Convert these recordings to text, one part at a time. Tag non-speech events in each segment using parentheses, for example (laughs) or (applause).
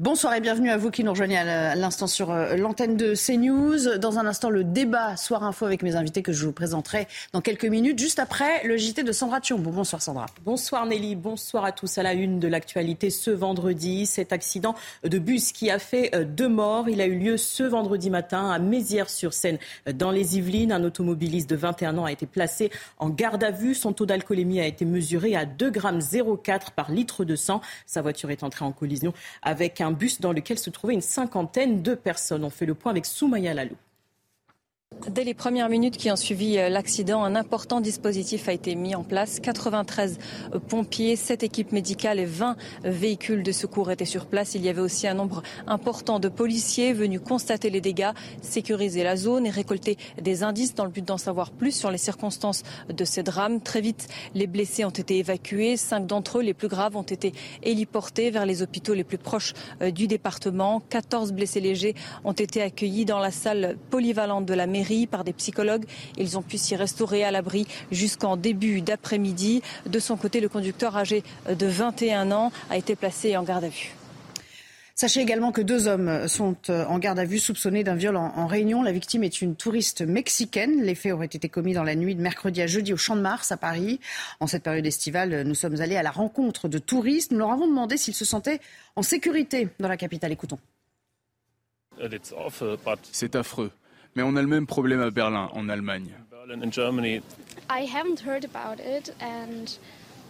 Bonsoir et bienvenue à vous qui nous rejoignez à l'instant sur euh, l'antenne de CNews. Dans un instant, le débat Soir Info avec mes invités que je vous présenterai dans quelques minutes, juste après le JT de Sandra Thiombo. Bonsoir Sandra. Bonsoir Nelly, bonsoir à tous. À la une de l'actualité ce vendredi, cet accident de bus qui a fait euh, deux morts. Il a eu lieu ce vendredi matin à Mézières-sur-Seine dans les Yvelines. Un automobiliste de 21 ans a été placé en garde à vue. Son taux d'alcoolémie a été mesuré à 2,04 g par litre de sang. Sa voiture est entrée en collision avec un un bus dans lequel se trouvaient une cinquantaine de personnes. On fait le point avec Soumaya Lalou. Dès les premières minutes qui ont suivi euh, l'accident, un important dispositif a été mis en place. 93 euh, pompiers, 7 équipes médicales et 20 véhicules de secours étaient sur place. Il y avait aussi un nombre important de policiers venus constater les dégâts, sécuriser la zone et récolter des indices dans le but d'en savoir plus sur les circonstances de ces drames. Très vite, les blessés ont été évacués. Cinq d'entre eux, les plus graves, ont été héliportés vers les hôpitaux les plus proches euh, du département. 14 blessés légers ont été accueillis dans la salle polyvalente de la mairie par des psychologues. Ils ont pu s'y restaurer à l'abri jusqu'en début d'après-midi. De son côté, le conducteur âgé de 21 ans a été placé en garde à vue. Sachez également que deux hommes sont euh, en garde à vue soupçonnés d'un viol en, Réunion. La victime est une touriste mexicaine. Les faits auraient été commis dans la nuit de mercredi à jeudi au Champ de Mars à Paris. En cette période estivale, nous sommes allés à la rencontre de touristes. Nous leur avons demandé s'ils se sentaient en sécurité dans la capitale. Écoutons. C'est affreux. Mais on a le même problème à Berlin, en Allemagne.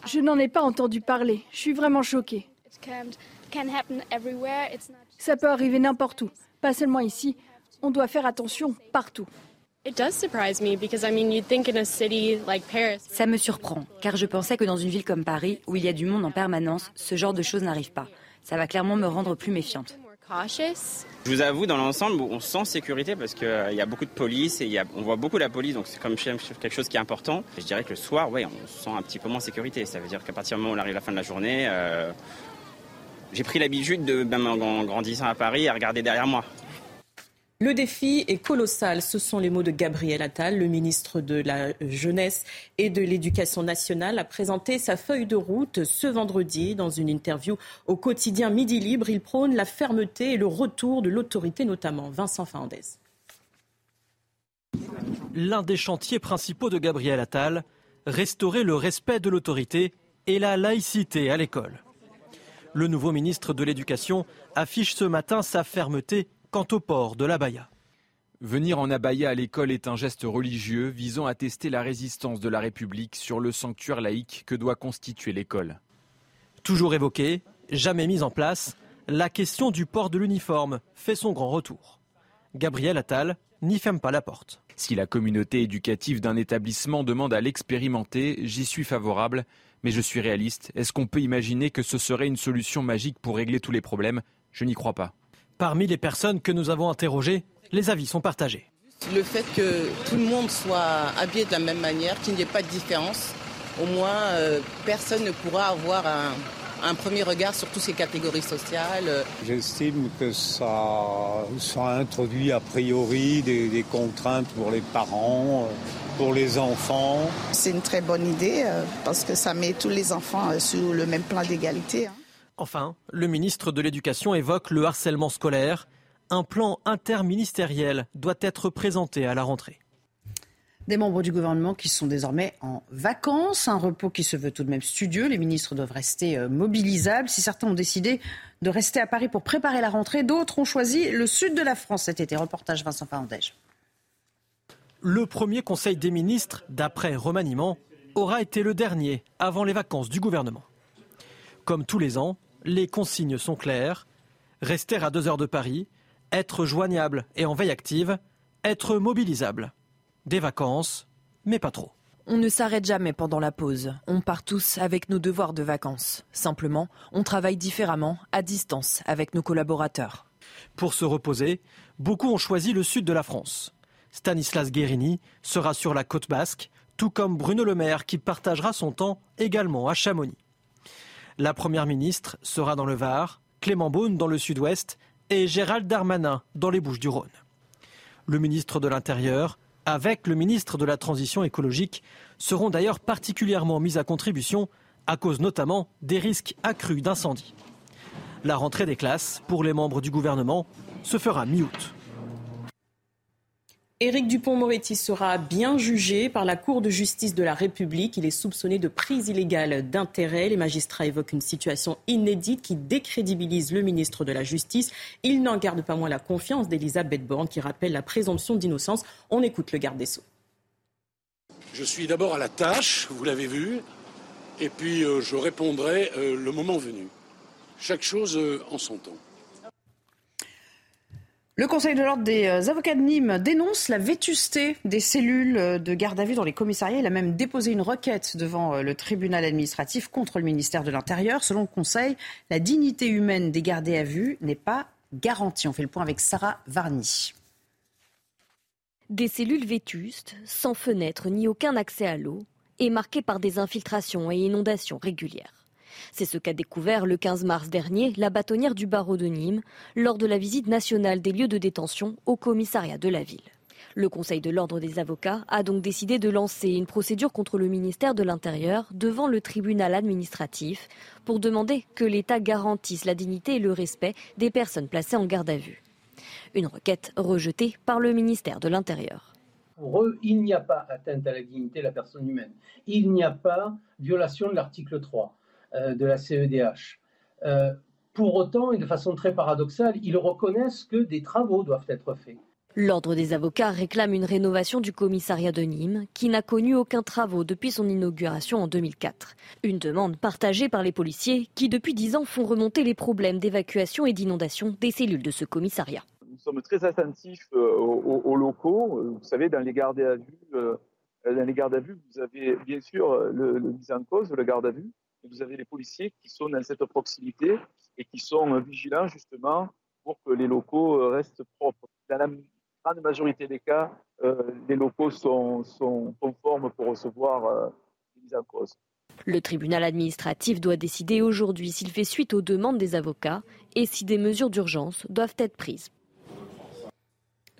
Je n'en ai pas entendu parler. Je suis vraiment choquée. Ça peut arriver n'importe où, pas seulement ici. On doit faire attention partout. Ça me surprend, car je pensais que dans une ville comme Paris, où il y a du monde en permanence, ce genre de choses n'arrive pas. Ça va clairement me rendre plus méfiante. Je vous avoue, dans l'ensemble, on sent sécurité parce qu'il euh, y a beaucoup de police et on voit beaucoup la police, donc c'est comme quelque chose qui est important. Je dirais que le soir, ouais, on se sent un petit peu moins sécurité. Ça veut dire qu'à partir du moment où on arrive à la fin de la journée, euh, j'ai pris l'habitude de, même en grandissant à Paris, à regarder derrière moi. Le défi est colossal. Ce sont les mots de Gabriel Attal. Le ministre de la Jeunesse et de l'Éducation nationale a présenté sa feuille de route ce vendredi dans une interview au quotidien Midi Libre. Il prône la fermeté et le retour de l'autorité, notamment. Vincent Fernandez. L'un des chantiers principaux de Gabriel Attal, restaurer le respect de l'autorité et la laïcité à l'école. Le nouveau ministre de l'Éducation affiche ce matin sa fermeté quant au port de l'abaya. Venir en abaya à l'école est un geste religieux visant à tester la résistance de la République sur le sanctuaire laïque que doit constituer l'école. Toujours évoquée, jamais mise en place, la question du port de l'uniforme fait son grand retour. Gabriel Attal n'y ferme pas la porte. Si la communauté éducative d'un établissement demande à l'expérimenter, j'y suis favorable, mais je suis réaliste. Est-ce qu'on peut imaginer que ce serait une solution magique pour régler tous les problèmes? Je n'y crois pas. Parmi les personnes que nous avons interrogées, les avis sont partagés. Le fait que tout le monde soit habillé de la même manière, qu'il n'y ait pas de différence, au moins euh, personne ne pourra avoir un, premier regard sur toutes ces catégories sociales. J'estime que ça, ça introduit a priori des, contraintes pour les parents, euh, pour les enfants. C'est une très bonne idée euh, parce que ça met tous les enfants sur le même plan d'égalité. Enfin, le ministre de l'Éducation évoque le harcèlement scolaire. Un plan interministériel doit être présenté à la rentrée. Des membres du gouvernement qui sont désormais en vacances, un repos qui se veut tout de même studieux. Les ministres doivent rester euh, mobilisables. Si certains ont décidé de rester à Paris pour préparer la rentrée, d'autres ont choisi le sud de la France cet été. Reportage Vincent Farandège. Le premier conseil des ministres, d'après remaniement, aura été le dernier avant les vacances du gouvernement. Comme tous les ans, les consignes sont claires. Rester à deux heures de Paris, être joignable et en veille active, être mobilisable. Des vacances, mais pas trop. On ne s'arrête jamais pendant la pause. On part tous avec nos devoirs de vacances. Simplement, on travaille différemment, à distance, avec nos collaborateurs. Pour se reposer, beaucoup ont choisi le sud de la France. Stanislas Guérini sera sur la côte basque, tout comme Bruno Le Maire qui partagera son temps également à Chamonix. La Première ministre sera dans le Var, Clément Beaune dans le sud-ouest et Gérald Darmanin dans les Bouches du Rhône. Le ministre de l'Intérieur avec le ministre de la Transition écologique seront d'ailleurs particulièrement mis à contribution à cause notamment des risques accrus d'incendie. La rentrée des classes pour les membres du gouvernement se fera mi-août. Éric Dupont-Moretti sera bien jugé par la Cour de justice de la République. Il est soupçonné de prise illégale d'intérêt. Les magistrats évoquent une situation inédite qui décrédibilise le ministre de la Justice. Il n'en garde pas moins la confiance d'Elisabeth Borne qui rappelle la présomption d'innocence. On écoute le garde des Sceaux. Je suis d'abord à la tâche, vous l'avez vu, et puis euh, je répondrai euh, le moment venu. Chaque chose euh, en son temps. Le Conseil de l'ordre des euh, avocats de Nîmes dénonce la vétusté des cellules euh, de garde à vue dans les commissariats. Il a même déposé une requête devant euh, le tribunal administratif contre le ministère de l'Intérieur. Selon le Conseil, la dignité humaine des gardés à vue n'est pas garantie. On fait le point avec Sarah Varny. Des cellules vétustes, sans fenêtres ni aucun accès à l'eau, et marquées par des infiltrations et inondations régulières. C'est ce qu'a découvert le 15 mars dernier la bâtonnière du barreau de Nîmes lors de la visite nationale des lieux de détention au commissariat de la ville. Le Conseil de l'ordre des avocats a donc décidé de lancer une procédure contre le ministère de l'Intérieur devant le tribunal administratif pour demander que l'État garantisse la dignité et le respect des personnes placées en garde à vue. Une requête rejetée par le ministère de l'Intérieur. Pour eux, il n'y a pas atteinte à la dignité de la personne humaine. Il n'y a pas violation de l'article 3. Euh, de la CEDH. Euh, pour autant, et de façon très paradoxale, ils reconnaissent que des travaux doivent être faits. L'Ordre des avocats réclame une rénovation du commissariat de Nîmes, qui n'a connu aucun travaux depuis son inauguration en 2004. Une demande partagée par les policiers, qui depuis dix ans font remonter les problèmes d'évacuation et d'inondation des cellules de ce commissariat. Nous sommes très attentifs euh, aux, locaux. Vous savez, dans les gardes à vue, dans les gardes à vue, vous avez bien sûr le, le mise en cause, le garde à vue, vous avez les policiers qui sont dans cette proximité et qui sont vigilants justement pour que les locaux euh, restent propres. Dans la grande majorité des cas, euh, les locaux sont, conformes pour recevoir euh, les mises en cause. Le tribunal administratif doit décider aujourd'hui s'il fait suite aux demandes des avocats et si des mesures d'urgence doivent être prises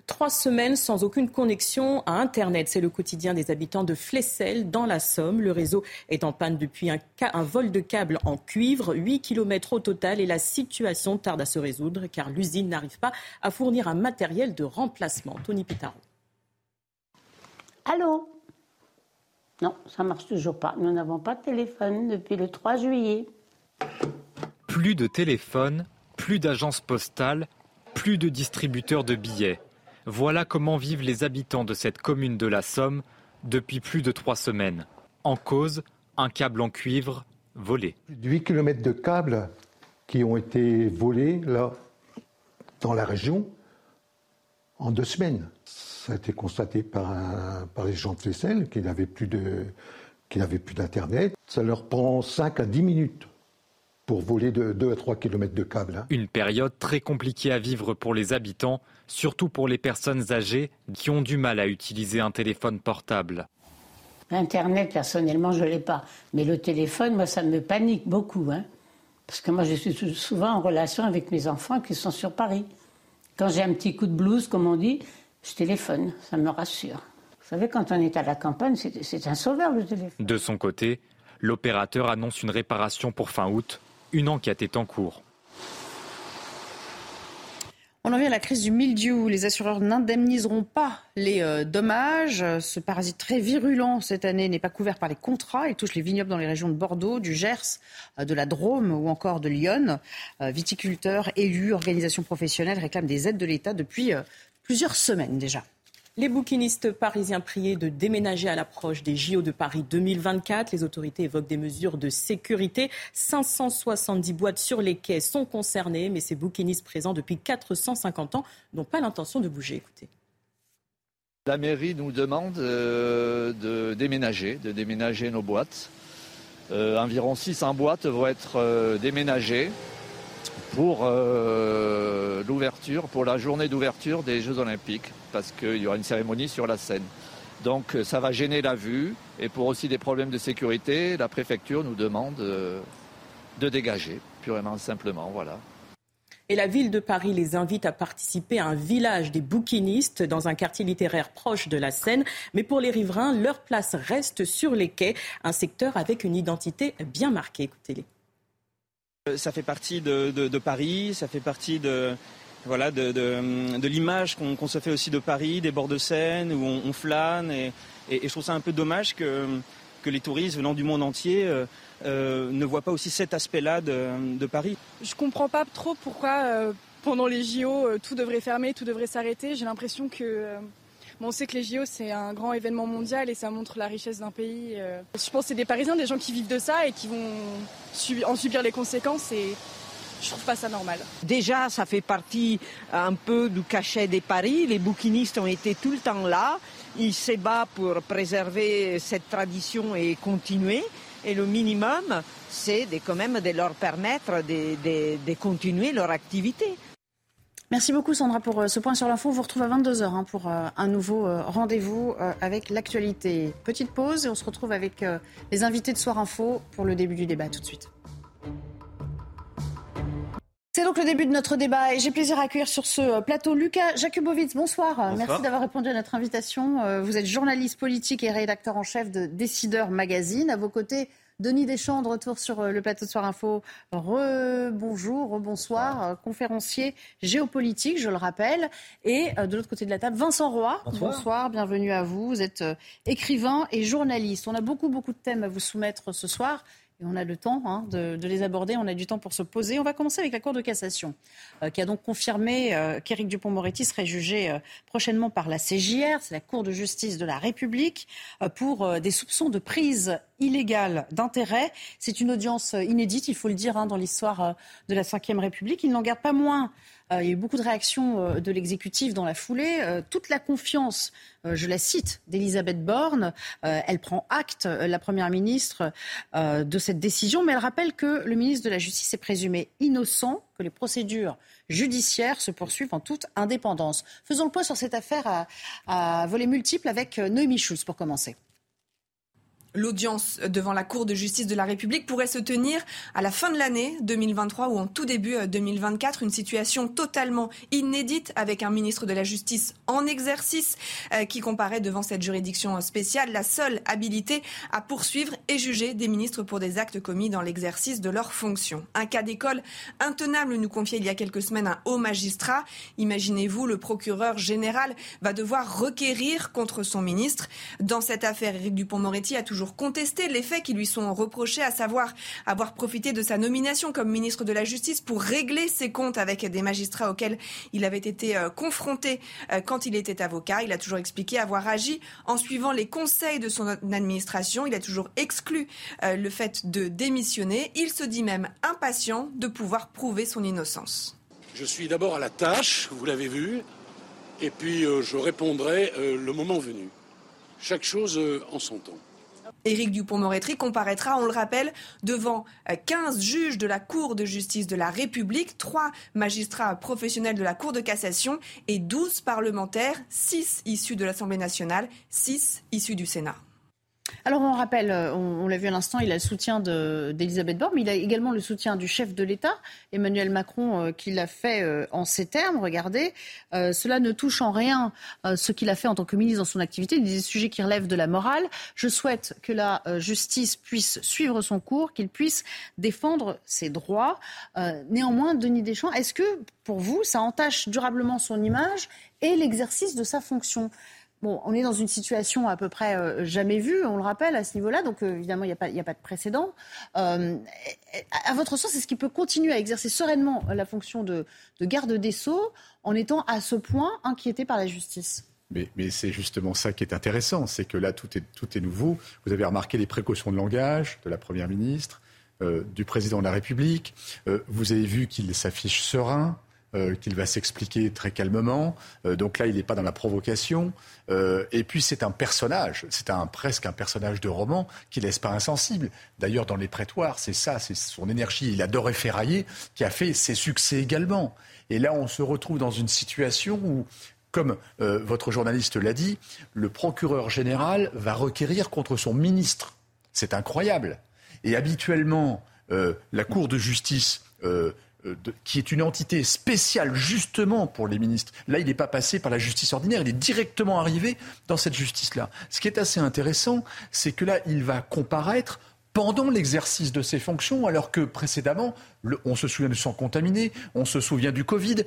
trois semaines sans aucune connexion à Internet. C'est le quotidien des habitants de Flessel, dans la Somme. Le réseau est en panne depuis un, un vol de câble en cuivre, 8 km au total, et la situation tarde à se résoudre car l'usine n'arrive pas à fournir un matériel de remplacement. Tony Pitaro. Allô? Non, ça marche toujours pas. Nous n'avons pas de téléphone depuis le 3 juillet. Plus de téléphone, plus d'agences postales, plus de distributeurs de billets. Voilà comment vivent les habitants de cette commune de la Somme depuis plus de trois semaines. En cause, un câble en cuivre volé. Plus de 8 km de câbles qui ont été volés là, dans la région en deux semaines. Ça a été constaté par, par les gens de Flessel qui n'avaient plus d'Internet. Ça leur prend 5 à 10 minutes pour voler de 2 à 3 km de câbles. Hein. Une période très compliquée à vivre pour les habitants surtout pour les personnes âgées qui ont du mal à utiliser un téléphone portable. Internet, personnellement, je ne l'ai pas. Mais le téléphone, moi, ça me panique beaucoup. Hein. Parce que moi, je suis souvent en relation avec mes enfants qui sont sur Paris. Quand j'ai un petit coup de blues, comme on dit, je téléphone. Ça me rassure. Vous savez, quand on est à la campagne, c'est un sauveur, le téléphone. De son côté, l'opérateur annonce une réparation pour fin août. Une enquête est en cours. On en vient à la crise du mildiou. Les assureurs n'indemniseront pas les euh, dommages. Ce parasite très virulent cette année n'est pas couvert par les contrats. Il touche les vignobles dans les régions de Bordeaux, du Gers, euh, de la Drôme ou encore de Lyon. Euh, viticulteurs, élus, organisations professionnelles réclament des aides de l'État depuis plusieurs semaines déjà. Les bouquinistes parisiens priés de déménager à l'approche des JO de Paris 2024. Les autorités évoquent des mesures de sécurité. 570 boîtes sur les quais sont concernées, mais ces bouquinistes présents depuis 450 ans n'ont pas l'intention de bouger. Écoutez. La mairie nous demande de déménager, de déménager nos boîtes. environ 600 boîtes vont être déménagées pour l'ouverture, pour la journée d'ouverture des Jeux Olympiques, parce qu'il y aura une cérémonie sur la scène. Donc ça va gêner la vue et pour aussi des problèmes de sécurité, la préfecture nous demande de dégager, purement simplement, voilà. Et la ville de Paris les invite à participer à un village des bouquinistes dans un quartier littéraire proche de la Seine. Mais pour les riverains, leur place reste sur les quais, un secteur avec une identité bien marquée. Écoutez-les. Euh, ça fait partie de, Paris, ça fait partie de, voilà, de, l'image qu'on se fait aussi de Paris, des bords de Seine, où on, flâne. Et, je trouve ça un peu dommage que, que les touristes venant du monde entier euh, euh, ne voit pas aussi cet aspect-là de, Paris. Je comprends pas trop pourquoi pendant les JO tout devrait fermer, tout devrait s'arrêter. J'ai l'impression que on sait que les JO, c'est un grand événement mondial et ça montre la richesse d'un pays. Je pense que c'est des Parisiens, des gens qui vivent de ça et qui vont en subir les conséquences et je trouve pas ça normal. Déjà, ça fait partie un peu du cachet des Paris. Les bouquinistes ont été tout le temps là. Ils se battent pour préserver cette tradition et continuer. Et le minimum, c'est quand même de leur permettre de, continuer leur activité. Merci beaucoup Sandra pour euh, ce point sur l'info. On vous retrouve à 22h hein, pour euh, un nouveau euh, rendez-vous avec l'actualité. Petite pause et on se retrouve avec les invités de Soir Info pour le début du débat tout de suite. C'est donc le début de notre débat et j'ai plaisir à accueillir sur ce plateau Lucas Jakubowicz. Bonsoir. bonsoir. Merci d'avoir répondu à notre invitation. Vous êtes journaliste politique et rédacteur en chef de Décideur Magazine. À vos côtés, Denis Deschamps, de retour sur euh, le plateau de Soir Info. Re-bonjour, bonsoir, euh, conférencier géopolitique, je le rappelle. Et de l'autre côté de la table, Vincent Roy. Bonsoir. bonsoir. bienvenue à vous. Vous êtes écrivain et journaliste. On a beaucoup, beaucoup de thèmes à vous soumettre ce soir on a le temps hein, de, les aborder, on a du temps pour se poser. On va commencer avec la Cour de cassation, euh, qui a donc confirmé euh, qu'Éric Dupont-Moretti serait jugé euh, prochainement par la CJR, c'est la Cour de justice de la République, pour des soupçons de prise illégale d'intérêt. C'est une audience inédite, il faut le dire, hein, dans l'histoire de la Ve République. Il n'en garde pas moins il y a eu beaucoup de réactions de l'exécutif dans la foulée. toute la confiance euh, je la cite, d'Elisabeth Borne. Euh, elle prend acte, euh, la Première ministre, de cette décision, mais elle rappelle que le ministre de la Justice est présumé innocent, que les procédures judiciaires se poursuivent en toute indépendance. Faisons le point sur cette affaire à, volets multiples avec Noémie Schulz pour commencer. L'audience devant la Cour de justice de la République pourrait se tenir à la fin de l'année 2023 ou en tout début 2024. Euh, une situation totalement inédite avec un ministre de la Justice en exercice euh, qui comparaît devant cette juridiction spéciale, la seule habilité à poursuivre et juger des ministres pour des actes commis dans l'exercice de leurs fonctions. Un cas d'école intenable nous confiait il y a quelques semaines un haut magistrat. Imaginez-vous, le procureur général va devoir requérir contre son ministre. Dans cette affaire, Éric Dupont-Moretti a toujours contester les faits qui lui sont reprochés, à savoir avoir profité de sa nomination comme ministre de la Justice pour régler ses comptes avec des magistrats auxquels il avait été euh, confronté euh, quand il était avocat. Il a toujours expliqué avoir agi en suivant les conseils de son administration. Il a toujours exclu euh, le fait de démissionner. Il se dit même impatient de pouvoir prouver son innocence. Je suis d'abord à la tâche, vous l'avez vu, et puis je répondrai le moment venu. Chaque chose en son temps. Éric Dupont-Moretti comparaîtra, on le rappelle, devant 15 euh, juges de la Cour de justice de la République, 3 magistrats professionnels de la Cour de cassation et 12 parlementaires, 6 issus de l'Assemblée nationale, 6 issus du Sénat. Alors on rappelle, euh, on, l'a vu à l'instant, il a le soutien d'Elisabeth Borne, mais il a également le soutien du chef de l'État, Emmanuel Macron, euh, qui l'a fait euh, en ces termes. Regardez, cela ne touche en rien ce qu'il a fait en tant que ministre dans son activité, des sujets qui relèvent de la morale. Je souhaite que la justice puisse suivre son cours, qu'il puisse défendre ses droits. néanmoins, Denis Deschamps, est-ce que pour vous, ça entache durablement son image et l'exercice de sa fonction? Bon, on est dans une situation à peu près euh, jamais vue, on le rappelle, à ce niveau-là. Donc, euh, évidemment, il n'y a, pas de précédent. Euh, à votre sens, est-ce qu'il peut continuer à exercer sereinement la fonction de, garde des Sceaux en étant à ce point inquiété par la justice? Mais, c'est justement ça qui est intéressant, c'est que là, tout est, tout est nouveau. Vous avez remarqué les précautions de langage de la Première ministre, du Président de la République. vous avez vu qu'il s'affiche serein. Euh, qu'il va s'expliquer très calmement. Euh, donc là, il n'est pas dans la provocation. Euh, et puis, c'est un personnage, c'est un, presque un personnage de roman qui laisse pas insensible. D'ailleurs, dans les prétoires, c'est ça, c'est son énergie. Il adore ferrailler qui a fait ses succès également. Et là, on se retrouve dans une situation où comme votre journaliste l'a dit, le procureur général va requérir contre son ministre. C'est incroyable. Et habituellement, la Cour de justice qui est une entité spéciale justement pour les ministres. Là, il n'est pas passé par la justice ordinaire, il est directement arrivé dans cette justice-là. Ce qui est assez intéressant, c'est que là, il va comparaître pendant l'exercice de ses fonctions, alors que précédemment, on se souvient du sang contaminé, on se souvient du Covid,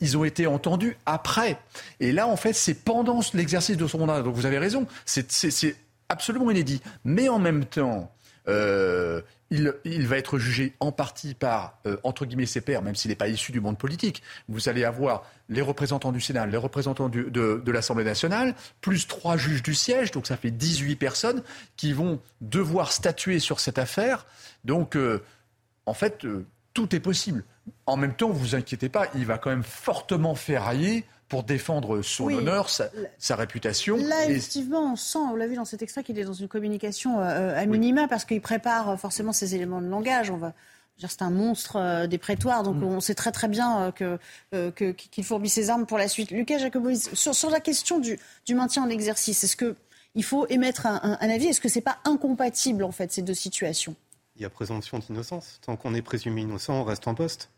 ils ont été entendus après. Et là, en fait, c'est pendant l'exercice de son mandat. Donc vous avez raison, c'est absolument inédit. Mais en même temps, euh, il, va être jugé en partie par, euh, entre guillemets, ses pairs, même s'il n'est pas issu du monde politique. Vous allez avoir les représentants du Sénat, les représentants de, l'Assemblée nationale, plus trois juges du siège, donc ça fait 18 personnes qui vont devoir statuer sur cette affaire. Donc, euh, en fait, tout est possible. En même temps, vous inquiétez pas, il va quand même fortement ferrailler pour défendre son honneur, sa, réputation. Là, effectivement, on sent, on l'a vu dans cet extrait, qu'il est dans une communication euh, à minima, parce qu'il prépare euh, forcément ses éléments de langage. On va dire c'est un monstre euh, des prétoires, donc mm. on sait très très bien que, qu'il fourbit ses armes pour la suite. Lucas Jacobowitz, sur, sur la question du, du maintien en exercice, est-ce que il faut émettre un, un avis? Est-ce que c'est pas incompatible en fait ces deux situations? Il y a présomption d'innocence. Tant qu'on est présumé innocent, on reste en poste.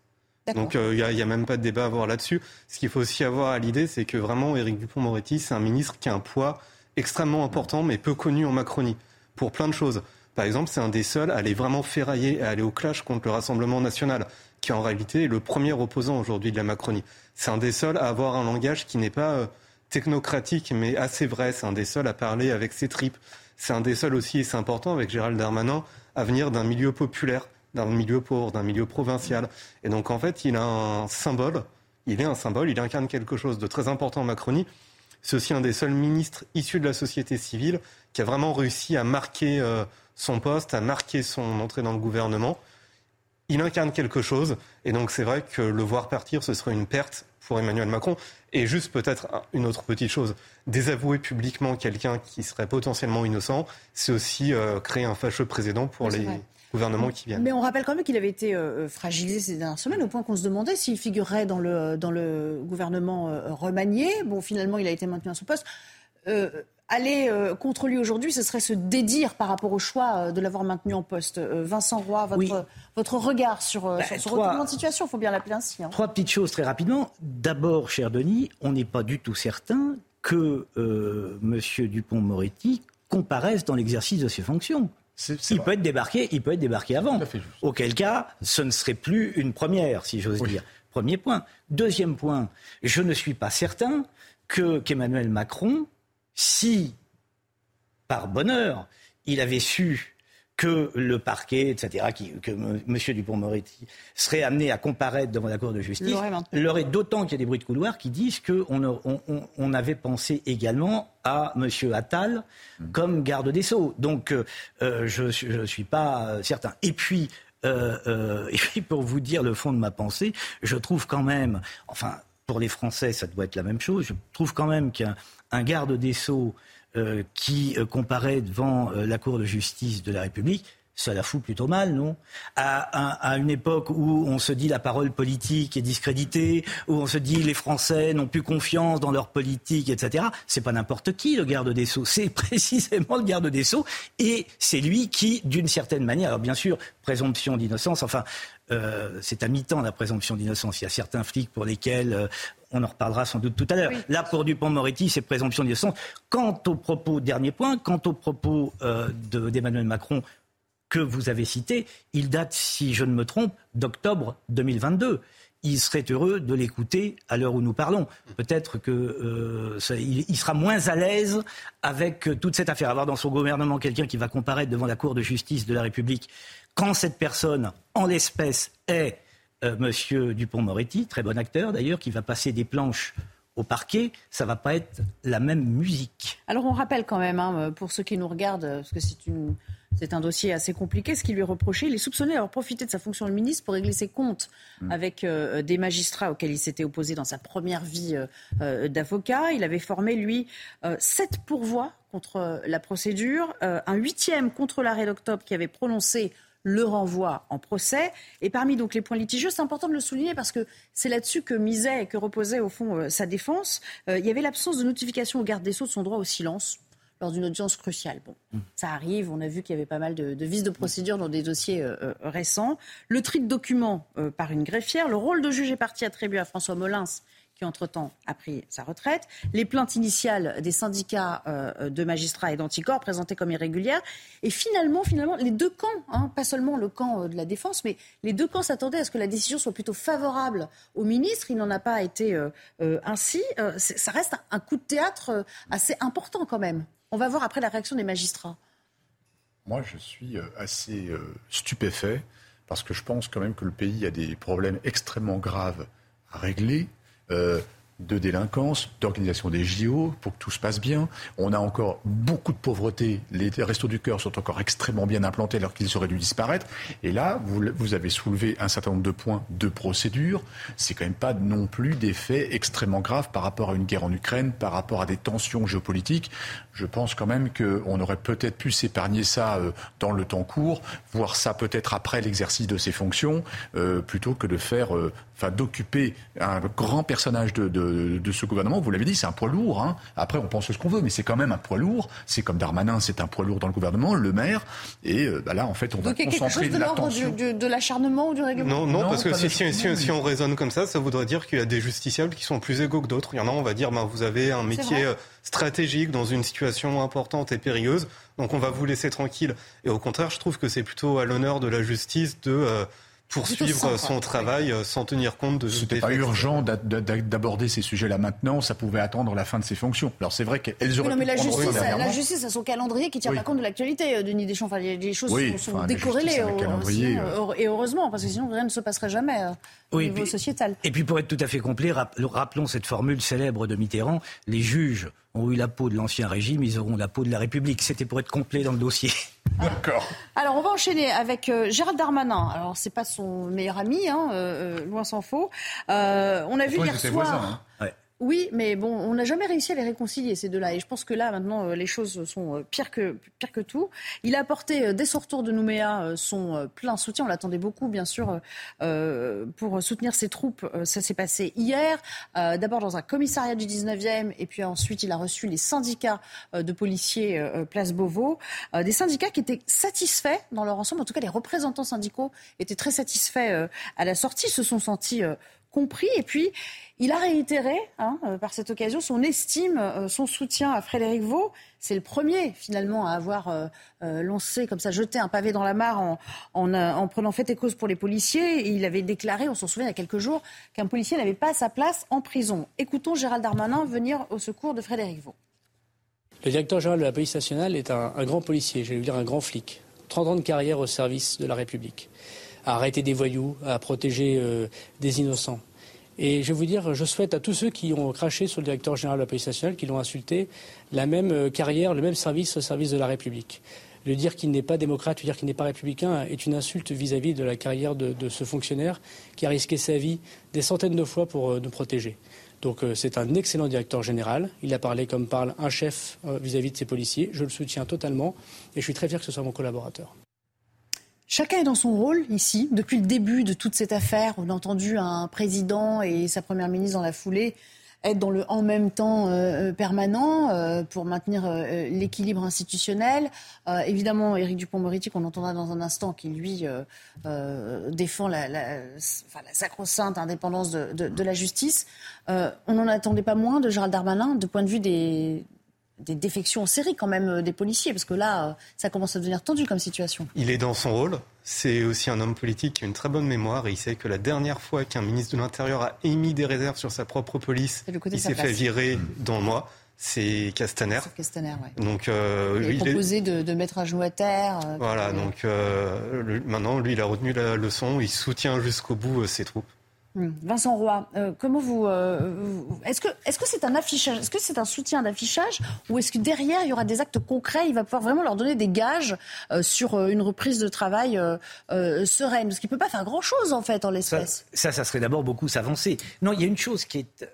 Donc il euh, n'y a, même pas de débat à avoir là-dessus. Ce qu'il faut aussi avoir à l'idée, c'est que vraiment, Éric Dupont-Moretti, c'est un ministre qui a un poids extrêmement important, mais peu connu en Macronie, pour plein de choses. Par exemple, c'est un des seuls à aller vraiment ferrailler, et aller au clash contre le Rassemblement national, qui en réalité est le premier opposant aujourd'hui de la Macronie. C'est un des seuls à avoir un langage qui n'est pas euh, technocratique, mais assez vrai. C'est un des seuls à parler avec ses tripes. C'est un des seuls aussi, et c'est important avec Gérald Darmanin, à venir d'un milieu populaire d'un milieu pauvre, d'un milieu provincial. Et donc en fait, il a un symbole, il est un symbole, il incarne quelque chose de très important en Macronie. C'est aussi un des seuls ministres issus de la société civile qui a vraiment réussi à marquer euh, son poste, à marquer son entrée dans le gouvernement. Il incarne quelque chose, et donc c'est vrai que le voir partir, ce serait une perte pour Emmanuel Macron. Et juste peut-être une autre petite chose, désavouer publiquement quelqu'un qui serait potentiellement innocent, c'est aussi euh, créer un fâcheux précédent pour les, gouvernement qui vient. Mais on rappelle quand même qu'il avait été euh, fragilisé ces dernières semaines, au point qu'on se demandait s'il figurerait dans le, dans le gouvernement euh, remanié. Bon, finalement, il a été maintenu à son poste. Euh, aller contre lui aujourd'hui, ce serait se dédire par rapport au choix de l'avoir maintenu en poste. Vincent Roy, votre, votre regard sur, bah, ce retournement de situation, il faut bien l'appeler ainsi. Hein. Trois petites choses très rapidement. D'abord, cher Denis, on n'est pas du tout certain que M. Dupont-Moretti comparaisse dans l'exercice de ses fonctions il peut être débarqué, il peut être débarqué avant. Auquel cas, ce ne serait plus une première, si j'ose dire. Premier point. Deuxième point, je ne suis pas certain que qu'Emmanuel Macron, si par bonheur il avait su que le parquet, etc., que M. Dupont-Moretti serait amené à comparaître devant la Cour de justice, l'aurait d'autant qu'il y a des bruits de couloir qui disent qu'on on, avait pensé également à M. Attal comme garde des Sceaux. Donc, euh, euh, je ne suis pas certain. Et puis, euh, (laughs) et puis, pour vous dire le fond de ma pensée, je trouve quand même, enfin, pour les Français, ça doit être la même chose, je trouve quand même qu'un garde des Sceaux euh, qui euh, comparaît devant euh, la Cour de justice de la République, ça la fout plutôt mal, non? À, une époque où on se dit la parole politique est discréditée, où on se dit les Français n'ont plus confiance dans leur politique, etc. C'est pas n'importe qui le garde des sceaux, c'est (laughs) précisément le garde des sceaux, et c'est lui qui, d'une certaine manière, alors bien sûr, présomption d'innocence, enfin, c'est à mi-temps la présomption d'innocence. Il y a certains flics pour lesquels on en reparlera sans doute tout à l'heure. Là, pour Dupont-Moretti, c'est présomption d'innocence. Quant au propos, dernier point, quant au propos euh, d'Emmanuel Macron que vous avez cité, il date, si je ne me trompe, d'octobre 2022 il serait heureux de l'écouter à l'heure où nous parlons. Peut-être qu'il euh, sera moins à l'aise avec euh, toute cette affaire. Avoir dans son gouvernement quelqu'un qui va comparaître devant la Cour de justice de la République, quand cette personne, en l'espèce, est euh, Monsieur Dupont-Moretti, très bon acteur d'ailleurs, qui va passer des planches au parquet, ça va pas être la même musique. Alors on rappelle quand même, hein, pour ceux qui nous regardent, parce que c'est une C'est un dossier assez compliqué. Ce qui lui est reproché, il est soupçonné d'avoir profité de sa fonction de ministre pour régler ses comptes mm. avec euh, des magistrats auxquels il s'était opposé dans sa première vie euh, d'avocat. Il avait formé, lui, sept pourvois contre la procédure, un huitième contre l'arrêt d'octobre qui avait prononcé le renvoi en procès. Et parmi donc les points litigieux, c'est important de le souligner parce que c'est là-dessus que misait et que reposait au fond euh, sa défense. Euh, il y avait l'absence de notification au garde des Sceaux de son droit au silence lors d'une audience cruciale. Bon, mmh. ça arrive, on a vu qu'il y avait pas mal de, de vices de procédure dans des dossiers euh, récents. Le tri de documents par une greffière, le rôle de juge et partie attribué à François Molins, qui entre-temps a pris sa retraite, les plaintes initiales des syndicats euh, de magistrats et d'anticorps présentées comme irrégulières, et finalement, finalement, les deux camps, hein, pas seulement le camp euh, de la défense, mais les deux camps s'attendaient à ce que la décision soit plutôt favorable au ministre. Il n'en a pas été euh, ainsi. ça reste un coup de théâtre assez important quand même. On va voir après la réaction des magistrats. Moi, je suis assez stupéfait parce que je pense quand même que le pays a des problèmes extrêmement graves à régler euh, de délinquance, d'organisation des JO, pour que tout se passe bien. On a encore beaucoup de pauvreté. Les restos du cœur sont encore extrêmement bien implantés alors qu'ils auraient dû disparaître. Et là, vous, avez soulevé un certain nombre de points de procédure. C'est quand même pas non plus des faits extrêmement graves par rapport à une guerre en Ukraine, par rapport à des tensions géopolitiques. Je pense quand même qu'on aurait peut-être pu s'épargner ça euh, dans le temps court, voir ça peut-être après l'exercice de ses fonctions, euh, plutôt que de faire euh, enfin, d'occuper un grand personnage de, de, ce gouvernement. Vous l'avez dit, c'est un poids lourd. Hein. Après, on pense ce qu'on veut, mais c'est quand même un poids lourd. C'est comme Darmanin, c'est un poids lourd dans le gouvernement, le maire. Et euh, bah là, en fait, on va concentrer de l'ordre de l'acharnement ou du règlement Non, non, parce que si, si, si, on raisonne comme ça, ça voudrait dire qu'il y a des justiciables qui sont plus égaux que d'autres. Il y en a, on va dire, ben, vous avez un métier euh, stratégique dans une situation importante et périlleuse, donc on va vous laisser tranquille. Et au contraire, je trouve que c'est plutôt à l'honneur de la justice de... Euh, poursuivre son travail euh, sans tenir compte de ce C'était pas urgent d'aborder ces sujets-là maintenant, ça pouvait attendre la fin de ses fonctions. Alors c'est vrai qu'elles auraient non, mais la justice, la justice a son calendrier qui tient pas compte de l'actualité, euh, Denis Deschamps. Enfin, les choses sont, décorrélées. Euh, et heureusement, parce que sinon rien ne se passerait jamais au niveau sociétal. Et puis pour être tout à fait complet, rappelons cette formule célèbre de Mitterrand les juges ont eu la peau de l'ancien régime, ils auront la peau de la République. C'était pour être complet dans le dossier. (laughs) D'accord. Alors, on va enchaîner avec euh, Gérald Darmanin. Alors, c'est pas son meilleur ami, hein, euh, euh, loin s'en faut. on a vu hier soir. Hein. Oui, mais bon, on n'a jamais réussi à les réconcilier, ces deux-là. Et je pense que là, maintenant, euh, les choses sont euh, pires que, pires que tout. Il a apporté, euh, dès son retour de Nouméa, son plein soutien. On l'attendait beaucoup, bien sûr, pour soutenir ses troupes. Ça s'est passé hier, d'abord dans un commissariat du 19e, et puis ensuite, il a reçu les syndicats de policiers Place Beauvau. Des syndicats qui étaient satisfaits dans leur ensemble. En tout cas, les représentants syndicaux étaient très satisfaits à la sortie, se sont sentis compris. Et puis, il a réitéré, hein, euh, par cette occasion, son estime, euh, son soutien à Frédéric Vaux. C'est le premier, finalement, à avoir euh, lancé, comme ça, jeté un pavé dans la mare en, en, prenant fait et cause pour les policiers. Il avait déclaré, on s'en souvient il y a quelques jours, qu'un policier n'avait pas sa place en prison. Écoutons Gérald Darmanin venir au secours de Frédéric Vaux. Le directeur général de la police nationale est un, un grand policier, je vais dire un grand flic. 30 ans de carrière au service de la République. À arrêter des voyous, à protéger des innocents et je vais vous dire, je souhaite à tous ceux qui ont craché sur le directeur général de la police nationale, qui l'ont insulté, la même euh, carrière, le même service au service de la République. Le dire qu'il n'est pas démocrate, le dire qu'il n'est pas républicain est une insulte vis-à-vis de la carrière de, ce fonctionnaire qui a risqué sa vie des centaines de fois pour euh, nous protéger. Donc euh, c'est un excellent directeur général. Il a parlé comme parle un chef vis-à-vis de ses policiers. Je le soutiens totalement et je suis très fier que ce soit mon collaborateur. Chacun est dans son rôle ici. Depuis le début de toute cette affaire, on a entendu un président et sa première ministre dans la foulée être dans le en même temps euh, euh, permanent euh, pour maintenir l'équilibre institutionnel. évidemment, Éric Dupont-Moretti, qu'on entendra dans un instant, qui lui défend la, la, sacro-sainte indépendance de, la justice. on n'en attendait pas moins de Gérald Darmanin, de point de vue des, des défections en série quand même euh, des policiers, parce que là, euh, ça commence à devenir tendu comme situation. Il est dans son rôle. C'est aussi un homme politique qui a une très bonne mémoire et il sait que la dernière fois qu'un ministre de l'Intérieur a émis des réserves sur sa propre police, il s'est fait virer dans le mois. C'est Castaner. C'est Castaner, ouais. Donc, euh, il a proposé De, mettre un genou à terre. voilà, donc maintenant, lui, il a retenu la leçon. Il soutient jusqu'au bout ses troupes. Hmm. Vincent Roy, euh, comment vous, est-ce que est-ce que c'est un affichage, est-ce que c'est un soutien d'affichage ou est-ce que derrière il y aura des actes concrets, il va pouvoir vraiment leur donner des gages sur une reprise de travail sereine, parce qu'il peut pas faire grand chose en fait en l'espèce. Ça, ça, serait d'abord beaucoup s'avancer. Non, il y a une chose qui est,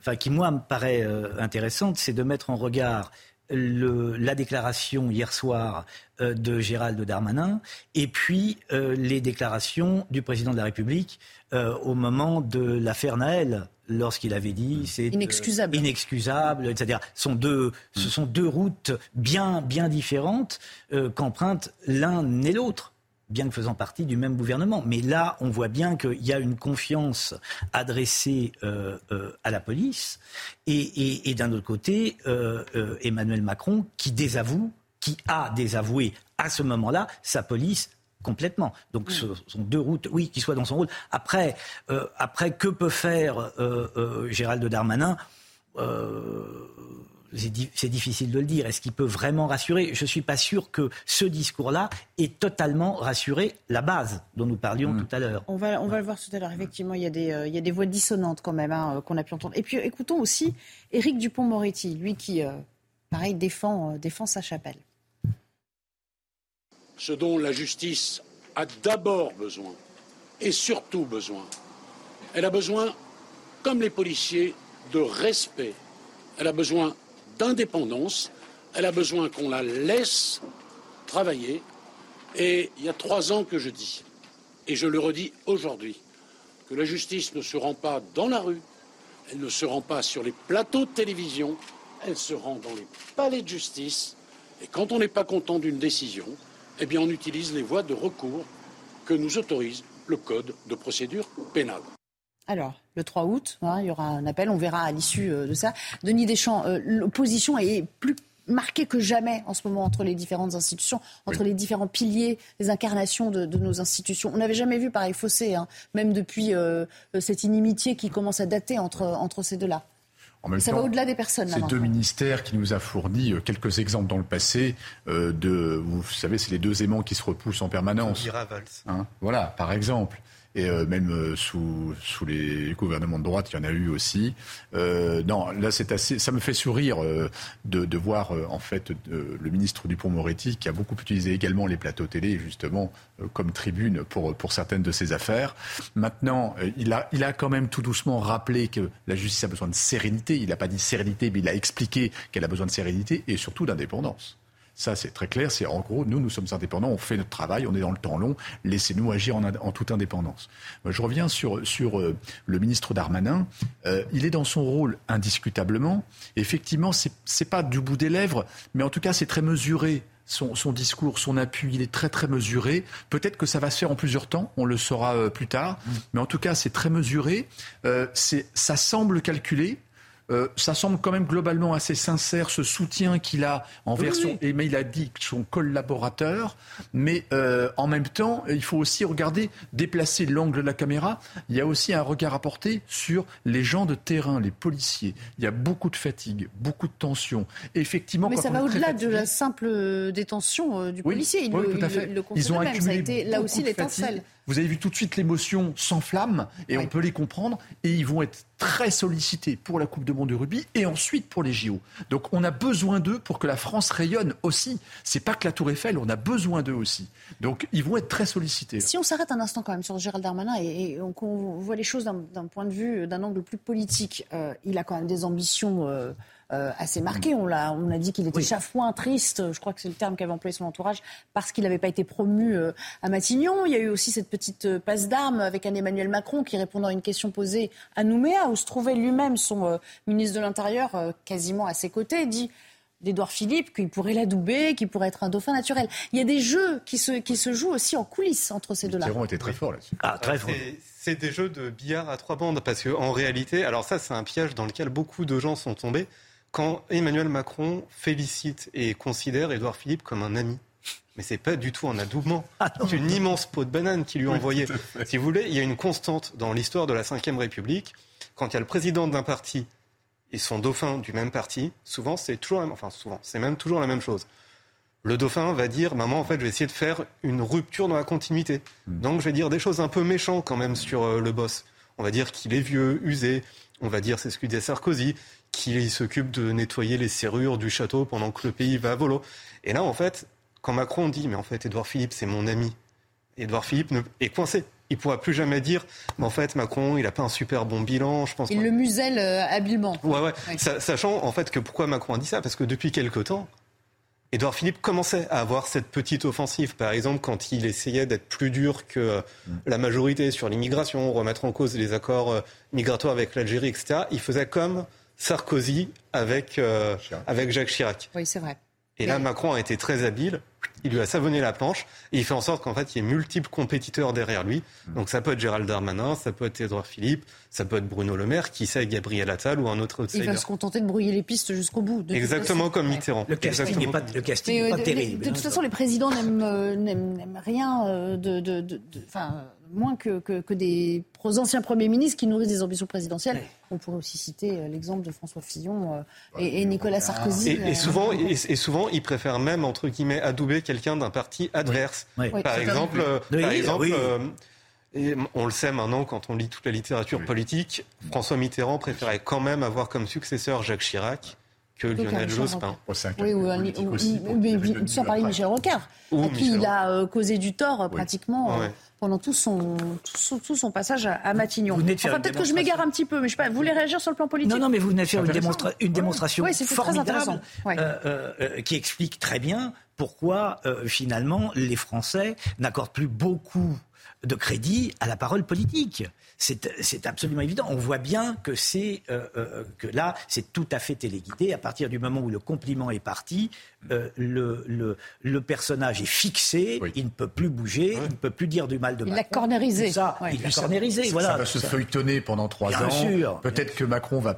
enfin qui moi me paraît intéressante, c'est de mettre en regard le, la déclaration hier soir euh, de Gérald Darmanin et puis euh, les déclarations du président de la République euh, au moment de l'affaire Naël lorsqu'il avait dit c'est inexcusable, inexcusable, etc. Sont deux, ce sont deux routes bien bien différentes qu'empruntent l'un et l'autre bien que faisant partie du même gouvernement. Mais là, on voit bien qu'il y a une confiance adressée euh, euh, à la police, et, d'un autre côté, euh, Emmanuel Macron qui désavoue, qui a désavoué à ce moment-là sa police complètement. Donc ce sont deux routes, oui, qui soient dans son rôle. Après, après que peut faire Gérald Darmanin? C'est difficile de le dire. Est-ce qu'il peut vraiment rassurer? Je ne suis pas sûr que ce discours-là ait totalement rassuré la base dont nous parlions mm. tout à l'heure. On va, on va le voir tout à l'heure. Effectivement, il y, a des, euh, il y a des voix dissonantes quand même hein, euh, qu'on a pu entendre. Et puis écoutons aussi Éric Dupont-Moretti, lui qui, euh, pareil, défend, défend sa chapelle. Ce dont la justice a d'abord besoin, et surtout besoin, elle a besoin, comme les policiers, de respect. Elle a besoin d'indépendance. Elle a besoin qu'on la laisse travailler. Et il y a trois ans que je dis, et je le redis aujourd'hui, que la justice ne se rend pas dans la rue, elle ne se rend pas sur les plateaux de télévision, elle se rend dans les palais de justice. Et quand on n'est pas content d'une décision, eh bien on utilise les voies de recours que nous autorise le Code de procédure pénale. Alors, le 3 août, hein, il y aura un appel, on verra à l'issue euh, de ça. Denis Deschamps, euh, l'opposition est plus marquée que jamais en ce moment entre les différentes institutions, entre les différents piliers, les incarnations de, nos institutions. On n'avait jamais vu pareil fossé, hein, même depuis euh, cette inimitié qui commence à dater entre, entre ces deux-là. ça va au-delà des personnes. C'est deux ministères qui nous a fourni quelques exemples dans le passé de, vous savez, c'est les deux aimants qui se repoussent en permanence. Hein, voilà, par exemple et euh, même euh, sous, sous les gouvernements de droite, il y en a eu aussi. Euh, non, là, c'est assez. Ça me fait sourire de, de, voir en fait le ministre Dupont-Moretti qui a beaucoup utilisé également les plateaux télé justement comme tribune pour pour certaines de ses affaires. Maintenant, il a il a quand même tout doucement rappelé que la justice a besoin de sérénité. Il n'a pas dit sérénité, mais il a expliqué qu'elle a besoin de sérénité et surtout d'indépendance. Ça, c'est très clair. C'est en gros, nous, nous sommes indépendants, on fait notre travail, on est dans le temps long. Laissez-nous agir en, toute indépendance. Je reviens sur, sur euh, le ministre Darmanin. Euh, il est dans son rôle indiscutablement. Effectivement, c'est, n'est pas du bout des lèvres, mais en tout cas, c'est très mesuré. Son, discours, son appui, il est très très mesuré. Peut-être que ça va se faire en plusieurs temps, on le saura euh, plus tard, mm. mais en tout cas c'est très mesuré. c'est, ça semble calculé. Euh, ça semble quand même globalement assez sincère ce soutien qu'il a envers son, et mais il a dit son collaborateur. Mais euh, en même temps, il faut aussi regarder, déplacer l'angle de la caméra. Il y a aussi un regard à porter sur les gens de terrain, les policiers. Il y a beaucoup de fatigue, beaucoup de tension. effectivement, mais ça va au-delà de la simple détention euh, du policier. Il, oui, tout à fait. Ils ont accumulé ça a été là aussi l'étincelle. Vous avez vu tout de suite l'émotion s'enflamme et on peut les comprendre. Et ils vont être très sollicités pour la Coupe de Monde de rugby et ensuite pour les JO. Donc on a besoin d'eux pour que la France rayonne aussi. C'est pas que la Tour Eiffel, on a besoin d'eux aussi. Donc ils vont être très sollicités. Si on s'arrête un instant quand même sur Gérald Darmanin et, on, voit les choses d'un point de vue, d'un angle plus politique, euh, il a quand même des ambitions. Euh, euh, assez marqué. On a, on a dit qu'il était chafouin, triste, je crois que c'est le terme qu'avait employé son entourage, parce qu'il n'avait pas été promu euh, à Matignon. Il y a eu aussi cette petite euh, passe d'armes avec un Emmanuel Macron qui, répondant à une question posée à Nouméa, où se trouvait lui-même son ministre de l'Intérieur quasiment à ses côtés, dit d'Edouard Philippe qu'il pourrait l'adouber, qu'il pourrait être un dauphin naturel. Il y a des jeux qui se, qui se jouent aussi en coulisses entre ces deux-là. Mitterrand était très fort là-dessus. Ah, très fort. C'est des jeux de billard à trois bandes parce qu'en réalité, alors ça c'est un piège dans lequel beaucoup de gens sont tombés quand Emmanuel Macron félicite et considère Édouard Philippe comme un ami. Mais c'est pas du tout un adoubement. Ah c'est une immense peau de banane qui lui a envoyé. Si vous voulez, il y a une constante dans l'histoire de la Ve République. Quand il y a le président d'un parti et son dauphin du même parti, souvent c'est toujours, enfin souvent, c'est même toujours la même chose. Le dauphin va dire, maman, en fait, je vais essayer de faire une rupture dans la continuité. Hmm. Donc, je vais dire des choses un peu méchantes quand même sur euh, le boss on va dire qu'il est vieux, usé, on va dire c'est ce que disait Sarkozy, qu'il s'occupe de nettoyer les serrures du château pendant que le pays va à volo. Et là, en fait, quand Macron dit, mais en fait, Édouard Philippe, c'est mon ami, Édouard Philippe est coincé. Il ne pourra plus jamais dire, mais en fait, Macron, il n'a pas un super bon bilan. Je pense il le muselle euh, habilement. Ouais, ouais. Sachant, en fait, que pourquoi Macron a dit ça? Parce que depuis quelque temps, Édouard Philippe commençait à avoir cette petite offensive. Par exemple, quand il essayait d'être plus dur que mm. la majorité sur l'immigration, remettre en cause les accords euh, migratoires avec l'Algérie, etc., il faisait comme Sarkozy avec, euh, avec Jacques Chirac. Oui, c'est vrai. Et là, Macron a été très habile. Il lui a savonné la planche et il fait en sorte qu'en fait, il y ait multiples compétiteurs derrière lui. Mm. Donc ça peut être Gérald Darmanin, ça peut être Édouard Philippe, ça peut être Bruno Le Maire, qui sait Gabriel Attal ou un autre outsider. Il va se contenter de brouiller les pistes jusqu'au bout. Exactement comme Mitterrand. Le casting n'est pas, le casting pas terrible. De, toute façon, les présidents n'aiment euh, rien euh, de, de, de, moins que, que, des anciens premiers ministres qui nourrissent des ambitions présidentielles. On pourrait aussi citer euh, l'exemple de François Fillon euh, et, Nicolas Sarkozy. Et, souvent, et, souvent, ils préfèrent même, entre guillemets, adouber quelqu'un d'un parti adverse. Par exemple, par exemple et on le sait maintenant quand on lit toute la littérature politique, François Mitterrand préférait quand même avoir comme successeur Jacques Chirac que Lionel Jospin. Oui, ou, sans parler de Michel Rocard, à qui il a euh, causé du tort pratiquement pendant tout son, tout son, passage à, Matignon. Enfin, peut-être que je m'égare un petit peu, mais je sais pas, vous voulez réagir sur le plan politique Non, non, mais vous venez de faire une, une démonstration formidable euh, euh, euh, qui explique très bien pourquoi, finalement, les Français n'accordent plus beaucoup de crédit à la parole politique. C'est absolument évident. On voit bien que c'est que là, c'est tout à fait téléguidé. À partir du moment où le compliment est parti, euh, le, le, le, personnage est fixé, il ne peut plus bouger, il ne peut plus dire du mal de Macron. Il l'a cornérisé. Ça, il l'a cornérisé. Voilà. Ça va se feuilletonner pendant trois ans. Peut-être que Macron va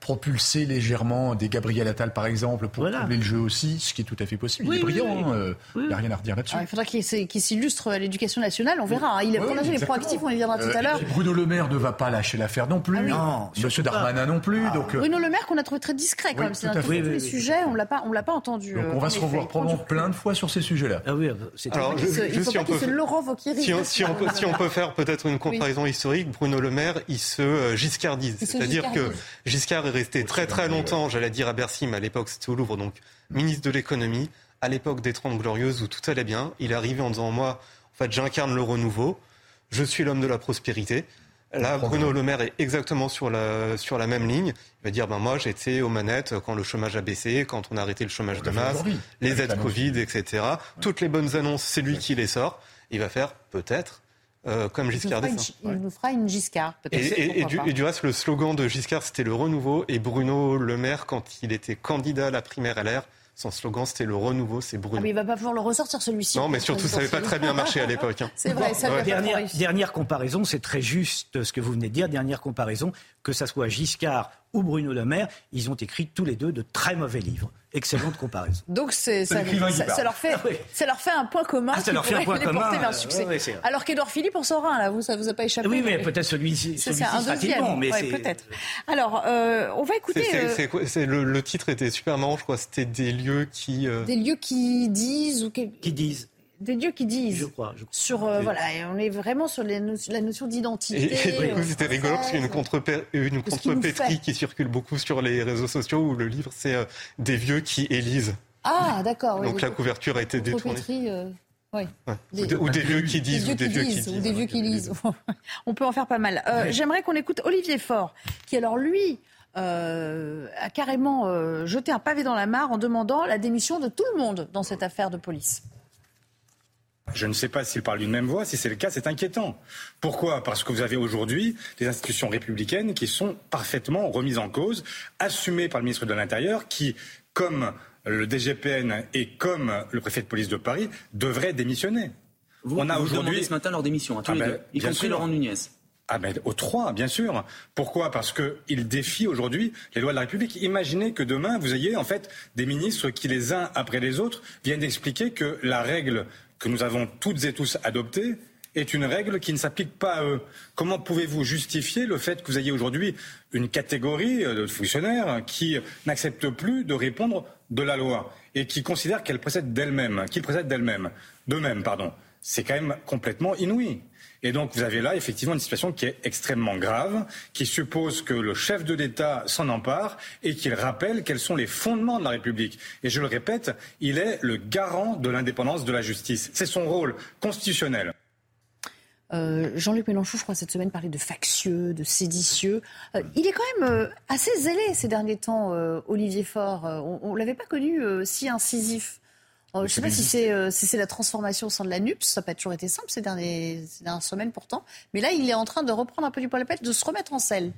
propulser légèrement des Gabriel Attal, par exemple, pour voilà. le jeu aussi, ce qui est tout à fait possible. il est brillant, hein, euh, il n'y a rien à redire là-dessus. il faudra qu'il s'illustre à l'éducation nationale, on verra. Hein. Il, pour l'instant, il est proactif, on y viendra tout à l'heure. Euh, Bruno Le Maire ne va pas lâcher l'affaire non plus. Ah non, Monsieur Darmanin non plus. Ah. Donc, Bruno Le Maire qu'on a trouvé très discret quand même. C'est dans tous les sujets, on ne l'a pas entendu. Donc on va se revoir plein de fois sur ces sujets-là. Ah oui, c'est Alors, je, il faut pas qu'il se Laurent Si on, si, on peut, si on peut faire peut-être une comparaison historique, Bruno Le Maire, il se euh, giscardise. C'est-à-dire que Giscard est resté très très longtemps, j'allais dire à Bercy, mais à l'époque c'était au Louvre, donc ministre de l'économie. À l'époque des Trente Glorieuses où tout allait bien, il est arrivé en disant moi, en fait, j'incarne le renouveau, je suis l'homme de la prospérité. Là, Bruno Le Maire est exactement sur la, sur la même ligne. Il va dire, ben moi, j'étais aux manettes quand le chômage a baissé, quand on a arrêté le chômage de masse, les aides Covid, etc. Toutes les bonnes annonces, c'est lui qui les sort. Il va faire peut-être euh, comme Giscard d'Estaing. Il nous fera une Giscard, peut-être. Et, et, du, et, du, reste, le slogan de Giscard, c'était le renouveau. Et Bruno Le Maire, quand il était candidat à la primaire LR, son slogan, c'était le renouveau, c'est Bruno. Ah, mais il va pas pouvoir le ressortir, celui-ci. Non, mais surtout, ça n'avait pas très bien marché à l'époque. Hein. C'est vrai, ça dernière, dernière comparaison, c'est très juste ce que vous venez de dire. Dernière comparaison, que ça soit Giscard ou Bruno Le Maire, ils ont écrit tous les deux de très mauvais livres. Excellente comparaison. Donc c'est, ça, leur fait, ah ça leur fait un point commun ah, ça leur fait un point commun, vers le succès. Alors qu'Edouard Philippe en sort un, là, vous, ça vous a pas échappé Oui, mais, peut-être celui-ci, celui c'est un deuxième. mais peut-être. Alors, euh, on va écouter. C'est, euh, le, titre était super marrant, je crois. C'était des lieux qui. Euh, des lieux qui disent ou qui disent des dieux qui disent. Je crois. Je crois. Sur, euh, voilà, on est vraiment sur la notion d'identité. Et, du coup, c'était rigolo parce qu'il y a une, contre contrepétrie qui circule beaucoup sur les réseaux sociaux où le livre, c'est euh, des vieux qui élisent. Ah, d'accord. Donc la couverture a été détournée. Euh, oui. ou, des, vieux qui disent, ou des vieux qui, disent. Ou des vieux qui lisent. (laughs) on peut en faire pas mal. J'aimerais qu'on écoute Olivier Faure, qui alors lui a carrément jeté un pavé dans la mare en demandant la démission de tout le monde dans cette affaire de police. Je ne sais pas s'il parle d'une même voix. Si c'est le cas, c'est inquiétant. Pourquoi? Parce que vous avez aujourd'hui des institutions républicaines qui sont parfaitement remises en cause, assumées par le ministre de l'Intérieur, qui, comme le DGPN et comme le préfet de police de Paris, devraient démissionner. Vous, On a aujourd'hui ce matin leur démission, à tous ah les ben, deux, y compris Laurent Nunez. Ah ben aux trois, bien sûr. Pourquoi? Parce qu'ils défient aujourd'hui les lois de la République. Imaginez que demain, vous ayez en fait des ministres qui, les uns après les autres, viennent expliquer que la règle que nous avons toutes et tous adoptée est une règle qui ne s'applique pas à eux. Comment pouvez-vous justifier le fait que vous ayez aujourd'hui une catégorie de fonctionnaires qui n'acceptent plus de répondre de la loi et qui considèrent qu'elle précède d'elle-même, qu'ils précèdent d'elle-même, d'eux-mêmes, pardon? C'est quand même complètement inouï. Et donc vous avez là effectivement une situation qui est extrêmement grave, qui suppose que le chef de l'État s'en empare et qu'il rappelle quels sont les fondements de la République. Et je le répète, il est le garant de l'indépendance de la justice. C'est son rôle constitutionnel. Euh, Jean-Luc Mélenchon, je crois, cette semaine parlait de factieux, de séditieux. Euh, il est quand même euh, assez zélé ces derniers temps, Olivier Faure. on ne l'avait pas connu si incisif. Je ne sais pas si c'est la transformation au sein de la NUPS. Ça n'a pas toujours été simple ces, derniers, ces dernières semaines pourtant. Mais là, il est en train de reprendre un peu du poil à pète, de se remettre en selle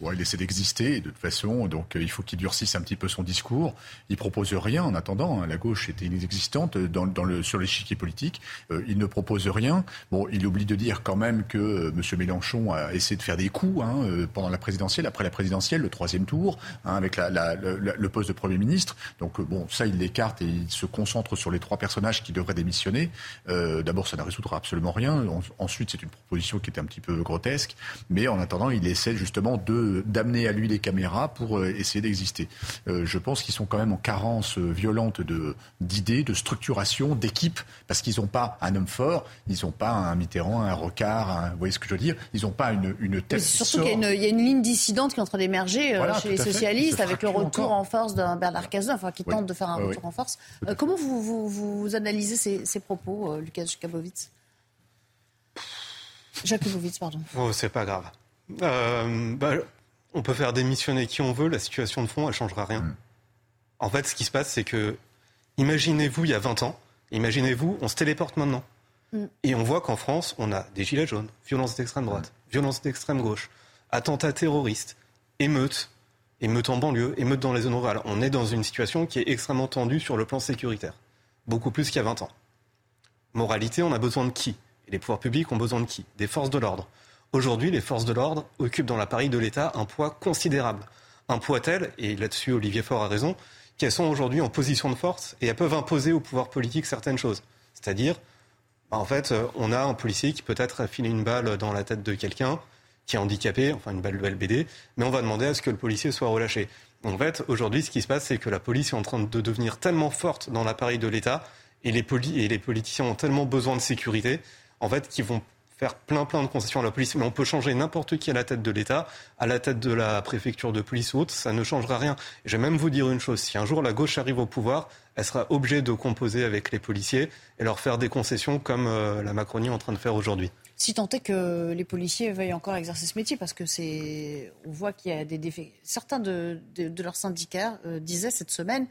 il essaie d'exister de toute façon, donc euh, il faut qu'il durcisse un petit peu son discours. Il propose rien en attendant. Hein. La gauche était inexistante le, sur l'échiquier politique. Euh, il ne propose rien. Bon, il oublie de dire quand même que euh, M. Mélenchon a essayé de faire des coups hein, pendant la présidentielle, après la présidentielle, le troisième tour, hein, avec le poste de Premier ministre. Donc bon, ça, il l'écarte et il se concentre sur les trois personnages qui devraient démissionner. D'abord, ça ne résoudra absolument rien. ensuite, c'est une proposition qui était un petit peu grotesque. Mais en attendant, il essaie justement de d'amener à lui les caméras pour euh, essayer d'exister. Euh, je pense qu'ils sont quand même en carence euh, violente d'idées, de, structuration, d'équipe, parce qu'ils n'ont pas un homme fort, ils n'ont pas un Mitterrand, un Rocard, vous voyez ce que je veux dire? Ils n'ont pas une, une tête. Surtout qu'il y, a une ligne dissidente qui est en train d'émerger chez les socialistes, avec le retour en force d'un Bernard Cazeneuve, enfin, qui tente de faire un retour en force. comment vous, vous, analysez ces, propos, Lucas Jakubowicz? Jakubowicz, pardon. Oh, c'est pas grave. Bah, on peut faire démissionner qui on veut, la situation de fond, elle changera rien. Mm. En fait, ce qui se passe, c'est que, imaginez-vous il y a 20 ans, imaginez-vous, on se téléporte maintenant. Mm. Et on voit qu'en France, on a des gilets jaunes, violences d'extrême droite, mm. violences d'extrême gauche, attentats terroristes, émeutes, émeutes en banlieue, émeutes dans les zones rurales. On est dans une situation qui est extrêmement tendue sur le plan sécuritaire. Beaucoup plus qu'il y a 20 ans. Moralité, on a besoin de qui? Et les pouvoirs publics ont besoin de qui? Des forces de l'ordre. Aujourd'hui, les forces de l'ordre occupent dans l'appareil de l'État un poids considérable. Un poids tel, et là-dessus Olivier Faure a raison, qu'elles sont aujourd'hui en position de force et elles peuvent imposer au pouvoir politique certaines choses. C'est-à-dire, bah, en fait, euh, on a un policier qui peut-être a filé une balle dans la tête de quelqu'un qui est handicapé, enfin une balle de LBD, mais on va demander à ce que le policier soit relâché. En fait, aujourd'hui, ce qui se passe, c'est que la police est en train de devenir tellement forte dans l'appareil de l'État et les, et les politiciens ont tellement besoin de sécurité, en fait, qu'ils vont faire plein plein de concessions à la police, mais on peut changer n'importe qui à la tête de l'État, à la tête de la préfecture de police ou autre, ça ne changera rien. Et je vais même vous dire une chose, si un jour la gauche arrive au pouvoir, elle sera obligée de composer avec les policiers et leur faire des concessions comme euh, la Macronie est en train de faire aujourd'hui. Si tant est que les policiers veuillent encore exercer ce métier, parce que c'est, on voit qu'il y a des défis. Certains de, leurs syndicats euh, disaient cette semaine,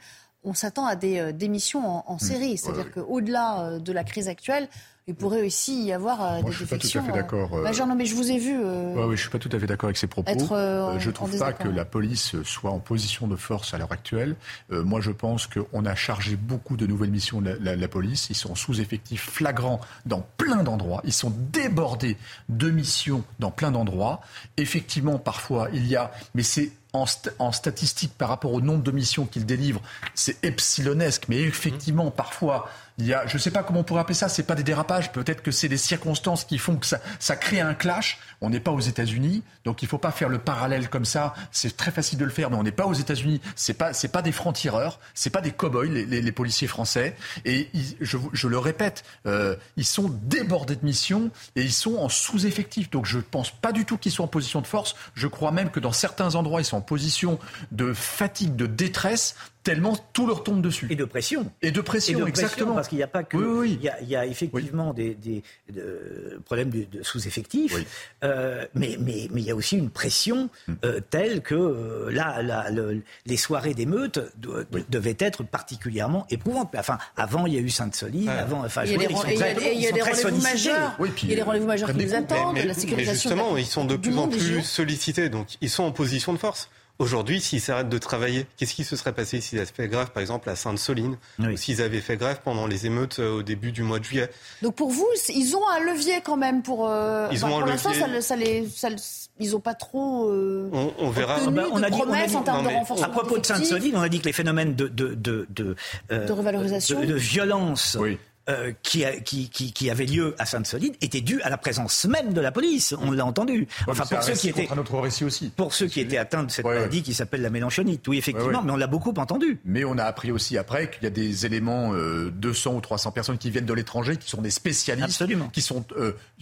on s'attend à des euh, démissions en, mmh. série, c'est-à-dire qu'au-delà de la crise actuelle, il pourrait aussi y avoir euh, des je suis pas tout à fait d'accord. Euh, bah, mais je vous ai vu. Euh, oui, je suis pas tout à fait d'accord avec ces propos. Être, je trouve pas que la police soit en position de force à l'heure actuelle. moi, je pense qu'on a chargé beaucoup de nouvelles missions de la, la, police. Ils sont sous effectifs flagrants dans plein d'endroits. Ils sont débordés de missions dans plein d'endroits. Effectivement, parfois, il y a, mais c'est en, statistique par rapport au nombre de missions qu'ils délivrent, c'est epsilonesque. Mais effectivement, parfois, il y a, je ne sais pas comment on pourrait appeler ça, c'est pas des dérapages, peut-être que c'est des circonstances qui font que ça, ça crée un clash. On n'est pas aux États-Unis, donc il ne faut pas faire le parallèle comme ça. C'est très facile de le faire, mais on n'est pas aux États-Unis. C'est pas, c'est pas des francs-tireurs, c'est pas des cow-boys les, les, les, policiers français. Et je, je, le répète, euh, ils sont débordés de missions et ils sont en sous-effectif. Donc je pense pas du tout qu'ils soient en position de force. Je crois même que dans certains endroits, ils sont en position de fatigue, de détresse tellement tout leur tombe dessus. Et de pression. Et de pression, exactement. parce qu'il n'y a pas que. Oui, Il, y a, effectivement des, problèmes de, sous-effectifs, euh, mais, mais, mais il y a aussi une pression hmm. euh, telle que euh, là, les soirées d'émeutes devaient être particulièrement éprouvantes. Enfin, avant, il y a eu Sainte-Soline, avant. Enfin, il y a des rendez-vous majeurs. il y a des rendez-vous majeurs qui nous attendent, la sécurisation. Mais justement, ils sont de plus en plus sollicités, donc ils sont en position de force. Aujourd'hui, s'ils s'arrêtent de travailler, qu'est-ce qui se serait passé s'ils avaient fait grève, par exemple, à Sainte-Soline, ou s'ils avaient fait grève pendant les émeutes euh, au début du mois de juillet? Donc pour vous, ils ont un levier quand même pour. Euh, ils ont un levier. Ça, ça, les, ça, ils n'ont pas trop. Euh, on, verra. Ah bah, on a dit, on a dit, en termes de renforcement. À propos de Sainte-Soline, on a dit que les phénomènes de de de, de, revalorisation, de, violence. Euh, qui, qui, qui, avait lieu à Sainte-Soline était due à la présence même de la police. On l'a entendu. Enfin, pour ceux qui étaient un autre récit aussi. Pour ceux qui étaient atteints de cette maladie qui s'appelle la mélanchonite, oui, effectivement, mais on l'a beaucoup entendu. Mais on a appris aussi après qu'il y a des éléments, 200 ou 300 personnes qui viennent de l'étranger, qui sont des spécialistes, Absolument. qui sont,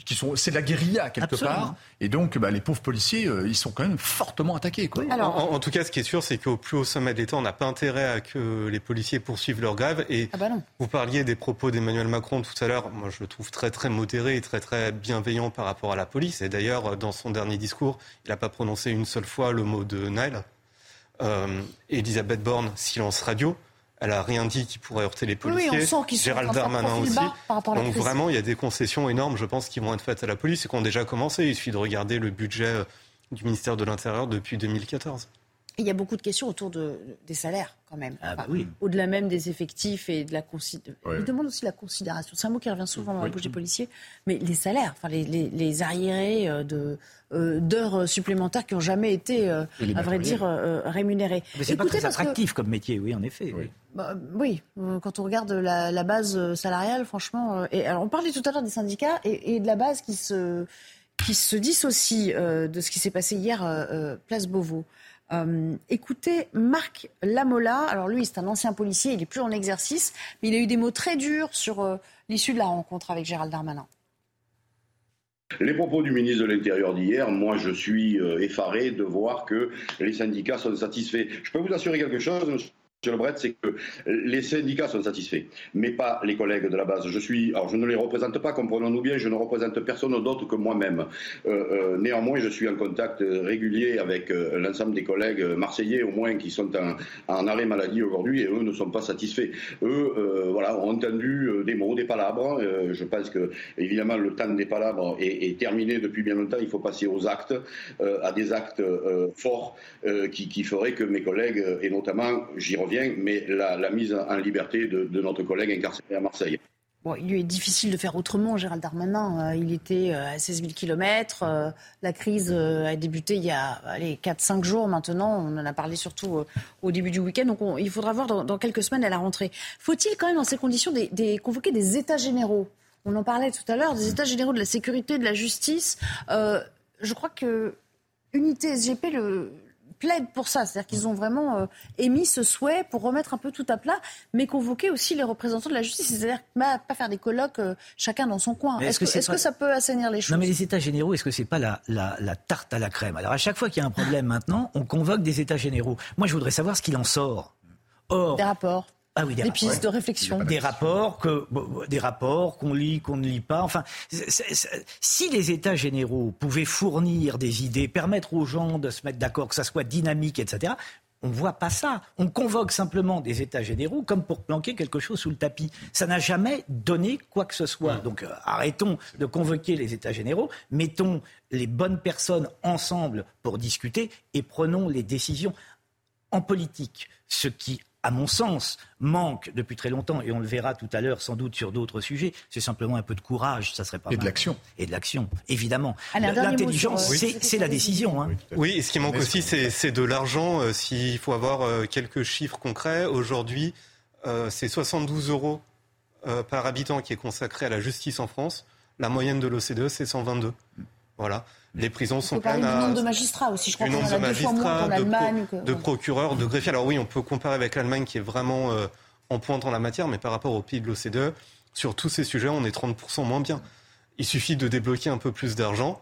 qui sont, c'est de la guérilla quelque part. Et donc, bah, les pauvres policiers, ils sont quand même fortement attaqués. Quoi. Alors, en, tout cas, ce qui est sûr, c'est qu'au plus haut sommet de l'État, on n'a pas intérêt à que les policiers poursuivent leur grève. Et ah bah vous parliez des propos d'Emmanuel Macron tout à l'heure. Moi, je le trouve très, très modéré et très, très bienveillant par rapport à la police. Et d'ailleurs, dans son dernier discours, il n'a pas prononcé une seule fois le mot de Nile. Euh, Elisabeth Borne, silence radio. Elle a rien dit qui pourrait heurter les policiers. Oui, on sent Gérald Darmanin aussi. Donc vraiment, il y a des concessions énormes, je pense, qui vont être faites à la police et qui ont déjà commencé. Il suffit de regarder le budget euh, du ministère de l'Intérieur depuis 2014. Il y a beaucoup de questions autour de, des salaires, quand même. Ah, bah oui. Au-delà même des effectifs et de la considération. Il demande aussi la considération. C'est un mot qui revient souvent dans la bouche des policiers. Mais les salaires, enfin, les, les, arriérés euh, de, euh, d'heures supplémentaires qui n'ont jamais été, euh, à vrai dire, rémunérés. Mais c'est pas très attractif comme métier, oui, en effet. Oui. Bah, oui, quand on regarde la, la, base salariale, franchement. et alors, on parlait tout à l'heure des syndicats et, et, de la base qui se, qui se dissocie de ce qui s'est passé hier, place Beauvau. Euh, écoutez Marc Lamola. Alors lui, c'est un ancien policier, il n'est plus en exercice, mais il a eu des mots très durs sur euh, l'issue de la rencontre avec Gérald Darmanin. Les propos du ministre de l'Intérieur d'hier, moi je suis euh, effaré de voir que les syndicats sont satisfaits. Je peux vous assurer quelque chose, Monsieur Lebret, c'est que les syndicats sont satisfaits, mais pas les collègues de la base. Je suis, alors je ne les représente pas, comprenons-nous bien, je ne représente personne d'autre que moi-même. Euh, euh, néanmoins, je suis en contact régulier avec euh, l'ensemble des collègues marseillais, au moins, qui sont en, arrêt maladie aujourd'hui, et eux ne sont pas satisfaits. Eux, voilà, ont entendu des mots, des palabres. je pense que, évidemment, le temps des palabres est, terminé depuis bien longtemps. Il faut passer aux actes, à des actes forts qui, qui feraient que mes collègues, et notamment, j'y reviens, mais la, mise en liberté de, notre collègue incarcéré à Marseille. Bon, il est difficile de faire autrement, Gérald Darmanin. Euh, il était euh, à 16 000 km. la crise euh, a débuté il y a 4-5 jours maintenant. On en a parlé surtout au début du week-end. Donc il faudra voir dans, quelques semaines à la rentrée. Faut-il quand même, dans ces conditions, convoquer des états généraux? On en parlait tout à l'heure, des états généraux de la sécurité, de la justice. je crois que Unité SGP le, plaident pour ça. C'est-à-dire qu'ils ont vraiment euh, émis ce souhait pour remettre un peu tout à plat, mais convoquer aussi les représentants de la justice. C'est-à-dire pas, faire des colloques euh, chacun dans son coin. Est-ce que, ça peut assainir les choses Non, mais les États généraux, est-ce que c'est pas la, la, tarte à la crème? Alors à chaque fois qu'il y a un problème maintenant, on convoque des États généraux. Moi, je voudrais savoir ce qu'il en sort. Or, des rapports. Ah oui, des, pistes de réflexion. Des rapports que, des rapports qu'on lit, qu'on ne lit pas. Enfin, si les États généraux pouvaient fournir des idées, permettre aux gens de se mettre d'accord, que ça soit dynamique, etc. On ne voit pas ça. On convoque simplement des États généraux comme pour planquer quelque chose sous le tapis. Ça n'a jamais donné quoi que ce soit. Donc euh, arrêtons de convoquer les États généraux, mettons les bonnes personnes ensemble pour discuter et prenons les décisions en politique. Ce qui à mon sens, manque depuis très longtemps, et on le verra tout à l'heure sans doute sur d'autres sujets, c'est simplement un peu de courage, ça serait pas Et de l'action. Et de l'action, évidemment. L'intelligence, c'est la décision. Hein. Oui, et ce qui manque aussi, c'est de l'argent. Euh, s'il faut avoir euh, quelques chiffres concrets, aujourd'hui, euh, c'est 72 euros par habitant qui est consacré à la justice en France. La moyenne de l'OCDE, c'est 122. Voilà. Les prisons sont pleines à... nombre de magistrats aussi, je crois qu'on a deux fois moins De, procureurs, de greffiers. Alors oui, on peut comparer avec l'Allemagne qui est vraiment euh, en pointe en la matière, mais par rapport au pays de l'OCDE, sur tous ces sujets, on est 30% moins bien. Il suffit de débloquer un peu plus d'argent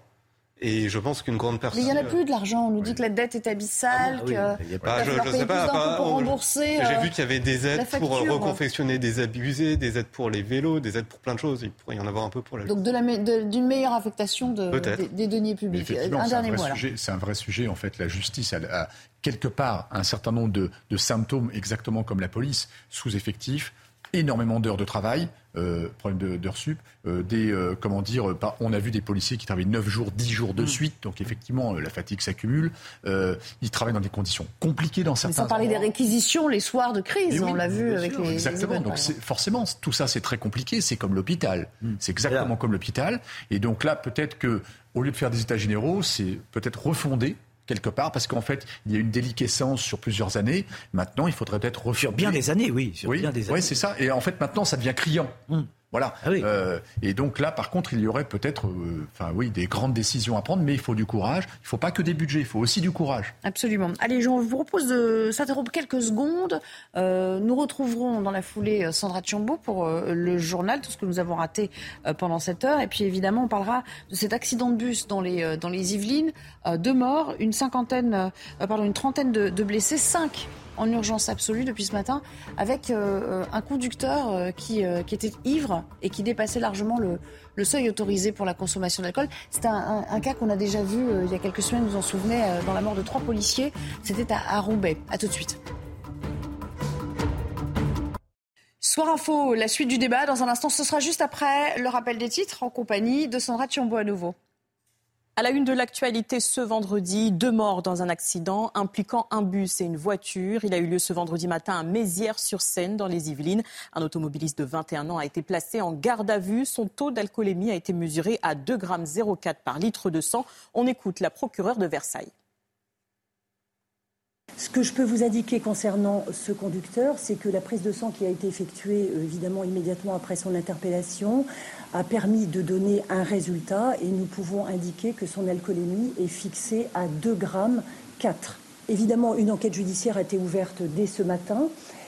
et je pense qu'une grande personne. Mais il n'y en a plus de l'argent. On nous dit que la dette est abyssale, ah, que bah, je, je sais pas. pour rembourser. J'ai vu qu'il y avait des aides pour reconfectionner des abusés, des aides pour les vélos, des aides pour plein de choses. Il pourrait y en avoir un peu pour la. Donc d'une meilleure affectation de, des, deniers publics. Un dernier mot. C'est un vrai sujet en fait. La justice a, quelque part un certain nombre de, de symptômes, exactement comme la police, sous-effectifs énormément d'heures de travail, euh, problème d'heures sup, euh, des, euh, comment dire, on a vu des policiers qui travaillent 9 jours, 10 jours de mm. suite, donc effectivement, la fatigue s'accumule. ils travaillent dans des conditions compliquées dans certains. Mais sans parler des réquisitions les soirs de crise, on l'a vu avec les. Exactement, donc forcément, tout ça c'est très compliqué, c'est comme l'hôpital. Mm. C'est exactement comme l'hôpital. Et donc là, peut-être que, au lieu de faire des états généraux, c'est peut-être refonder quelque part, parce qu'en fait, il y a une déliquescence sur plusieurs années. Maintenant, il faudrait peut-être refaire bien des années, oui. oui, bien des années. c'est ça. Et en fait, maintenant, ça devient criant. Hum. Voilà. Ah euh, et donc là, par contre, il y aurait peut-être, euh, enfin oui, des grandes décisions à prendre, mais il faut du courage. Il ne faut pas que des budgets, il faut aussi du courage. Absolument. Allez, je vous propose de s'interrompre quelques secondes. Euh, nous retrouverons dans la foulée Sandra Tchombo pour le journal, tout ce que nous avons raté pendant cette heure. Et puis évidemment, on parlera de cet accident de bus dans les, dans les Yvelines. deux morts, une cinquantaine, pardon, une trentaine de, de blessés, cinq en urgence absolue depuis ce matin avec euh, un conducteur euh, qui, euh, était ivre et qui dépassait largement le, seuil autorisé pour la consommation d'alcool. C'est un, cas qu'on a déjà vu il y a quelques semaines, vous en souvenez, dans la mort de trois policiers. C'était à, Roubaix. À tout de suite. Soir Info, la suite du débat. Dans un instant, ce sera juste après le rappel des titres en compagnie de Sandra Thiambo à nouveau. À la une de l'actualité ce vendredi, deux morts dans un accident impliquant un bus et une voiture. Il a eu lieu ce vendredi matin à Mézières-sur-Seine, dans les Yvelines. Un automobiliste de 21 ans a été placé en garde à vue. Son taux d'alcoolémie a été mesuré à 2,04 g par litre de sang. On écoute la procureure de Versailles. Ce que je peux vous indiquer concernant ce conducteur, c'est que la prise de sang qui a été effectuée euh, évidemment immédiatement après son interpellation a permis de donner un résultat et nous pouvons indiquer que son alcoolémie est fixée à 2 grammes 4. Évidemment, une enquête judiciaire a été ouverte dès ce matin.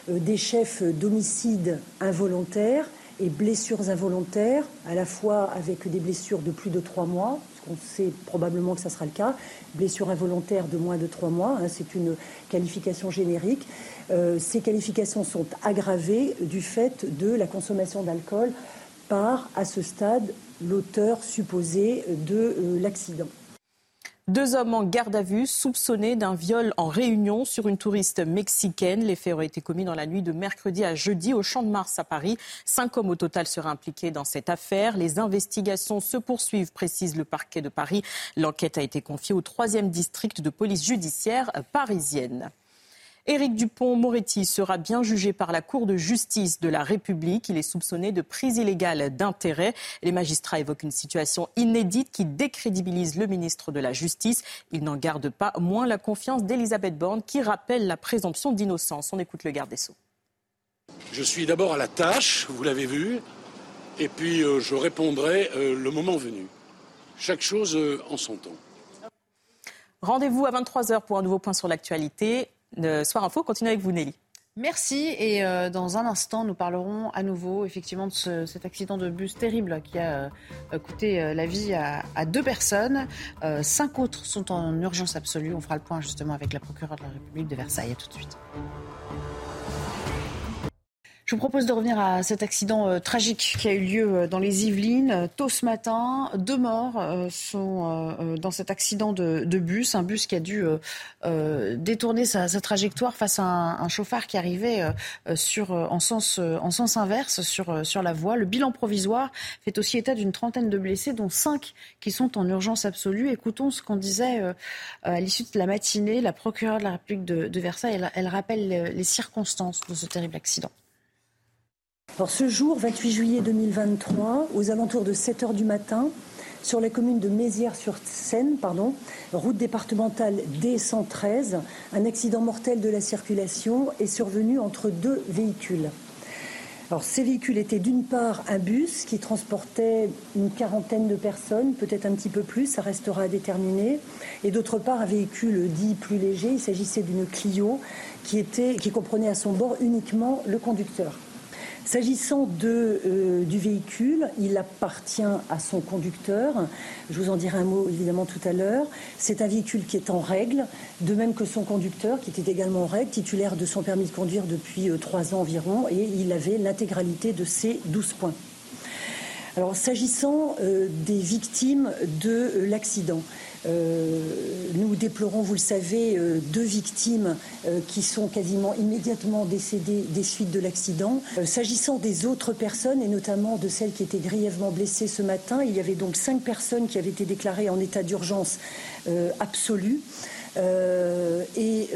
Euh, des chefs d'homicide involontaire et blessures involontaires, à la fois avec des blessures de plus de trois mois, qu'on sait probablement que ça sera le cas, blessures involontaires de moins de trois mois, hein, c'est une qualification générique. Euh, ces qualifications sont aggravées du fait de la consommation d'alcool par, à ce stade, l'auteur supposé de euh, l'accident. Deux hommes en garde à vue soupçonnés d'un viol en réunion sur une touriste mexicaine. Les faits auraient été commis dans la nuit de mercredi à jeudi au Champ de Mars à Paris. Cinq hommes au total seraient impliqués dans cette affaire. Les investigations se poursuivent, précise le parquet de Paris. L'enquête a été confiée au troisième district de police judiciaire parisienne. Éric Dupont-Moretti sera bien jugé par la Cour de justice de la République. Il est soupçonné de prise illégale d'intérêt. Les magistrats évoquent une situation inédite qui décrédibilise le ministre de la Justice. Il n'en garde pas moins la confiance d'Elisabeth Borne qui rappelle la présomption d'innocence. On écoute le garde des Sceaux. Je suis d'abord à la tâche, vous l'avez vu, et puis euh, je répondrai euh, le moment venu. Chaque chose euh, en son temps. Rendez-vous à 23h pour un nouveau point sur l'actualité. Soir Info. Continue avec vous, Nelly. Merci. Et euh, dans un instant, nous parlerons à nouveau effectivement de cet accident de bus terrible qui a euh, coûté euh, la vie à, à deux personnes. cinq autres sont en urgence absolue. On fera le point justement avec la procureure de la République de Versailles. À tout de suite. Je vous propose de revenir à cet accident euh, tragique qui a eu lieu euh, dans les Yvelines euh, tôt ce matin. Deux morts sont dans cet accident de, bus, un bus qui a dû détourner sa, trajectoire face à un, chauffard qui arrivait sur, en, sens, en sens inverse sur, la voie. Le bilan provisoire fait aussi état d'une trentaine de blessés, dont cinq qui sont en urgence absolue. Écoutons ce qu'on disait à l'issue de la matinée. La procureure de la République de, Versailles, elle rappelle les circonstances de ce terrible accident. Alors ce jour, 28 juillet 2023, aux alentours de 7 heures du matin, sur la commune de Mézières-sur-Seine, route départementale D113, un accident mortel de la circulation est survenu entre deux véhicules. Alors, ces véhicules étaient d'une part un bus qui transportait une quarantaine de personnes, peut-être un petit peu plus, ça restera à déterminer, et d'autre part un véhicule dit plus léger. Il s'agissait d'une Clio qui comprenait à son bord uniquement le conducteur. S'agissant euh, du véhicule, il appartient à son conducteur. Je vous en dirai un mot évidemment tout à l'heure. C'est un véhicule qui est en règle, de même que son conducteur, qui était également en règle, titulaire de son permis de conduire depuis euh, trois ans environ, et il avait l'intégralité de ses 12 points. Alors, s'agissant euh, des victimes de l'accident, nous déplorons, vous le savez, euh, deux victimes euh, qui sont quasiment immédiatement décédées des suites de l'accident. S'agissant des autres personnes, et notamment de celles qui étaient grièvement blessées ce matin, il y avait donc cinq personnes qui avaient été déclarées en état d'urgence absolue. et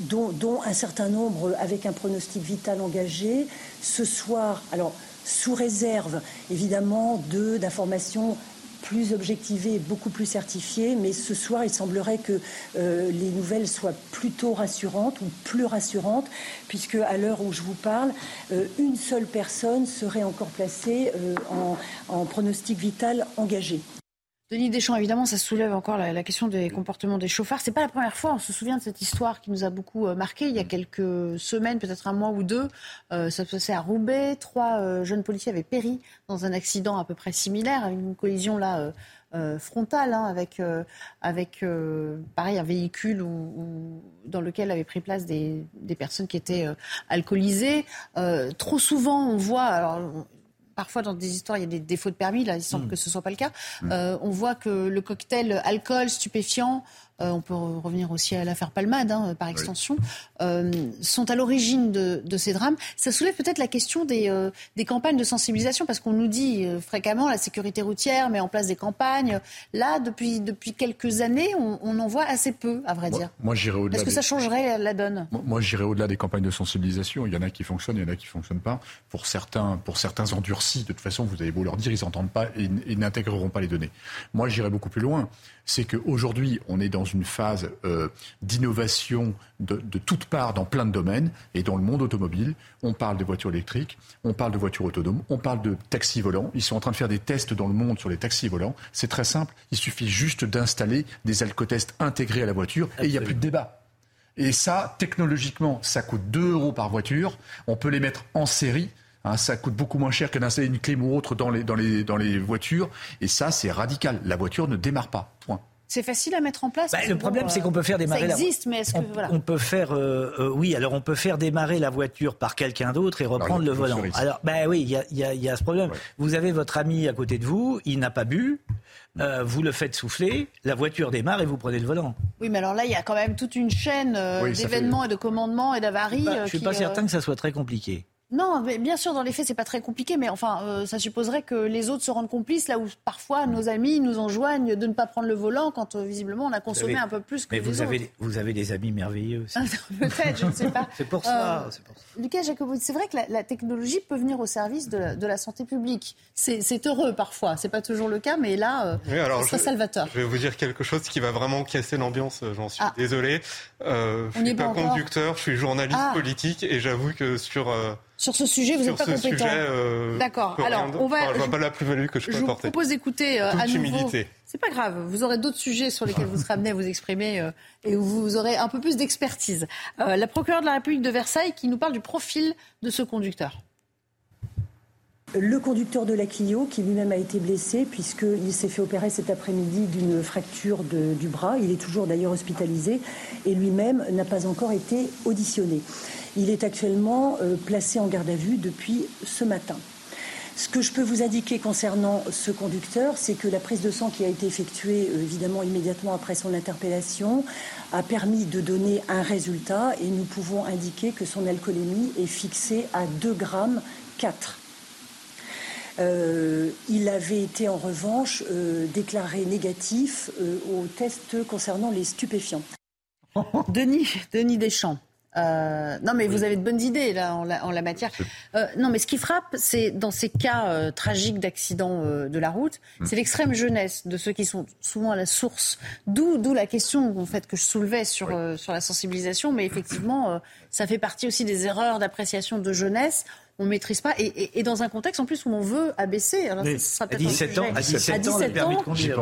dont, dont, un certain nombre avec un pronostic vital engagé. Ce soir, alors sous réserve évidemment d'informations plus objectivées, beaucoup plus certifiées. Mais ce soir, il semblerait que euh, les nouvelles soient plutôt rassurantes ou plus rassurantes, puisque à l'heure où je vous parle, euh, une seule personne serait encore placée en, en pronostic vital engagé. Denis Deschamps, évidemment, ça soulève encore la, question des comportements des chauffards. C'est pas la première fois. On se souvient de cette histoire qui nous a beaucoup euh, marqué il y a quelques semaines, peut-être un mois ou deux. Euh, ça se passait à Roubaix. Trois euh, jeunes policiers avaient péri dans un accident à peu près similaire, une collision là frontale hein, avec avec pareil un véhicule où, dans lequel avaient pris place des, des personnes qui étaient alcoolisées. trop souvent, on voit. Parfois dans des histoires, il y a des défauts de permis. Là, il semble mm. que ce ne soit pas le cas. Mm. Euh, on voit que le cocktail alcool, stupéfiant, euh, on peut revenir aussi à l'affaire Palmade, hein, par extension, euh, sont à l'origine de, ces drames. Ça soulève peut-être la question des, euh, des, campagnes de sensibilisation, parce qu'on nous dit fréquemment la sécurité routière met en place des campagnes. Là, depuis, depuis quelques années, on, en voit assez peu, à vrai dire. Moi, j'irais au-delà. Est-ce que ça changerait la donne? Moi, j'irais au-delà des campagnes de sensibilisation. Il y en a qui fonctionnent, il y en a qui ne fonctionnent pas. Pour certains, pour certains endurcis, de toute façon, vous avez beau leur dire, ils n'entendent pas et, et n'intégreront pas les données. Moi, j'irais beaucoup plus loin c'est qu'aujourd'hui, on est dans une phase euh, d'innovation de, de toutes parts dans plein de domaines. Et dans le monde automobile, on parle de voitures électriques, on parle de voitures autonomes, on parle de taxis volants. Ils sont en train de faire des tests dans le monde sur les taxis volants. C'est très simple. Il suffit juste d'installer des alcotests intégrés à la voiture et il n'y a plus de débat. Et ça, technologiquement, ça coûte 2 euros par voiture. On peut les mettre en série. Hein, ça coûte beaucoup moins cher que d'installer une clim ou autre dans les, dans, les, dans les voitures. Et ça, c'est radical. La voiture ne démarre pas. Point. C'est facile à mettre en place. Bah, le problème, c'est qu'on peut faire démarrer. Ça existe, mais est-ce que on, voilà. on peut faire, euh, euh, oui. Alors, on peut faire démarrer la voiture par quelqu'un d'autre et reprendre le volant. Alors, ben oui, il y a, y, y a, ce problème. Vous avez votre ami à côté de vous, il n'a pas bu. Euh, vous le faites souffler, la voiture démarre et vous prenez le volant. Oui, mais alors là, il y a quand même toute une chaîne d'événements et de commandements et d'avaries. Bah, je ne suis pas certain que ça soit très compliqué. Non, mais bien sûr, dans les faits, c'est pas très compliqué, mais enfin, euh, ça supposerait que les autres se rendent complices là où parfois nos amis nous enjoignent de ne pas prendre le volant quand euh, visiblement on a consommé un peu plus que mais vous avez, Vous avez des amis merveilleux. (laughs) Peut-être, je ne sais pas. (laughs) c'est pour, ça, euh, Lucas Jacobo, c'est vrai que la, technologie peut venir au service de la, santé publique. C'est heureux parfois, c'est pas toujours le cas, mais là, c'est salvateur. Je vais vous dire quelque chose qui va vraiment casser l'ambiance. J'en suis ah. désolé. je suis pas, conducteur, je suis journaliste ah. politique et j'avoue que sur sur ce sujet, vous n'êtes pas compétent. Euh, D'accord. Alors, on va. Je vois pas la plus-value que je, peux apporter. Je vous propose d'écouter euh, à nouveau. C'est pas grave. Vous aurez d'autres sujets sur lesquels vous serez amené à vous exprimer euh, et où vous aurez un peu plus d'expertise. la procureure de la République de Versailles qui nous parle du profil de ce conducteur le conducteur de la Clio, qui lui-même a été blessé, puisqu'il s'est fait opérer cet après-midi d'une fracture du bras. Il est toujours d'ailleurs hospitalisé et lui-même n'a pas encore été auditionné. Il est actuellement euh, placé en garde à vue depuis ce matin. Ce que je peux vous indiquer concernant ce conducteur, c'est que la prise de sang qui a été effectuée euh, évidemment immédiatement après son interpellation a permis de donner un résultat et nous pouvons indiquer que son alcoolémie est fixée à 2 grammes 4. Euh, il avait été en revanche déclaré négatif au test concernant les stupéfiants. Denis, Denis Deschamps. Euh, non, mais vous avez de bonnes idées là en la, matière. Euh, non, mais ce qui frappe, c'est dans ces cas euh, tragiques d'accidents de la route, hmm. c'est l'extrême jeunesse de ceux qui sont souvent à la source. D'où, d'où la question en fait que je soulevais sur sur la sensibilisation, mais effectivement, ça fait partie aussi des erreurs d'appréciation de jeunesse on ne maîtrise pas. Et, dans un contexte en plus où on veut abaisser, alors ça à 17 ans, à 17, ans,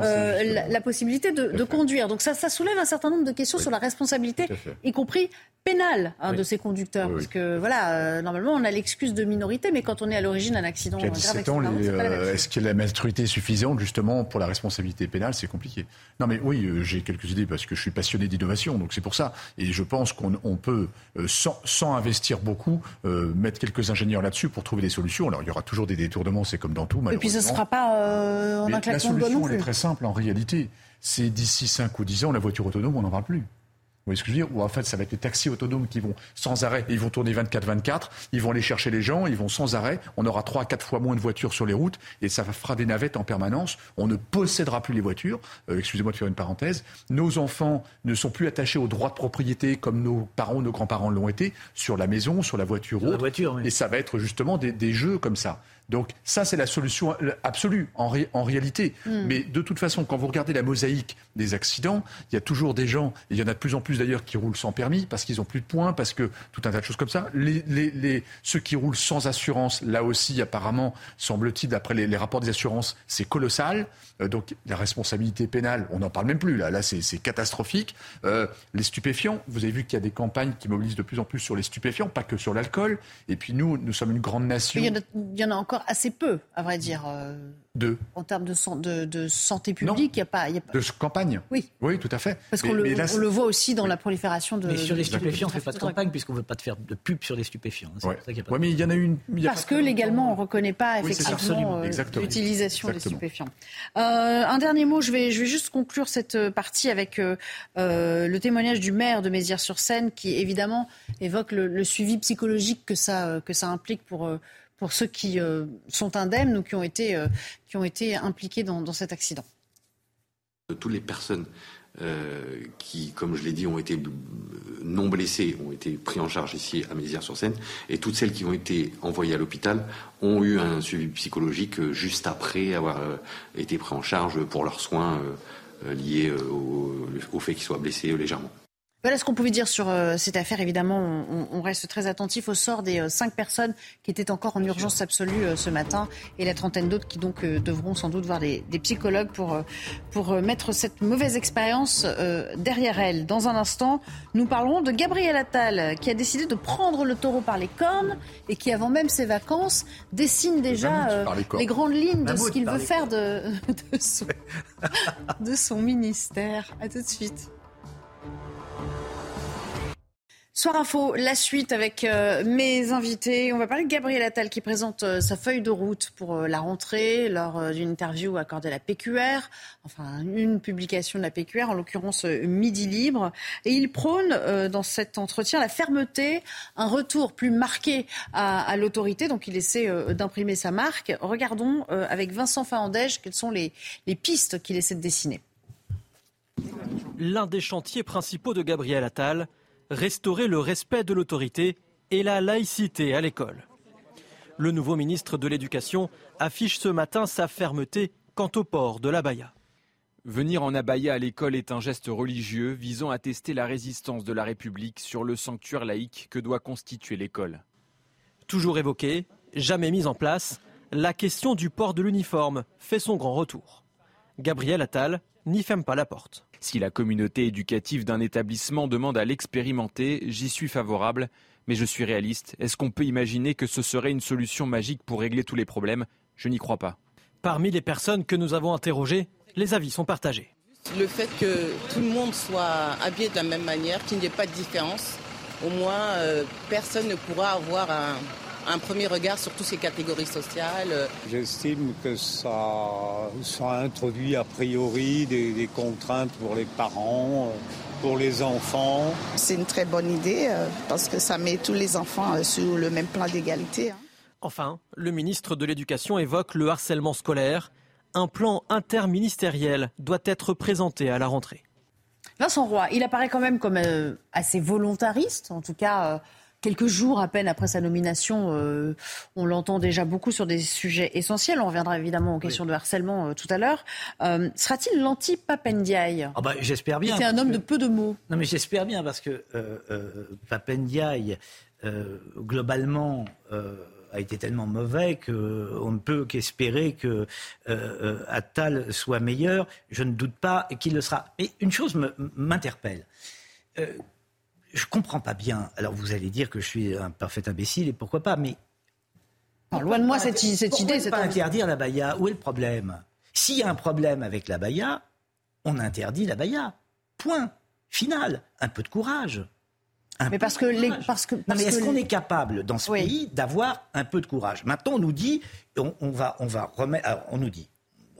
euh, la, possibilité de, conduire. Donc ça, ça, soulève un certain nombre de questions sur la responsabilité, y compris pénale hein, de ces conducteurs. Parce que voilà, euh, normalement on a l'excuse de minorité, mais quand on est à l'origine d'un accident grave, euh, est-ce que la maturité est suffisante justement pour la responsabilité pénale C'est compliqué. Non mais oui, j'ai quelques idées parce que je suis passionné d'innovation, donc c'est pour ça. Et je pense qu'on peut, sans, sans, investir beaucoup, mettre quelques ingénieurs là-dessus pour trouver des solutions. Alors il y aura toujours des détournements, c'est comme dans tout. Et puis ce ne sera pas euh, en un claquement de La solution, elle est très simple en réalité. C'est d'ici 5 ou 10 ans, la voiture autonome, on n'en parle plus. Vous voyez ce que je veux dire Ou en fait, ça va être les taxis autonomes qui vont sans arrêt, ils vont tourner 24-24, ils vont aller chercher les gens, ils vont sans arrêt. On aura 3 à 4 fois moins de voitures sur les routes et ça fera des navettes en permanence. On ne possédera plus les voitures. Euh, excusez-moi de faire une parenthèse. Nos enfants ne sont plus attachés aux droits de propriété comme nos parents, nos grands-parents l'ont été sur la maison, sur la voiture. Sur la voiture Et ça va être justement des, des jeux comme ça Donc ça, c'est la solution absolue en, en réalité. Hmm. Mais de toute façon, quand vous regardez la mosaïque des accidents, il y a toujours des gens, et il y en a de plus en plus d'ailleurs, qui roulent sans permis parce qu'ils ont plus de points, parce que tout un tas de choses comme ça. Les, les, ceux qui roulent sans assurance, là aussi, apparemment, semble-t-il, d'après les, rapports des assurances, c'est colossal. Euh, donc la responsabilité pénale, on n'en parle même plus. Là, là c'est catastrophique. Euh, les stupéfiants, vous avez vu qu'il y a des campagnes qui mobilisent de plus en plus sur les stupéfiants, pas que sur l'alcool. Et puis nous, nous sommes une grande nation. Il y, en a, encore assez peu, à vrai dire. Euh, de En termes de, de, santé publique, il n'y a, pas, a De campagne Oui. Oui, tout à fait. Parce qu'on le, le, voit aussi dans la prolifération de. Mais sur les stupéfiants, on ne fait pas de campagne puisqu'on ne veut pas te faire de pub sur les stupéfiants. Oui, mais il y en a une. Parce que légalement, on ne reconnaît pas effectivement euh, l'utilisation des stupéfiants. Euh, un dernier mot, je vais, je vais juste conclure cette partie avec euh, le témoignage du maire de Mézières-sur-Seine qui évidemment évoque le, le, suivi psychologique que ça, que ça implique pour pour ceux qui euh, sont indemnes ou qui ont été, euh, impliqués dans, cet accident Toutes les personnes euh, qui, comme je l'ai dit, ont été non blessées, ont été pris en charge ici à Mézières-sur-Seine, et toutes celles qui ont été envoyées à l'hôpital ont eu un suivi psychologique juste après avoir été pris en charge pour leurs soins liés au fait qu'ils soient blessés légèrement. Voilà ce qu'on pouvait dire sur euh, cette affaire. Évidemment, on, reste très attentif au sort des euh, cinq personnes qui étaient encore en urgence absolue euh, ce matin et la trentaine d'autres qui donc devront sans doute voir des, psychologues pour, pour mettre cette mauvaise expérience derrière elles. Dans un instant, nous parlerons de Gabriel Attal qui a décidé de prendre le taureau par les cornes et qui, avant même ses vacances, dessine déjà les, grandes lignes de ce qu'il veut faire de, (laughs) de, son, de son ministère. À tout de suite. Soir Info, la suite avec euh, mes invités. On va parler de Gabriel Attal qui présente euh, sa feuille de route pour euh, la rentrée lors d'une interview accordée à la PQR, enfin une publication de la PQR, en l'occurrence Midi Libre. Et il prône dans cet entretien la fermeté, un retour plus marqué à, l'autorité. Donc il essaie d'imprimer sa marque. Regardons avec Vincent Fahandège quelles sont les, les pistes qu'il essaie de dessiner. L'un des chantiers principaux de Gabriel Attal restaurer le respect de l'autorité et la laïcité à l'école. Le nouveau ministre de l'Éducation affiche ce matin sa fermeté quant au port de l'abaya. Venir en abaya à l'école est un geste religieux visant à tester la résistance de la République sur le sanctuaire laïque que doit constituer l'école. Toujours évoquée, jamais mise en place, la question du port de l'uniforme fait son grand retour. Gabriel Attal n'y ferme pas la porte. Si la communauté éducative d'un établissement demande à l'expérimenter, j'y suis favorable, mais je suis réaliste. Est-ce qu'on peut imaginer que ce serait une solution magique pour régler tous les problèmes? Je n'y crois pas. Parmi les personnes que nous avons interrogées, les avis sont partagés. Le fait que tout le monde soit habillé de la même manière, qu'il n'y ait pas de différence, au moins euh, personne ne pourra avoir un, un premier regard sur toutes ces catégories sociales. J'estime que ça, ça introduit a priori des, contraintes pour les parents, pour les enfants. C'est une très bonne idée euh, parce que ça met tous les enfants euh, sur le même plan d'égalité. Hein. Enfin, le ministre de l'Éducation évoque le harcèlement scolaire. Un plan interministériel doit être présenté à la rentrée. Vincent Roy, il apparaît quand même comme euh, assez volontariste, en tout cas quelques jours à peine après sa nomination, euh, on l'entend déjà beaucoup sur des sujets essentiels. On reviendra évidemment aux questions de harcèlement euh, tout à l'heure. Euh, sera-t-il l'anti-Papendiaï? Ah bah, J'espère bien. C'est un homme de peu de mots. Non, mais j'espère bien parce que Papendiaï, globalement, a été tellement mauvais qu'on ne peut qu'espérer que Attal soit meilleur. Je ne doute pas qu'il le sera. Mais une chose m'interpelle je comprends pas bien. Alors vous allez dire que je suis un parfait imbécile et pourquoi pas, mais loin de moi cette, cette idée. C'est pas interdire la baya? Où est le problème? S'il y a un problème avec la baya, on interdit la baya. Point. Final. Un peu de courage. mais parce que, les, parce que, non, mais est-ce qu'on est capable dans ce pays d'avoir un peu de courage? Maintenant, on nous dit, on, on va, on va remettre, alors, on nous dit,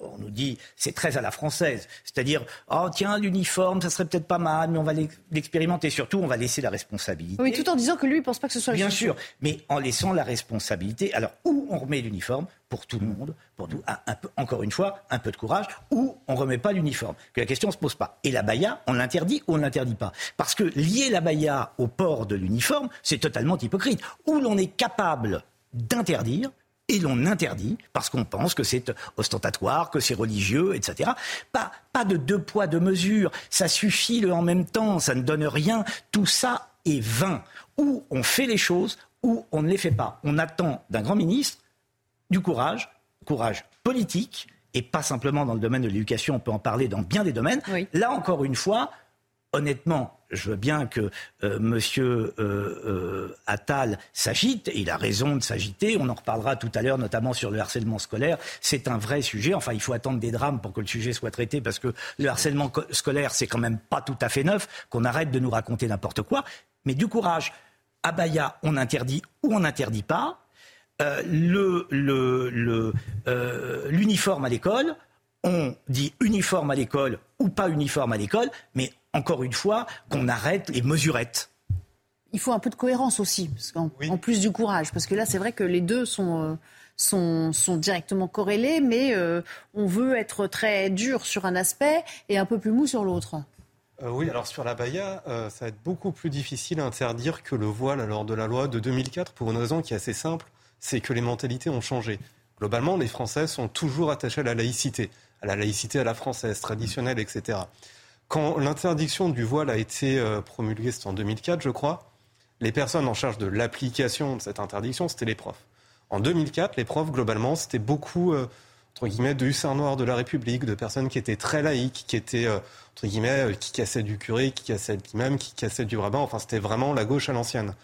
on nous dit, c'est très à la française. C'est-à-dire, oh tiens, l'uniforme, ça serait peut-être pas mal, mais on va l'expérimenter. Surtout, on va laisser la responsabilité. Oui, tout en disant que lui, il pense pas que ce soit Bien sûr, mais en laissant la responsabilité. Alors, où on remet l'uniforme? Pour tout le monde, pour un, peu, encore une fois, un peu de courage, ou on remet pas l'uniforme. Que la question ne se pose pas. Et la baya, on l'interdit ou on l'interdit pas? Parce que lier la baya au port de l'uniforme, c'est totalement hypocrite. Où l'on est capable d'interdire, et l'on interdit parce qu'on pense que c'est ostentatoire, que c'est religieux, etc. Pas, pas de deux poids, deux mesures. Ça suffit le en même temps, ça ne donne rien. Tout ça est vain. Ou on fait les choses, ou on ne les fait pas. On attend d'un grand ministre du courage, courage politique, et pas simplement dans le domaine de l'éducation, on peut en parler dans bien des domaines. Là, encore une fois, honnêtement, je veux bien que euh, Monsieur euh, euh, Attal s'agite, et il a raison de s'agiter. On en reparlera tout à l'heure, notamment sur le harcèlement scolaire. C'est un vrai sujet. Enfin, il faut attendre des drames pour que le sujet soit traité, parce que le harcèlement scolaire, c'est quand même pas tout à fait neuf. Qu'on arrête de nous raconter n'importe quoi. Mais du courage. Abaya, on interdit ou on n'interdit pas. le, l'uniforme à l'école, on dit uniforme à l'école ou pas uniforme à l'école, mais encore une fois, qu'on arrête les mesurettes. Il faut un peu de cohérence aussi, en, plus du courage, parce que là, c'est vrai que les deux sont, euh, sont, directement corrélés, mais euh, on veut être très dur sur un aspect et un peu plus mou sur l'autre. Euh, oui, alors sur la baya, ça va être beaucoup plus difficile à interdire que le voile lors de la loi de 2004 pour une raison qui est assez simple, c'est que les mentalités ont changé. Globalement, les Français sont toujours attachés à la laïcité, à la laïcité à la française, traditionnelle, etc. Quand l'interdiction du voile a été euh, promulguée, c'était en 2004, je crois, les personnes en charge de l'application de cette interdiction, c'était les profs. En 2004, les profs, globalement, c'était beaucoup, euh, entre guillemets, de hussards noirs de la République, de personnes qui étaient très laïques, qui étaient, euh, entre guillemets, qui cassaient du curé, qui cassaient l'imam, qui cassaient du rabbin. Enfin, c'était vraiment la gauche à l'ancienne.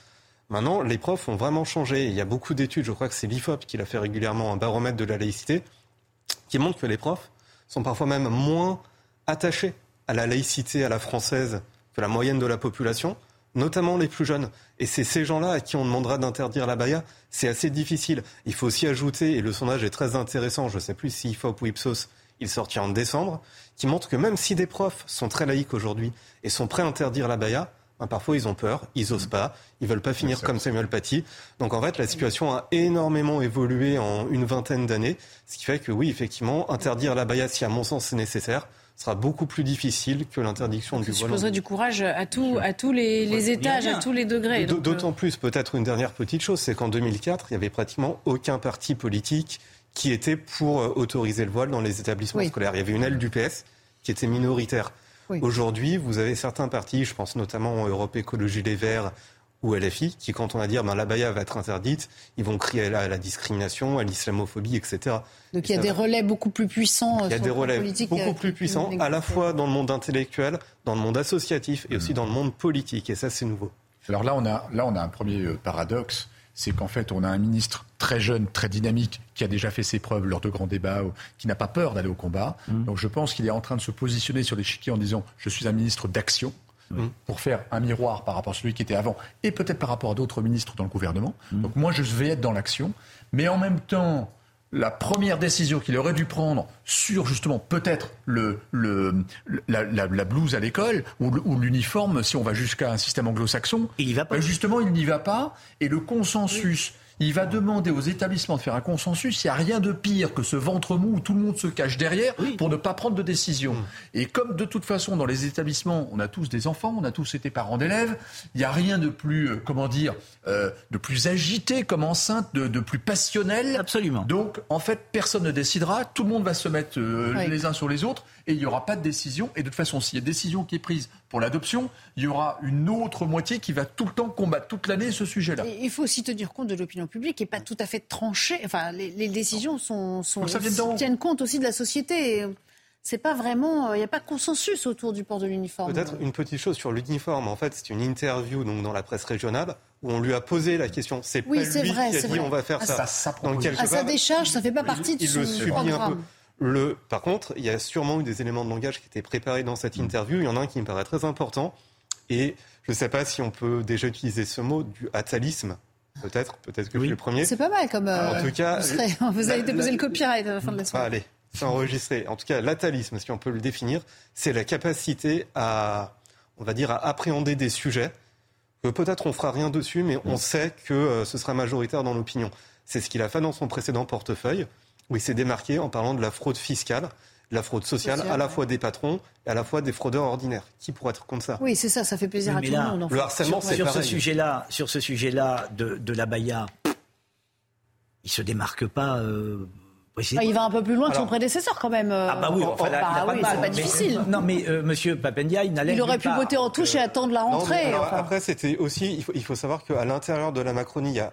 Maintenant, les profs ont vraiment changé. Il y a beaucoup d'études, je crois que c'est l'IFOP qui l'a fait régulièrement, un baromètre de la laïcité, qui montre que les profs sont parfois même moins attachés à la laïcité à la française que la moyenne de la population, notamment les plus jeunes. Et c'est ces gens-là à qui on demandera d'interdire la baya. C'est assez difficile. Il faut aussi ajouter, et le sondage est très intéressant, je ne sais plus si IFOP ou Ipsos, il sortit en décembre, qui montre que même si des profs sont très laïcs aujourd'hui et sont prêts à interdire la baya, ben parfois ils ont peur, ils osent pas, ils veulent pas finir comme Samuel Paty. Donc en fait, la situation a énormément évolué en une vingtaine d'années, ce qui fait que oui, effectivement, interdire la baya si à mon sens c'est nécessaire, sera beaucoup plus difficile que l'interdiction du voile. Ça du courage à, tout, à tous les, étages, à tous les degrés. D'autant euh, plus, peut-être une dernière petite chose, c'est qu'en 2004, il n'y avait pratiquement aucun parti politique qui était pour euh, autoriser le voile dans les établissements scolaires. Il y avait une aile du PS qui était minoritaire. Aujourd'hui, vous avez certains partis, je pense notamment Europe Écologie Les Verts ou LFI, qui, quand on va dire ben, la baya va être interdite, ils vont crier à la, discrimination, à l'islamophobie, etc. Donc il y a des relais beaucoup plus puissants. Il y a des relais beaucoup euh, plus puissants, à la fois dans le monde intellectuel, dans le monde associatif et aussi dans le monde politique. Et ça, c'est nouveau. Alors là, on a, là, on a un premier euh, paradoxe. C'est qu'en fait, on a un ministre très jeune, très dynamique, qui a déjà fait ses preuves lors de grands débats, qui n'a pas peur d'aller au combat. Mmh. Donc je pense qu'il est en train de se positionner sur l'échiquier en disant Je suis un ministre d'action pour faire un miroir par rapport à celui qui était avant et peut-être par rapport à d'autres ministres dans le gouvernement. Mm. Donc moi, je vais être dans l'action. Mais en même temps, la première décision qu'il aurait dû prendre sur justement peut-être le, le, la, la, blouse à l'école ou l'uniforme, si on va jusqu'à un système anglo-saxon, il y va pas. Ben, justement, il n'y va pas. Et le consensus il va demander aux établissements de faire un consensus. Il n'y a rien de pire que ce ventre mou où tout le monde se cache derrière pour ne pas prendre de décision. Mmh. Et comme de toute façon, dans les établissements, on a tous des enfants, on a tous été parents d'élèves, il n'y a rien de plus, euh, comment dire, euh, de plus agité comme enceinte, de, plus passionnel. Absolument. Donc, en fait, personne ne décidera. Tout le monde va se mettre euh, les uns sur les autres et il n'y aura pas de décision. Et de toute façon, s'il y a décision qui est prise pour l'adoption, il y aura une autre moitié qui va tout le temps combattre toute l'année ce sujet-là. Il faut aussi tenir compte de l'opinion publique n'est pas tout à fait tranchée. Enfin, les, décisions sont, sont tiennent compte aussi de la société. C'est pas vraiment, il n'y a pas de consensus autour du port de l'uniforme. Peut-être une petite chose sur l'uniforme. En fait, c'est une interview donc dans la presse régionale où on lui a posé la question. C'est oui, pas lui vrai, qui a dit on va faire ça. à sa décharge, ça fait pas partie de son programme. Un peu. Le, par contre, il y a sûrement eu des éléments de langage qui étaient préparés dans cette interview. Il y en a un qui me paraît très important. Et je ne sais pas si on peut déjà utiliser ce mot, du atalisme. Peut-être, peut-être que je suis le premier. C'est pas mal comme. en tout cas, vous, (laughs) avez déposé le copyright à la fin de la soirée. allez, c'est enregistré. En tout cas, l'atalisme, si on peut le définir, c'est la capacité à, on va dire, à appréhender des sujets que peut-être on fera rien dessus, mais on sait que euh, ce sera majoritaire dans l'opinion. C'est ce qu'il a fait dans son précédent portefeuille où il s'est démarqué en parlant de la fraude fiscale, de la fraude sociale, à la fois des patrons et à la fois des fraudeurs ordinaires. Qui pourrait être contre ça? Oui, c'est ça, ça fait plaisir à tout le monde. Le harcèlement, c'est sur ce sujet-là, sur ce sujet-là de, de la Baïa, il se démarque pas. Ah, il va un peu plus loin que son prédécesseur quand même. Ah bah oui, enfin, bah oui c'est pas difficile. non mais M. Monsieur Papendia, il n'allait Il aurait pu voter en touche et attendre la rentrée. Après, c'était aussi, il faut, il faut savoir qu'à l'intérieur de la Macronie, il y a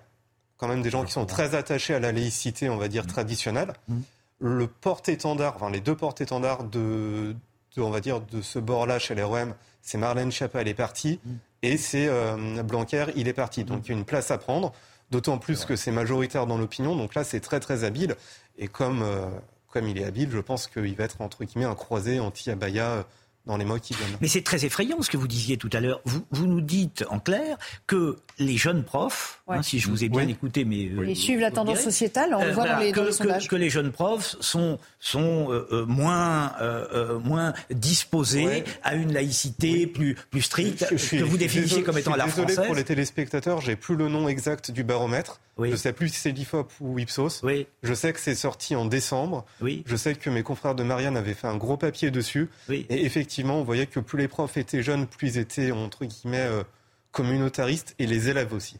quand même des gens qui sont très attachés à la laïcité, on va dire, traditionnelle. Mmh. Le porte-étendard, enfin les deux porte-étendards de, on va dire, de ce bord-là chez les ROM, c'est Marlène Schiappa, elle est partie, mmh. et c'est euh, Blanquer, il est parti. Donc il y a une place à prendre, d'autant plus que c'est majoritaire dans l'opinion. Donc là, c'est très très habile. Et comme, euh, comme il est habile, je pense qu'il va être entre guillemets un croisé anti-Abaya dans les mois qui viennent. Mais c'est très effrayant ce que vous disiez tout à l'heure. Vous, vous, nous dites en clair que les jeunes profs, hein, si je vous ai bien écouté, mais euh, ils suivent la tendance sociétale, on le voit dans, les, que, sondages. Que, les jeunes profs sont sont euh, euh, moins moins disposés à une laïcité plus plus stricte que vous définissez comme étant la française. Désolé pour les téléspectateurs, j'ai plus le nom exact du baromètre. Je ne sais plus si c'est l'IFOP ou Ipsos. Oui. Je sais que c'est sorti en décembre. Oui. Je sais que mes confrères de Marianne avaient fait un gros papier dessus. Oui. Et effectivement, on voyait que plus les profs étaient jeunes, plus ils étaient, entre guillemets, euh, communautaristes, et les élèves aussi.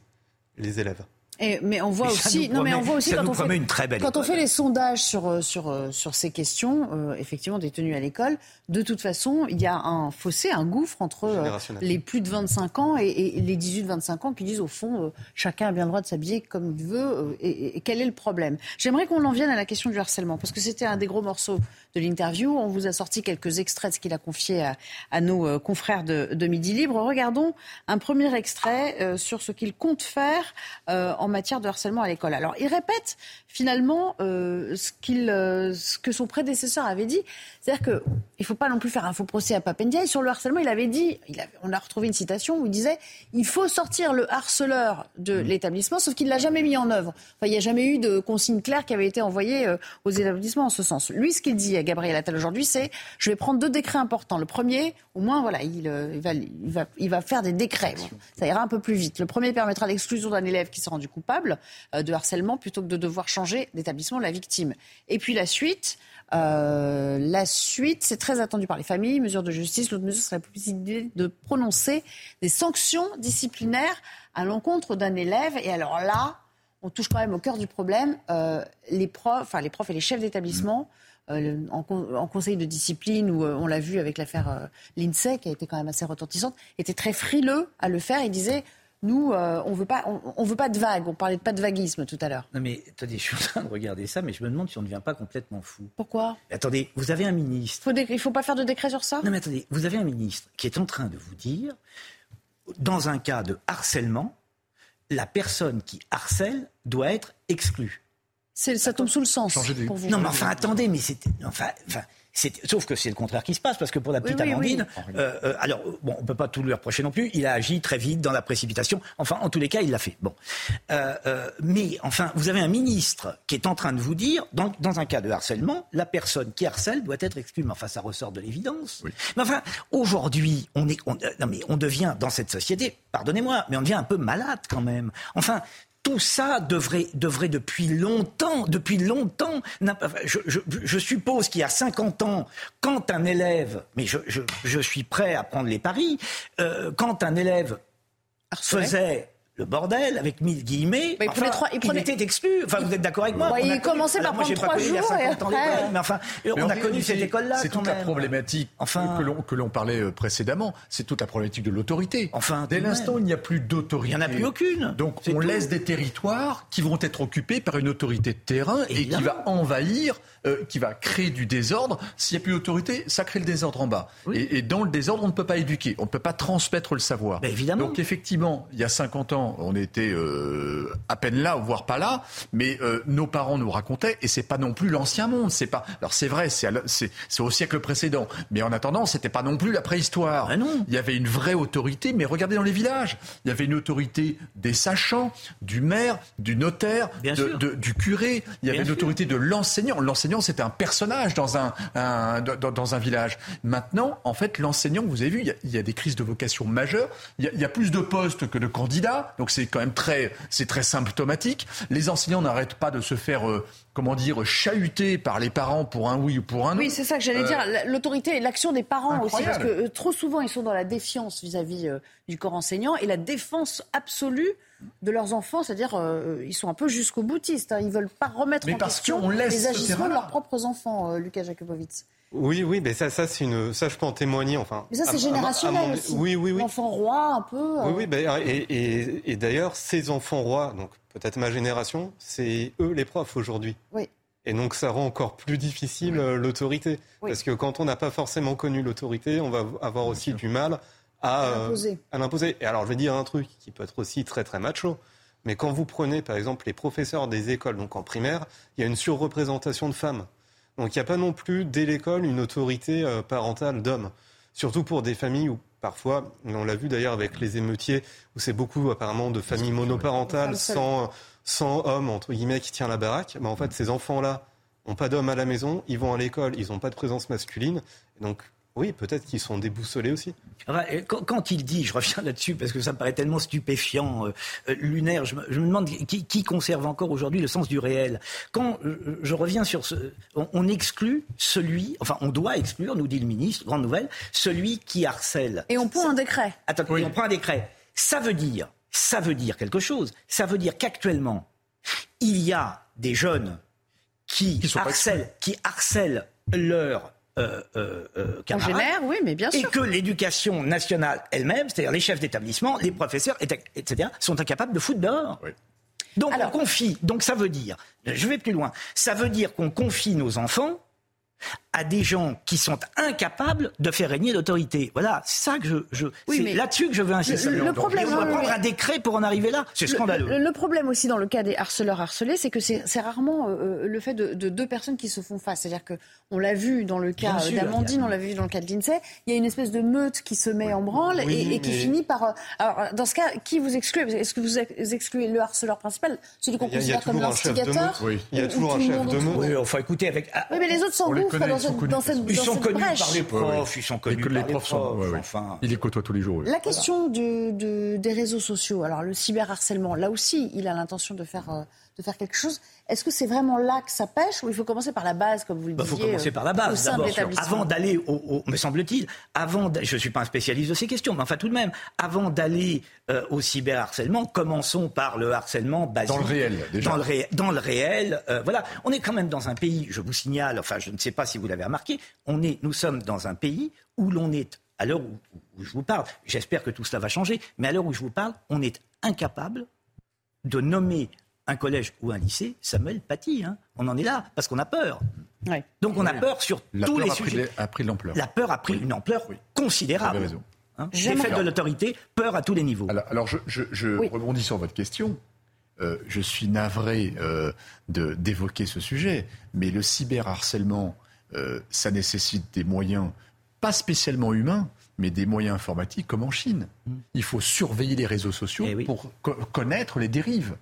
Les élèves mais on voit aussi, non, mais on voit aussi quand, on fait, une très belle quand on fait les sondages sur euh, sur euh, sur ces questions, euh, effectivement des tenues à l'école, de toute façon, il y a un fossé, un gouffre entre les plus de 25 ans et, les 18-25 ans qui disent au fond, chacun a bien le droit de s'habiller comme il veut. Et, quel est le problème? J'aimerais qu'on en vienne à la question du harcèlement parce que c'était un des gros morceaux de l'interview. On vous a sorti quelques extraits de ce qu'il a confié à, nos confrères de, de, Midi Libre. Regardons un premier extrait sur ce qu'il compte faire en matière de harcèlement à l'école. Alors, il répète finalement euh, ce, qu'il, euh, ce que son prédécesseur avait dit. C'est-à-dire qu'il ne faut pas non plus faire un faux procès à Papendia. sur le harcèlement, il avait dit, il on a retrouvé une citation où il disait il faut sortir le harceleur de mmh. l'établissement, sauf qu'il ne l'a jamais mis en œuvre. Enfin, il n'y a jamais eu de consigne claire qui avait été envoyée euh, aux établissements en ce sens. Lui, ce qu'il dit Gabriel Attal aujourd'hui, c'est je vais prendre deux décrets importants. Le premier, au moins, voilà, il, va, il, va, il va, faire des décrets. ça ira un peu plus vite. Le premier permettra l'exclusion d'un élève qui s'est rendu coupable de harcèlement plutôt que de devoir changer d'établissement la victime. Et puis la suite, euh, la suite, c'est très attendu par les familles, mesures de justice. L'autre mesure serait la possibilité de prononcer des sanctions disciplinaires à l'encontre d'un élève. Et alors là, on touche quand même au cœur du problème. Euh, les profs, enfin les profs et les chefs d'établissement. Euh, en, conseil de discipline, où on l'a vu avec l'affaire l'INSEE, qui a été quand même assez retentissante, étaient très frileux à le faire. Ils disaient nous, euh, on veut pas, on, veut pas de vagues. On parlait de pas de vaguisme tout à l'heure. Non mais attendez, (laughs) je suis en train de regarder ça, mais je me demande si on ne devient pas complètement fou. Pourquoi? Attendez, vous avez un ministre. Faut il faut pas faire de décret sur ça? Non mais attendez, vous avez un ministre qui est en train de vous dire, dans un cas de harcèlement, la personne qui harcèle doit être exclue. Ça tombe sous le sens. Pour vous. Non mais enfin attendez, mais c'était, enfin, enfin Sauf que c'est le contraire qui se passe, parce que pour la petite Amandine, euh, euh, alors bon, on peut pas tout lui reprocher non plus. Il a agi très vite dans la précipitation. Enfin, en tous les cas, il l'a fait. Bon, euh, mais enfin, vous avez un ministre qui est en train de vous dire, dans, dans un cas de harcèlement, la personne qui harcèle doit être exclue. Mais enfin, ça ressort de l'évidence. Mais enfin, aujourd'hui, on est, non mais on devient dans cette société, pardonnez-moi, mais on devient un peu malade quand même. Enfin, tout ça devrait, devrait depuis longtemps, depuis longtemps, je, je, suppose qu'il y a 50 ans, quand un élève, mais je, je suis prêt à prendre les paris, euh, quand un élève faisait le bordel, avec mille guillemets. il, trois, il, était exclu. Enfin, vous êtes d'accord avec moi Il commençait par prendre trois jours et après... mais enfin, on a connu cette école-là. C'est toute la problématique enfin... que l'on parlait euh, précédemment. C'est toute la problématique de l'autorité. Enfin, dès l'instant il n'y a plus d'autorité, il n'y en a plus aucune. Donc on laisse des territoires qui vont être occupés par une autorité de terrain et qui va envahir euh, qui va créer du désordre. S'il n'y a plus d'autorité, ça crée le désordre en bas. Et, dans le désordre, on ne peut pas éduquer, on ne peut pas transmettre le savoir. évidemment. Donc effectivement, il y a 50 ans, on était euh, à peine là, voire pas là, mais euh, nos parents nous racontaient, et c'est pas non plus l'ancien monde. C'est pas. Alors c'est vrai, c'est au siècle précédent, mais en attendant, c'était pas non plus la préhistoire. Ah non. Il y avait une vraie autorité, mais regardez dans les villages, il y avait une autorité des sachants, du maire, du notaire, du curé. Il y avait une autorité de l'enseignant. L'enseignant c'était un personnage dans un, dans, un village. Maintenant, en fait, l'enseignant, vous avez vu, il y, a, des crises de vocation majeures. Il y, a, plus de postes que de candidats. Donc c'est quand même très, c'est très symptomatique. Les enseignants n'arrêtent pas de se faire, euh, comment dire, chahuter par les parents pour un oui ou pour un non. Oui, c'est ça que j'allais Euh, dire. L'autorité et l'action des parents aussi, parce que euh, trop souvent ils sont dans la défiance vis-à-vis euh, du corps enseignant et la défense absolue de leurs enfants, c'est-à-dire euh, ils sont un peu jusqu'au boutiste. Hein. Ils veulent pas remettre Mais en parce question les agissements de leurs propres enfants, euh, Lucas Jacobowitz. Oui, oui, mais ça, ça, c'est une, ça, je peux en témoigner. Enfin, Mais ça, c'est à- à générationnel aussi. Oui, oui, oui. L'enfant roi, un peu. euh, Oui, oui, ben, et, et- et d'ailleurs, ces enfants rois, donc peut-être ma génération, c'est eux les profs aujourd'hui. Oui. Et donc ça rend encore plus difficile euh, l'autorité. Oui. Parce que quand on n'a pas forcément connu l'autorité, on va avoir aussi du mal à, À euh, l'imposer. à l'imposer. Et alors je vais dire un truc qui peut être aussi très très macho. Mais quand vous prenez par exemple les professeurs des écoles, donc en primaire, il y a une surreprésentation de femmes. Donc il n'y a pas non plus dès l'école une autorité euh, parentale d'hommes. Surtout pour des familles où parfois, on l'a vu d'ailleurs avec les émeutiers, où c'est beaucoup apparemment de familles monoparentales sans, sans homme, entre guillemets, qui tient la baraque. Ben, en fait, ces enfants-là n'ont pas d'homme à la maison, ils vont à l'école, ils n'ont pas de présence masculine. Donc, oui, peut-être qu'ils sont déboussolés aussi. Enfin, euh, quand, il dit, je reviens là-dessus parce que ça me paraît tellement stupéfiant, euh, euh, lunaire, je me, je me demande qui, qui conserve encore aujourd'hui le sens du réel. Quand euh, je reviens sur ce, on, on exclut celui, enfin on doit exclure, nous dit le ministre, grande nouvelle, celui qui harcèle. Et on prend un décret. Attends, on prend un décret. Ça veut dire, ça veut dire quelque chose. Ça veut dire qu'actuellement, il y a des jeunes qui, harcèlent, qui harcèlent leurs euh, euh, euh, camarades. Oui, mais bien Et sûr. que l'éducation nationale elle-même, c'est-à-dire les chefs d'établissement, les professeurs, et- etc., sont incapables de foutre dehors. Donc on confie, donc ça veut dire, je vais plus loin, ça veut dire qu'on confie nos enfants à des gens qui sont incapables de faire régner l'autorité. Voilà, c'est ça que je, je Oui, c'est là-dessus que je veux insister. le- le problème, on oui, prendre un décret pour en arriver là. C'est Le- scandaleux. Le, le problème aussi dans le cas des harceleurs harcelés, c'est que c'est c'est rarement euh, le fait de, de deux personnes qui se font face. C'est-à-dire que on l'a vu dans le cas euh, d'Amandine, on l'a vu dans le cas de Lindsay. Il y a une espèce de meute qui se met en branle Oui, et, et qui mais- finit par. euh, alors dans ce cas, qui vous excluez Est-ce que vous ex- excluez le harceleur principal, celui qu'on considère comme toujours un chef de l'instigateur. Il y a ou- ou toujours un tout le chef monde de meute. Oui, enfin, écoutez, avec. ah, Oui, mais les autres s'engouffrent dans, sont connus. dans cette, Ils dans sont cette connus brèche. par les profs, ils sont connus que par les profs sont. profs. ouais, ouais. Enfin, Il les côtoie tous les jours. oui. La question de, de- des réseaux sociaux, alors le cyberharcèlement, là aussi, il a l'intention de faire, euh, de faire quelque chose. Est-ce que c'est vraiment là que ça pêche ou il faut commencer par la base, comme vous le Il disiez Bah, faut commencer par la base d'abord. Avant d'aller au, au- me semble-t-il, avant, je suis pas un spécialiste de ces questions, mais enfin tout de même, avant d'aller euh, au cyberharcèlement, commençons par le harcèlement basique. Dans le réel, déjà. Dans le, ré- dans le réel, euh, voilà. On est quand même dans un pays, je vous signale, enfin je ne sais pas si vous l'avez remarqué, on est, nous sommes dans un pays où l'on est, à l'heure où, où je vous parle, j'espère que tout cela va changer, mais à l'heure où je vous parle, on est incapable de nommer un collège ou un lycée Samuel Paty. hein. On en est là, parce qu'on a peur. Ouais. Donc on a peur sur La tous peur les a pris, sujets. de- a pris de l'ampleur. La peur a pris une ampleur Vous avez considérable. raison. Hein. Défaite de l'autorité, peur à tous les niveaux. Alors, alors, je, je- je Oui. rebondis sur votre question. Euh, je suis navré euh, de- d'évoquer ce sujet, mais le cyberharcèlement, euh, ça nécessite des moyens, pas spécialement humains, mais des moyens informatiques comme en Chine. Il faut surveiller les réseaux sociaux Mm. Eh oui. pour co- connaître les dérives.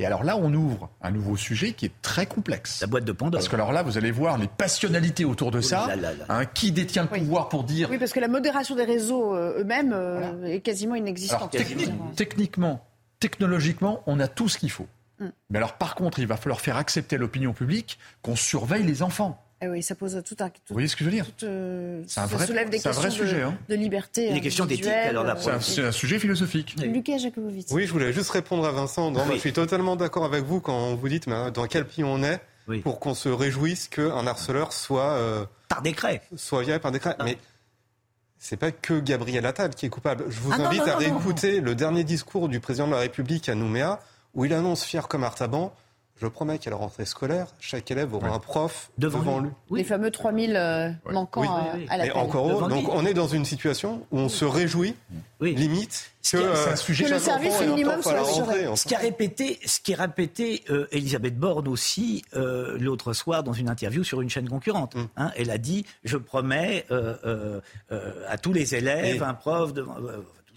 Et alors là, on ouvre un nouveau sujet qui est très complexe. La boîte de Pandore. Parce que alors là, vous allez voir les passionnalités autour de ça. là là là. Hein, qui détient le pouvoir pour dire Oui, parce que la modération des réseaux euh, eux-mêmes euh, est quasiment Alors, inexistante. technique- techniquement, technologiquement, on a tout ce qu'il faut. Mm. Mais alors, par contre, il va falloir faire accepter à l'opinion publique qu'on surveille les enfants. Eh oui, ça pose tout un. tout- Vous voyez ce que je veux dire tout, euh, C'est un ça vrai- soulève des c'est un questions vrai de, sujet, hein. de liberté. Des questions d'éthique, alors, la C'est un, euh, c'est un sujet philosophique. Lucas Jacobowitz. Oui, je voulais juste répondre à Vincent. Non, Oui. je suis totalement d'accord avec vous quand vous dites mais, dans quel pays on est Oui. pour qu'on se réjouisse qu'un harceleur soit, euh, Par décret. soit viré par décret. Mais c'est pas que Gabriel Attal qui est coupable. Je vous Ah non, invite non, à non, non. réécouter le dernier discours du président de la République à Nouméa où il annonce fier comme Artaban Je promets qu'à la rentrée scolaire, chaque élève aura Ouais. un prof Devant devant, lui. lui. Les fameux 3000 euh, manquants Oui. à, Oui, oui. à Et encore Devant lui. Donc on est dans une situation où on se réjouit, Oui. limite, que, euh, c'est un sujet- Que le service minimum la soit assuré. Ce qui a répété, ce qui a répété euh, Elisabeth Borne aussi euh, l'autre soir dans une interview sur une chaîne concurrente. Mm. Hein, elle a dit Je promets euh, euh, euh, à tous les élèves Et- un prof devant.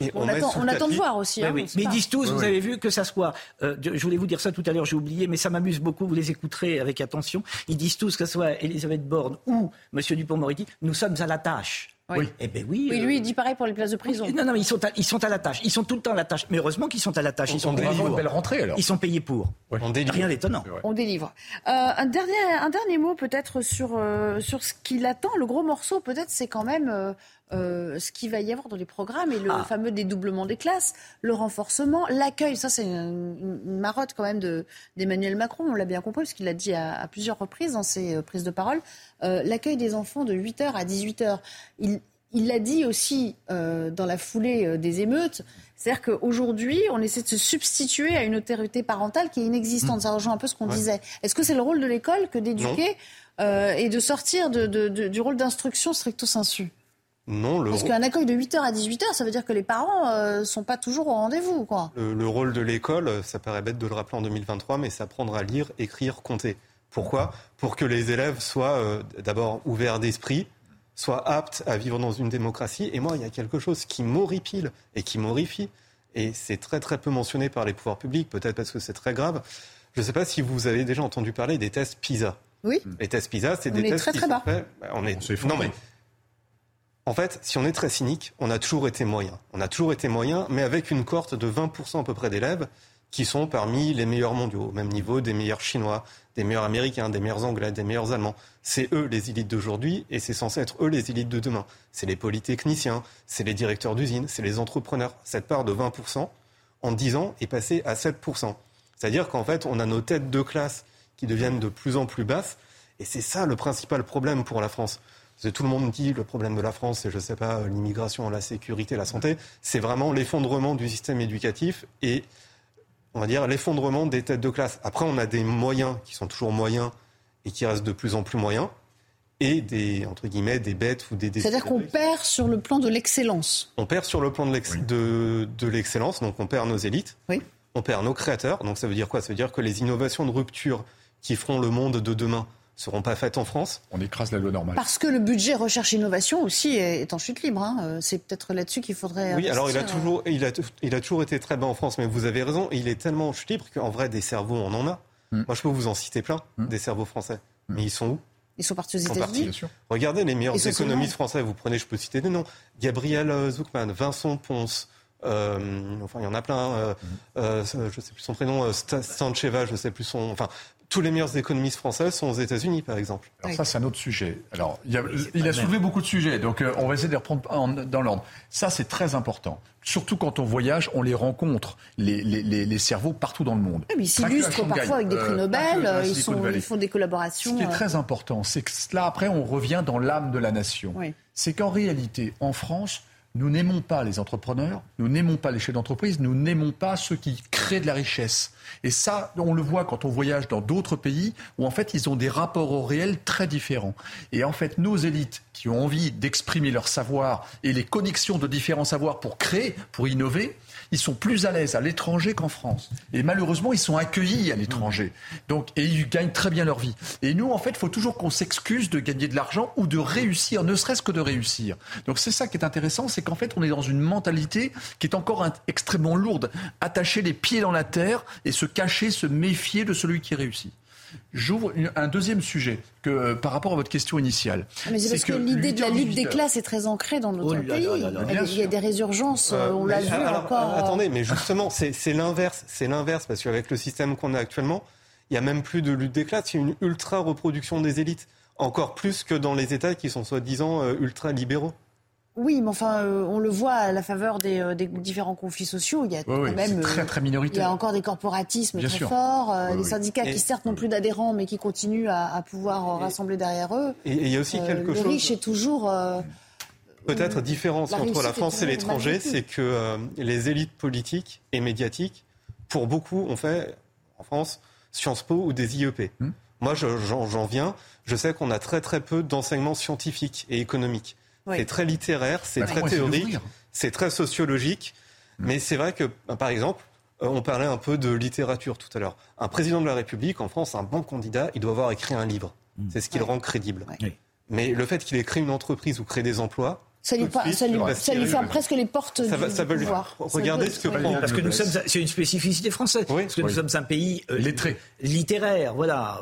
Euh, On, attend, on de voir aussi. Oui, hein, oui. Mais ils disent tous, vous Oui, avez vu que ça soit. euh, je voulais vous dire ça tout à l'heure, j'ai oublié, mais ça m'amuse beaucoup, vous les écouterez avec attention. Ils disent tous que ce soit Elisabeth Borne ou M. Dupont-Moretti, nous sommes à la tâche. Oui. Eh ben oui. Oui, lui, il dit pareil pour les places de prison. Non, non, ils sont, à, ils sont à la tâche. Ils sont tout le temps à la tâche. Mais heureusement qu'ils sont à la tâche. Ils sont payés pour. Une belle rentrée, alors. Ils sont payés pour. On délivre. Rien d'étonnant. On délivre. Euh, un, dernier, un dernier mot peut-être sur, euh, sur ce qu'il attend. Le gros morceau, peut-être, c'est quand même euh, euh, ce qu'il va y avoir dans les programmes et le ah. fameux dédoublement des classes, le renforcement, l'accueil. Ça, c'est une, marotte quand même d'Emmanuel Macron, on l'a bien compris, parce qu'il l'a dit à, plusieurs reprises dans ses euh, prises de parole. Euh, l'accueil des enfants de 8h à 18h. Il, l'a dit aussi dans la foulée des émeutes. C'est-à-dire qu'aujourd'hui, on essaie de se substituer à une autorité parentale qui est inexistante. Mmh. Ça rejoint un peu ce qu'on disait. Est-ce que c'est le rôle de l'école que d'éduquer et de sortir du rôle d'instruction stricto sensu? Non, le Parce qu'un accueil de 8h à 18h, ça veut dire que les parents ne euh, sont pas toujours au rendez-vous. Quoi. Le, rôle de l'école, ça paraît bête de le rappeler en 2023, mais c'est apprendre à lire, écrire, compter. Pourquoi? Pour que les élèves soient euh, d'abord ouverts d'esprit, soient aptes à vivre dans une démocratie. Et moi, il y a quelque chose qui m'horripile et qui m'horrifie. Et c'est très très peu mentionné par les pouvoirs publics, peut-être parce que c'est très grave. Je ne sais pas si vous avez déjà entendu parler des tests PISA. Oui. Les tests PISA, c'est des tests très, très bas. Bah, on est, non mais en fait, si on est très cynique, on a toujours été moyen. On a toujours été moyen, mais avec une cohorte de 20% à peu près d'élèves qui sont parmi les meilleurs mondiaux, au même niveau des meilleurs Chinois, des meilleurs Américains, des meilleurs Anglais, des meilleurs Allemands. C'est eux les élites d'aujourd'hui et c'est censé être eux les élites de demain. C'est les polytechniciens, c'est les directeurs d'usines, c'est les entrepreneurs. Cette part de 20% en 10 ans est passée à 7%. C'est-à-dire qu'en fait, on a nos têtes de classe qui deviennent de plus en plus basses et c'est ça le principal problème pour la France tout le monde dit le problème de la France, c'est, je ne sais pas, l'immigration, la sécurité, la santé. C'est vraiment l'effondrement du système éducatif et, on va dire, l'effondrement des têtes de classe. Après, on a des moyens qui sont toujours moyens et qui restent de plus en plus moyens et des, entre guillemets, des bêtes ou des... C'est-à-dire qu'on perd sur le plan de l'excellence. On perd sur le plan de l'excellence, donc on perd nos élites. Oui. On perd nos créateurs. Donc ça veut dire quoi? Ça veut dire que les innovations de rupture qui feront le monde de demain seront pas faites en France. On écrase la loi normale. Parce que le budget recherche-innovation aussi est en chute libre. Hein. Euh, c'est peut-être là-dessus qu'il faudrait. Oui, alors il a, toujours, il, a, il a toujours été très bas en France, mais vous avez raison, il est tellement en chute libre qu'en vrai, des cerveaux, on en a. Hmm. Moi, je peux vous en citer plein, hmm. des cerveaux français. Hmm. Mais ils sont où? Ils sont partis aux États-Unis. Regardez les meilleurs économistes français. Vous prenez, je peux citer des noms. Gabriel euh, Zuckman, Vincent Ponce, euh, enfin, il y en a plein. Euh, je ne sais plus son prénom. Stancheva, je ne sais plus son. Enfin, tous les meilleurs économistes français sont aux États-Unis, par exemple. Alors ça, c'est un autre sujet. Alors, il, a, soulevé beaucoup de sujets, donc euh, on va essayer de les reprendre dans l'ordre. Ça, c'est très important. Surtout quand on voyage, on les rencontre, les, cerveaux, partout dans le monde. ils s'illustrent parfois avec des prix euh, Nobel, euh, ils, font des collaborations. Ce qui est très important, c'est que là, après, on revient dans l'âme de la nation. C'est qu'en réalité, en France, nous n'aimons pas les entrepreneurs, nous n'aimons pas les chefs d'entreprise, nous n'aimons pas ceux qui créent de la richesse. Et ça, on le voit quand on voyage dans d'autres pays où en fait ils ont des rapports au réel très différents. Et en fait, nos élites qui ont envie d'exprimer leur savoir et les connexions de différents savoirs pour créer, pour innover, ils sont plus à l'aise à l'étranger qu'en France. Et malheureusement, ils sont accueillis à l'étranger. Donc, et ils gagnent très bien leur vie. Et nous, en fait, il faut toujours qu'on s'excuse de gagner de l'argent ou de réussir, ne serait-ce que de réussir. Donc, c'est ça qui est intéressant, c'est qu'en fait, on est dans une mentalité qui est encore extrêmement lourde. Attacher les pieds dans la terre et se cacher, se méfier de celui qui réussit. J'ouvre un deuxième sujet que, euh, par rapport à votre question initiale. Ah, mais c'est parce que, l'idée de la lutte des classes est très ancrée dans notre oh pays. Il y a des résurgences, euh, on l'a vu encore. Attendez, mais justement, c'est l'inverse. C'est l'inverse, parce qu'avec le système qu'on a actuellement, il n'y a même plus de lutte des classes, il y a une ultra reproduction des élites. Encore plus que dans les États qui sont soi-disant euh, ultra libéraux. Oui, mais enfin, euh, on le voit à la faveur des, euh, différents conflits sociaux. Il y a quand même très, très minoritaire. Il y a encore des corporatismes très forts, euh, des syndicats qui certes n'ont plus d'adhérents, mais qui continuent à, pouvoir rassembler derrière eux. Et il y a aussi quelque chose. Le riche est toujours. Peut-être différence entre la France et l'étranger, c'est que les élites politiques et médiatiques, pour beaucoup, ont fait en France Sciences Po ou des IEP. Hmm. Moi, j'en viens. Je sais qu'on a très très peu d'enseignements scientifiques et économiques. C'est très littéraire, c'est bah, très théorique, c'est très sociologique. Mm. Mais c'est vrai que, bah, par exemple, euh, on parlait un peu de littérature tout à l'heure. Un président de la République, en France, un bon candidat, il doit avoir écrit un livre. Mm. C'est ce qui le rend crédible. Mais le fait qu'il ait créé une entreprise ou créé des emplois, ça lui, ça lui, ferme presque les portes ça du, va, ça va pouvoir. Regardez ce que Parce que nous sommes, c'est une spécificité française. parce que nous sommes un pays euh, lettré, littéraire, voilà.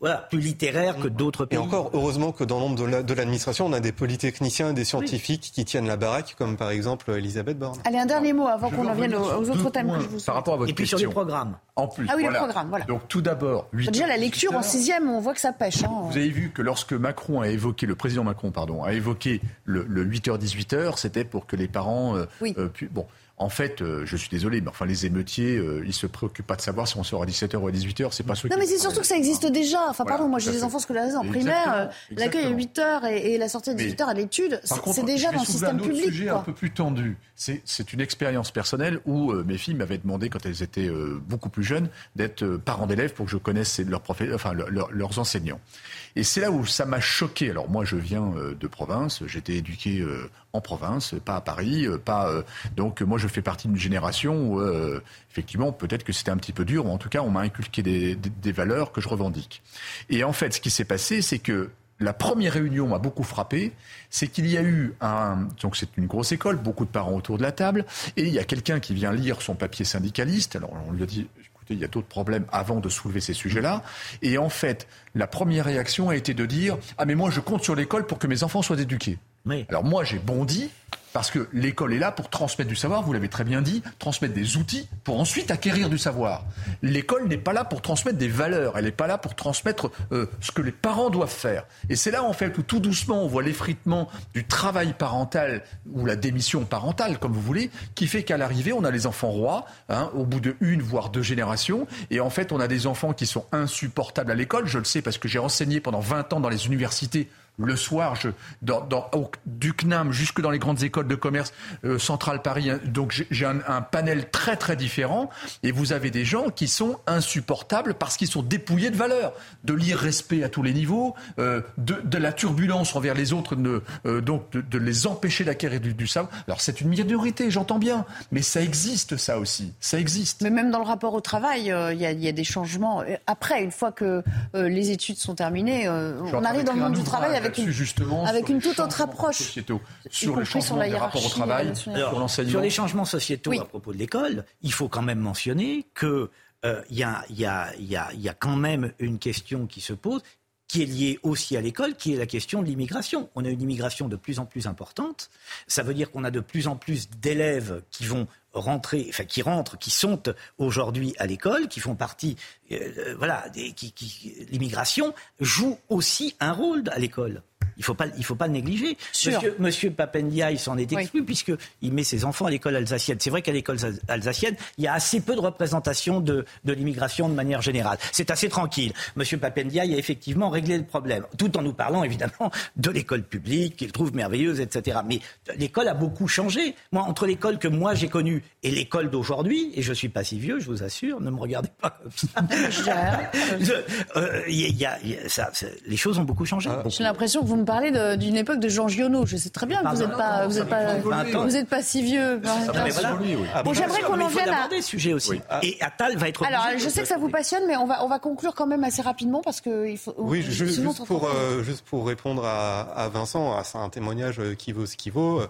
Voilà, plus littéraire que d'autres pays. Et encore, heureusement que dans l'ombre de l'administration, on a des polytechniciens et des scientifiques qui tiennent la baraque, comme par exemple Elisabeth Borne. Allez, un dernier mot avant qu'on en vienne aux, autres thèmes que je vous Par rapport à votre Et puis sur les programmes. En plus. Ah oui, voilà. le programme, voilà. Donc tout d'abord, Déjà, la lecture en sixième, on voit que ça pêche. Hein. Vous avez vu que lorsque Macron a évoqué, le président Macron, pardon, a évoqué le, 8h-18h, c'était pour que les parents euh, oui. euh, bon, en fait, euh, je suis désolé, mais enfin, les émeutiers, euh, ils se préoccupent pas de savoir si on sort à 17h ou à 18h. C'est pas ceux Non, mais c'est surtout que ça existe déjà. Enfin, pardon, moi j'ai des enfants scolarisés en primaire. Euh, l'accueil à 8h et, la sortie à 18h à l'étude, c'est déjà dans le système public. C'est un sujet un peu plus tendu. C'est une expérience personnelle où mes filles m'avaient demandé, quand elles étaient beaucoup plus jeunes, d'être parents d'élèves pour que je connaisse leurs, enfin, leurs enseignants. Et c'est là où ça m'a choqué. Alors moi, je viens de province, j'étais éduqué en province, pas à Paris, pas. donc moi, je fais partie d'une génération où, euh, effectivement, peut-être que c'était un petit peu dur, ou en tout cas, on m'a inculqué des, des, valeurs que je revendique. Et en fait, ce qui s'est passé, c'est que la première réunion m'a beaucoup frappé, c'est qu'il y a eu un, donc c'est une grosse école, beaucoup de parents autour de la table, et il y a quelqu'un qui vient lire son papier syndicaliste. Alors on lui a dit, écoutez, il y a d'autres problèmes avant de soulever ces sujets-là. Et en fait, la première réaction a été de dire, ah mais moi je compte sur l'école pour que mes enfants soient éduqués. Alors moi j'ai bondi parce que l'école est là pour transmettre du savoir, vous l'avez très bien dit, transmettre des outils pour ensuite acquérir du savoir. L'école n'est pas là pour transmettre des valeurs, elle n'est pas là pour transmettre euh, ce que les parents doivent faire. Et c'est là en fait où tout doucement on voit l'effritement du travail parental ou la démission parentale, comme vous voulez, qui fait qu'à l'arrivée on a les enfants rois, hein, au bout de une voire deux générations, et en fait on a des enfants qui sont insupportables à l'école. Je le sais parce que j'ai enseigné pendant 20 ans dans les universités le soir, je, dans, dans, du CNAM jusque dans les grandes écoles de commerce euh, centrale Paris. Hein, donc j'ai un, un, panel très très différent. Et vous avez des gens qui sont insupportables parce qu'ils sont dépouillés de valeurs, de l'irrespect à tous les niveaux, euh, de, de, la turbulence envers les autres, de, euh, donc de, de, les empêcher d'acquérir du, du savoir. Alors c'est une minorité, j'entends bien, mais ça existe ça aussi, ça existe. Mais même dans le rapport au travail, euh, il y, a, y, a des changements. Après, une fois que les études sont terminées, on arrive dans le monde du travail avec avec une, justement avec une toute autre approche. Sociétaux, sur le changement sur la des rapports au travail, sur l'enseignement. Sur les changements sociétaux à propos de l'école, il faut quand même mentionner que il y, a, y, a, y, a, y a quand même une question qui se pose qui est liée aussi à l'école, qui est la question de l'immigration. On a une immigration de plus en plus importante. Ça veut dire qu'on a de plus en plus d'élèves qui vont rentrer, enfin qui rentrent, qui sont aujourd'hui à l'école, qui font partie, euh, voilà, des, qui, qui, l'immigration joue aussi un rôle à l'école. Il ne faut, pas, il faut pas le négliger. Monsieur, Monsieur Papendia, il s'en est exclu puisque puisqu'il met ses enfants à l'école alsacienne. C'est vrai qu'à l'école alsacienne, il y a assez peu de représentation de, de l'immigration de manière générale. C'est assez tranquille. Monsieur Papendia, a effectivement réglé le problème, tout en nous parlant évidemment de l'école publique, qu'il trouve merveilleuse, etc. Mais l'école a beaucoup changé. Moi, entre l'école que moi j'ai connue et l'école d'aujourd'hui, et je ne suis pas si vieux, je vous assure, ne me regardez pas comme ça. (laughs) Euh, y a, ça, les choses ont beaucoup changé. J'ai l'impression que vous me parlez d'une époque de Jean Giono. Je sais très bien que vous n'êtes pas, vous êtes pas, vous êtes pas si vieux. Bon, j'aimerais qu'on en vienne à. des sujets aussi. Et Attal va être. Alors, je sais que ça vous passionne, mais on va, on va conclure quand même assez rapidement parce que il faut. Oui, juste, pour, euh, juste pour répondre à, à Vincent, c'est un témoignage qui vaut ce qui vaut.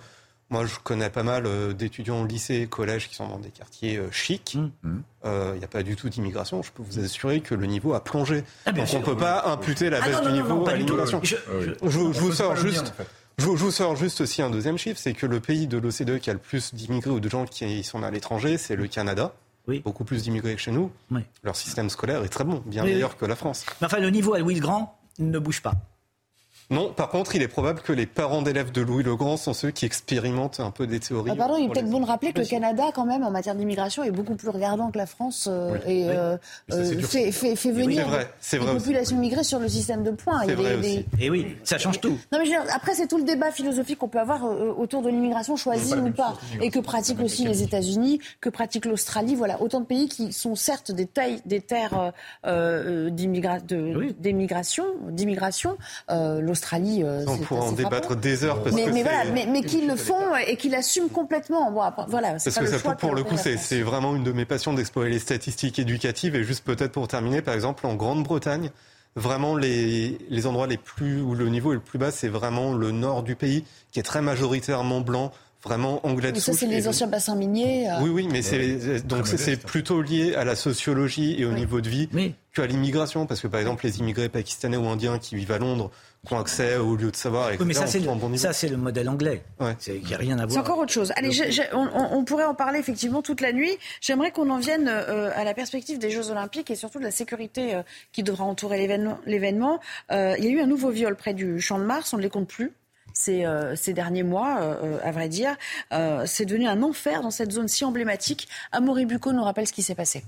Moi, je connais pas mal euh, d'étudiants au lycée, collège qui sont dans des quartiers euh, chics. Mmh. Mmh. Euh, il n'y a pas du tout d'immigration. Je peux vous assurer que le niveau a plongé. Ah, Donc on ne peut pas imputer la ah, baisse du niveau à l'immigration. Je, vous sors juste. Je vous, sors juste aussi un deuxième chiffre, c'est que le pays de l'OCDE qui a le plus d'immigrés ou de gens qui sont à l'étranger, c'est le Canada. Oui. Beaucoup plus d'immigrés que chez nous. Leur système scolaire est très bon, bien meilleur que la France. Mais enfin, le niveau à Louis le Grand ne bouge pas. Non, par contre, il est probable que les parents d'élèves de Louis le Grand sont ceux qui expérimentent un peu des théories. Ah, pardon, il est peut-être bon de rappeler que le Canada, quand même, en matière d'immigration, est beaucoup plus regardant que la France euh, et euh, euh, fait, fait, venir des populations immigrées sur le système de points. C'est vrai des... Et oui, ça change tout. Non, mais après, c'est tout le débat philosophique qu'on peut avoir autour de l'immigration choisie ou pas, et que pratiquent aussi les États-Unis, que pratique l'Australie. Voilà, autant de pays qui sont certes des, tailles, des terres d'immigration, d'immigration. L'Australie on pourra en débattre des heures. Parce mais, que mais voilà, mais, mais qui le font et qui l'assument complètement. Bon, voilà, parce que ça, pour le coup, c'est vraiment une de mes passions d'explorer les statistiques éducatives. Et juste peut-être pour terminer, par exemple, en Grande-Bretagne, vraiment les, les endroits les plus où le niveau est le plus bas, c'est vraiment le nord du pays, qui est très majoritairement blanc, vraiment anglais de Ça, c'est les anciens bassins miniers. Oui, oui, mais c'est donc c'est plutôt lié à la sociologie et au niveau de vie qu'à l'immigration, parce que par exemple les immigrés pakistanais ou indiens qui vivent à Londres qui ont accès au lieu de savoir. Oui, mais ça, c'est le, ça, c'est le modèle anglais. Ouais. Il n'y a rien à voir. C'est encore autre chose. Allez, on, pourrait en parler effectivement toute la nuit. J'aimerais qu'on en vienne euh, à la perspective des Jeux Olympiques et surtout de la sécurité euh, qui devra entourer l'événement. Euh, il y a eu un nouveau viol près du Champ de Mars. On ne les compte plus. Ces, ces, derniers mois, à vrai dire. c'est devenu un enfer dans cette zone si emblématique. Amaury Bucco nous rappelle ce qui s'est passé.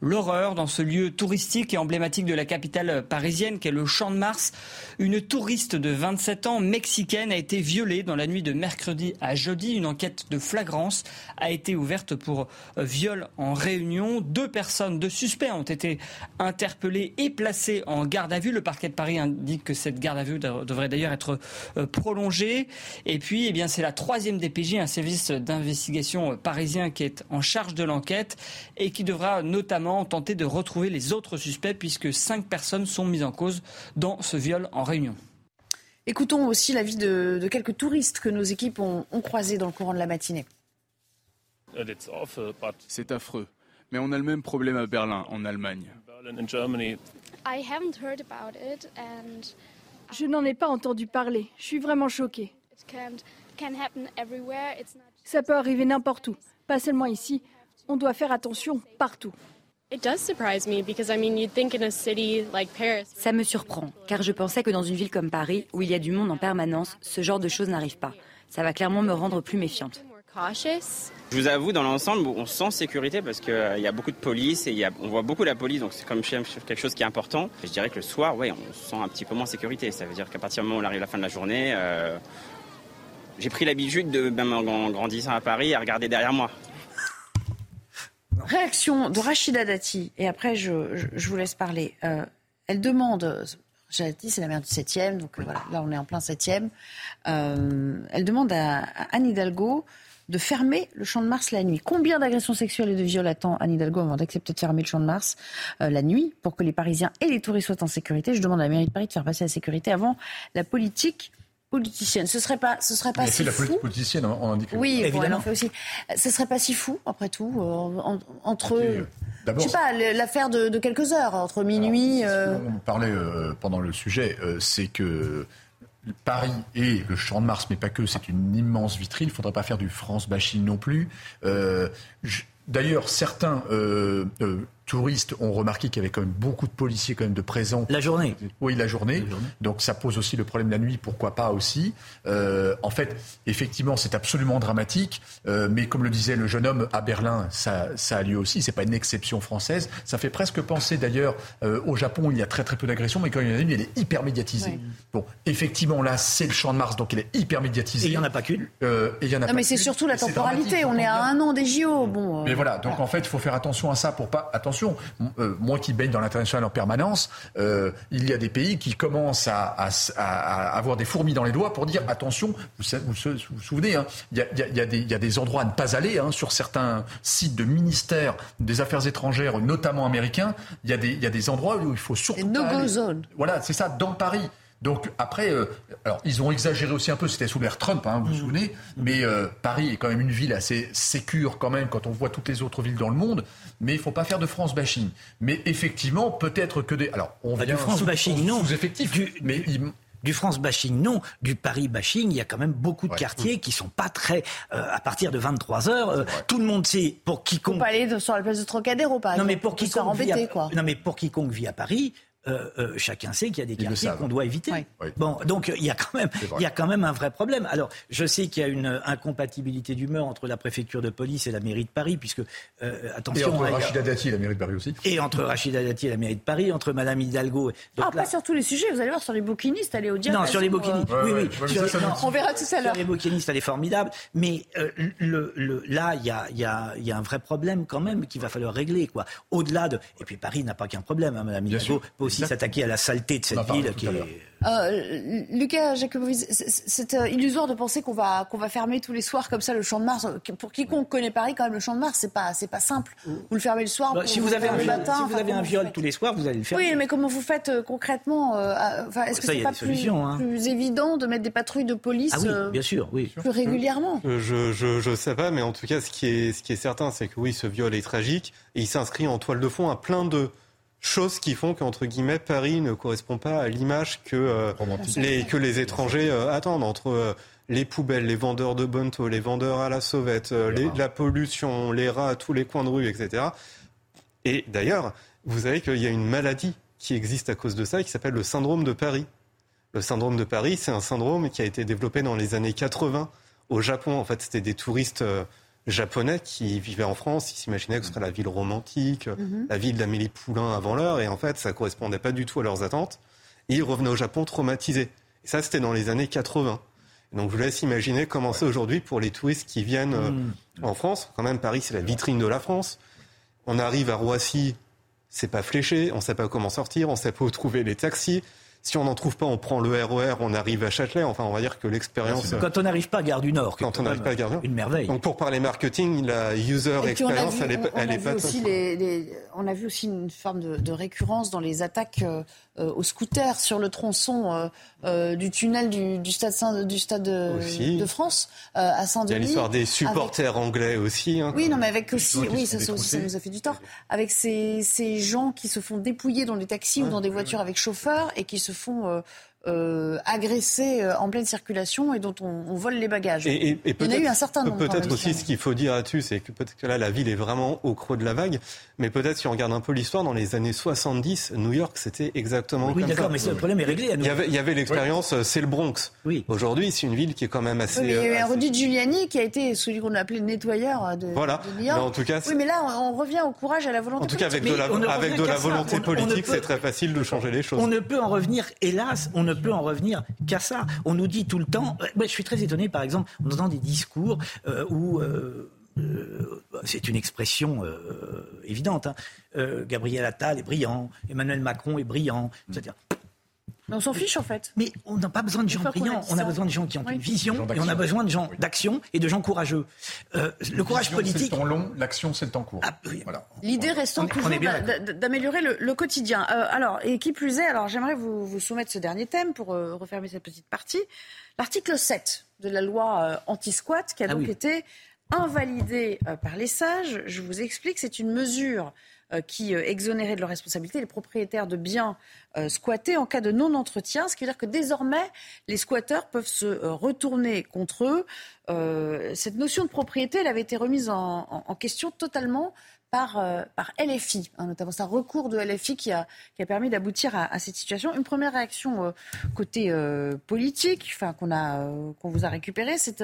L'horreur dans ce lieu touristique et emblématique de la capitale parisienne qu'est le Champ de Mars. Une touriste de 27 ans mexicaine a été violée dans la nuit de mercredi à jeudi. Une enquête de flagrance a été ouverte pour viol en réunion. Deux personnes, deux suspects ont été interpellés et placés en garde à vue. Le parquet de Paris indique que cette garde à vue devrait d'ailleurs être euh, prolongée. Et puis, eh bien, c'est la troisième DPJ, un service d'investigation parisien qui est en charge de l'enquête et qui devra notamment tenter de retrouver les autres suspects puisque cinq personnes sont mises en cause dans ce viol en réunion. Écoutons aussi l'avis de, de quelques touristes que nos équipes ont, ont croisés dans le courant de la matinée. C'est affreux, mais on a le même problème à Berlin, en Allemagne. Je n'en ai pas entendu parler. Je suis vraiment choquée. Ça peut arriver n'importe où, pas seulement ici. On doit faire attention partout. Ça me surprend, car je pensais que dans une ville comme Paris, où il y a du monde en permanence, ce genre de choses n'arrive pas. Ça va clairement me rendre plus méfiante. Je vous avoue, dans l'ensemble, on se sent sécurité parce qu'il euh, y a beaucoup de police et on voit beaucoup la police, donc c'est comme quelque chose qui est important. Je dirais que le soir, ouais, on se sent un petit peu moins sécurité. Ça veut dire qu'à partir du moment où on arrive à la fin de la journée, euh, j'ai pris l'habitude, de, même en grandissant à Paris, à regarder derrière moi. Réaction de Rachida Dati, et après je, vous laisse parler. Euh, elle demande, Rachida Dati c'est la mère du 7e, donc voilà, là on est en plein 7e. Euh, elle demande à, Anne Hidalgo de fermer le champ de Mars la nuit. Combien d'agressions sexuelles et de viols attend Anne Hidalgo avant d'accepter de fermer le champ de Mars euh, la nuit pour que les Parisiens et les touristes soient en sécurité? Je demande à la mairie de Paris de faire passer la sécurité avant la politique politicienne. Ce serait pas, ce serait pas si la fou. politicienne, on dit Oui, elle en fait aussi. Ce serait pas si fou, après tout, euh, entre. Euh, je sais pas, l'affaire de, quelques heures, entre minuit. Euh... On parlait euh, pendant le sujet, c'est que. Paris et le Champ de Mars, mais pas que, c'est une immense vitrine. Il ne faudrait pas faire du France bashing non plus. D'ailleurs, certains touristes ont remarqué qu'il y avait quand même beaucoup de policiers quand même de présents. La journée. Oui, la journée. Donc ça pose aussi le problème de la nuit, pourquoi pas aussi. Euh, en fait, effectivement, c'est absolument dramatique, euh, mais comme le disait le jeune homme à Berlin, ça, ça a lieu aussi. C'est pas une exception française. Ça fait presque penser d'ailleurs euh, au Japon, il y a très très peu d'agressions, mais quand il y en a une, elle est hyper médiatisée. Bon, effectivement, là, c'est le champ de Mars, donc elle est hyper médiatisée. Et il y en a pas qu'une. et il y en a non, mais c'est surtout la temporalité. On est à un an des JO. Bon. mais voilà, donc en fait, il faut faire attention à ça pour pas attention euh, moi qui baigne dans l'international en permanence, euh, il y a des pays qui commencent à, avoir des fourmis dans les doigts pour dire attention, vous vous, souvenez, hein, il, y a, des, endroits à ne pas aller hein, sur certains sites de ministères des Affaires étrangères, notamment américains. Il y, a des, endroits où il faut surtout. no-go zone. Voilà, c'est ça, dans Paris. Donc après, euh, alors ils ont exagéré aussi un peu, c'était sous l'ère Trump, hein, vous vous mm. souvenez, mais euh, Paris est quand même une ville assez sécure quand même quand on voit toutes les autres villes dans le monde, mais il faut pas faire de France bashing. Mais effectivement, peut-être que des... Alors, on va bah, du France bashing, non. Sous-effectif, du... mais... Du France bashing, non. Du Paris bashing, il y a quand même beaucoup de quartiers qui sont pas très. Euh, à partir de 23 heures, tout le monde sait pour quiconque. Faut pas aller sur la place de Trocadéro, par exemple. Non, mais pour quiconque, vit à... quoi. non, mais pour quiconque vit à Paris, euh, euh, chacun sait qu'il y a des quartiers qu'on doit éviter. Bon, donc il y a quand même, il y a quand même un vrai problème. Alors, je sais qu'il y a une incompatibilité d'humeur entre la préfecture de police et la mairie de Paris, puisque euh, attention. Et entre Rachida Dati et la mairie de Paris aussi. Et entre Rachida Dati et la mairie de Paris, entre Madame Hidalgo. Donc ah, pas sur tous les sujets. Vous allez voir sur les bouquinistes, elle est au Non, sur les bouquinistes. oui, oui. on verra tout à l'heure. Sur les bouquinistes, elle est formidable. Mais le, le, là, il y a, y, a, y a un vrai problème quand même qu'il va falloir régler, quoi. Au-delà de. Et puis Paris n'a pas qu'un problème, hein, Madame Hidalgo peut aussi aussi s'attaquer à la saleté de cette ville qui est euh, Lucas Jacobovic, c'est euh, illusoire de penser qu'on va qu'on va fermer tous les soirs comme ça le Champ de Mars. Pour quiconque connaît Paris, quand même, le Champ de Mars, c'est pas c'est pas simple. Vous le fermez le soir. Bah, si vous avez un viol, matin, si vous avez un viol tous les soirs, vous allez le faire. Oui, mais comment vous faites euh, concrètement Est-ce que c'est pas plus, hein. plus, évident de mettre des patrouilles de police ah oui, bien sûr, oui. plus régulièrement? Je, je, je sais pas, mais en tout cas, ce qui est ce qui est certain, c'est que oui, ce viol est tragique et il s'inscrit en toile de fond à plein de choses qui font qu'entre guillemets Paris ne correspond pas à l'image que euh, les que les étrangers euh, attendent entre euh, les poubelles, les vendeurs de bonto, les vendeurs à la sauvette, la pollution, les rats à tous les coins de rue, etc. Et d'ailleurs, vous savez qu'il y a une maladie qui existe à cause de ça, qui s'appelle le syndrome de Paris. Le syndrome de Paris, c'est un syndrome qui a été développé dans les années 80 au Japon. En fait, c'était des touristes japonais qui vivaient en France, ils s'imaginaient que ce serait la ville romantique, mhm. la ville d'Amélie Poulain avant l'heure, et en fait, ça correspondait pas du tout à leurs attentes. Et ils revenaient au Japon traumatisés. Et ça, c'était dans les années 80. donc, je vous laisse imaginer comment c'est aujourd'hui pour les touristes qui viennent euh, mhm. en France. Quand même, Paris, c'est la vitrine de la France. On arrive à Roissy, c'est pas fléché, on sait pas comment sortir, on sait pas où trouver les taxis. Si on n'en trouve pas, on prend le RER, on arrive à Châtelet. Enfin, on va dire que l'expérience. Quand on n'arrive pas à Gare du Nord. Quand on n'arrive pas à Gare du Nord. Une merveille. Donc, pour parler marketing, la user experience, elle est, elle est pas. Aussi les, on a vu aussi une forme de, de récurrence dans les attaques euh, euh, aux scooters sur le tronçon euh, euh, du tunnel du, du stade, Saint, du stade de, France à Saint-Denis. Il y a l'histoire des supporters anglais aussi. Hein, oui, non, mais avec aussi, oui, ça, ça, nous a fait du tort. Avec ces, ces gens qui se font dépouiller dans des taxis ou dans des voitures avec chauffeur et qui se font euh, agressés euh, en pleine circulation et dont on, vole les bagages. Et, Il y en a eu un certain nombre. Peut-être aussi ce qu'il faut dire là-dessus, c'est que peut-être que là, la ville est vraiment au creux de la vague. Mais peut-être si on regarde un peu l'histoire, dans les années 70, New York, c'était exactement oui, comme ça. Oui, d'accord, mais le problème est réglé. À il y avait, il y avait l'expérience, euh, c'est le Bronx. Oui. Aujourd'hui, c'est une ville qui est quand même assez. il y a eu un Rudy Giuliani qui a été celui qu'on a appelé le nettoyeur de, voilà. New York. Mais en tout cas, oui, mais là, on revient au courage et à la volonté. En tout cas, avec de la, avec de la volonté politique, c'est très facile de changer les choses. On ne peut en revenir, hélas, on ne peut en revenir qu'à ça. On nous dit tout le temps. je suis très étonné, par exemple, on entend des discours euh, où. Euh, euh, c'est une expression évidente. Hein. Gabriel Attal est brillant, Emmanuel Macron est brillant, etc on s'en fiche en fait. Mais on n'a pas besoin de gens brillants, on a besoin de gens qui ont une vision et on a besoin de gens d'action et de gens courageux. Euh, le courage politique. C'est le temps long, l'action c'est le temps court. Ah, L'idée restant toujours d'améliorer le, quotidien. Euh, alors, et qui plus est, alors j'aimerais vous, vous, soumettre ce dernier thème pour euh, refermer cette petite partie. L'article 7 de la loi anti-squat qui a ah donc été invalidé par les sages. Je vous explique, c'est une mesure euh, qui euh, exonérait de leurs responsabilités les propriétaires de biens euh, squattés en cas de non-entretien, ce qui veut dire que désormais, les squatteurs peuvent se retourner contre eux. cette notion de propriété, elle avait été remise en, question totalement par, par LFI, hein, notamment c'est recours de LFI qui a, qui a permis d'aboutir à, cette situation. Une première réaction côté politique, enfin qu'on qu'on vous a récupéré, c'est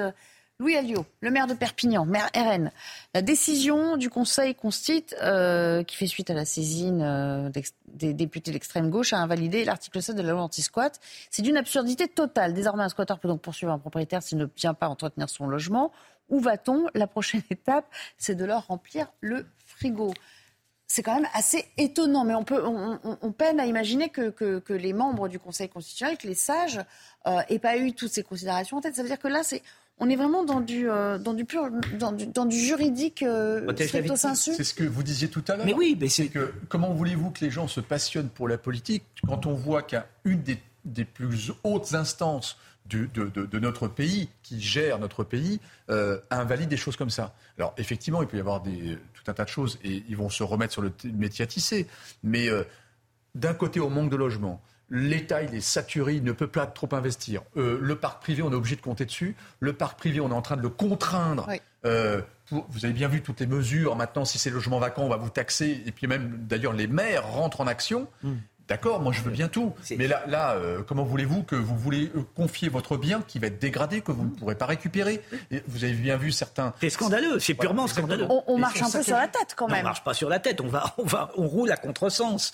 Louis Alliot, le maire de Perpignan, maire RN. La décision du Conseil constite, euh, qui fait suite à la saisine euh, des députés d'extrême gauche, a invalidé l'article 7 de la loi anti-squat. C'est d'une absurdité totale. Désormais, un squatteur peut donc poursuivre un propriétaire s'il ne vient pas entretenir son logement. Où va-t-on? La prochaine (laughs) étape, c'est de leur remplir le frigo c'est quand même assez étonnant, mais on, peine à imaginer que, les membres du Conseil constitutionnel, que les sages, euh, aient pas eu toutes ces considérations en tête. Ça veut dire que là, c'est on est vraiment dans du, euh, dans du pur, dans du, dans du juridique euh, C'est ce que vous disiez tout à l'heure. Mais oui, mais c'est que comment voulez-vous que les gens se passionnent pour la politique quand on voit qu'à une des, des, plus hautes instances de, de, notre pays, qui gère notre pays, euh, invalide des choses comme ça? Alors effectivement, il peut y avoir des, tout un tas de choses et ils vont se remettre sur le métier à tisser. Mais euh, d'un côté, au manque de logement, L'État, il est saturé, il ne peut pas trop investir. Euh, le parc privé, on est obligé de compter dessus. Le parc privé, on est en train de le contraindre. Euh, vous avez bien vu toutes les mesures. Maintenant, si c'est logement vacant, on va vous taxer. Et puis même, d'ailleurs, les maires rentrent en action. Hmm. D'accord, moi je veux bien tout. Mais là, là euh, comment voulez-vous que vous voulez euh, confier votre bien qui va être dégradé, que vous ne pourrez pas récupérer Et Vous avez bien vu certains. C'est scandaleux, c'est purement scandaleux. On, marche un peu sur la tête quand même. on marche pas sur la tête, on va, (laughs) on va, on roule à contresens.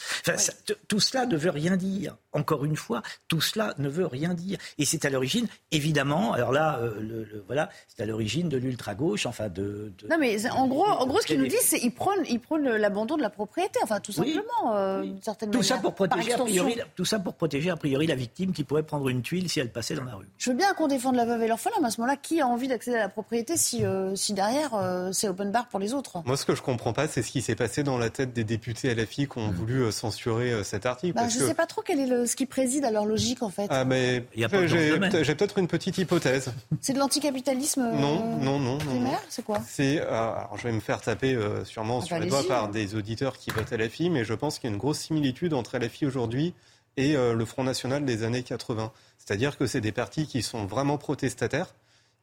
tout cela ne veut rien dire. Encore une fois, tout cela ne veut rien dire. Et c'est à l'origine, évidemment. Alors là, euh, le, voilà, c'est à l'origine de l'ultra gauche, enfin de, Non mais en gros, en gros, ce qu'ils nous disent, c'est ils prônent, l'abandon de la propriété, enfin tout simplement, d'une certaine tout manière. ça pour protéger a priori, tout ça pour protéger a priori la victime qui pourrait prendre une tuile si elle passait dans la rue. Je veux bien qu'on défende la veuve et l'orphelin, mais à ce moment-là, qui a envie d'accéder à la propriété si, euh, si derrière euh, c'est open bar pour les autres? Moi, ce que je comprends pas, c'est ce qui s'est passé dans la tête des députés LFI qui ont mmh. voulu euh, censurer cet article. Bah, je ne sais pas trop quel est le, ce qui préside à leur logique en fait. Ah, mais j'ai peut-être une petite hypothèse. C'est de l'anticapitalisme Non, non, non. Primaire, c'est quoi? C'est alors je vais me faire taper sûrement ah, sur bah, les doigts par des auditeurs qui votent LFI, mais je pense qu'il y a une grosse similitude entre LFI aujourd'hui et euh, le Front National des années 80. C'est-à-dire que c'est des partis qui sont vraiment protestataires,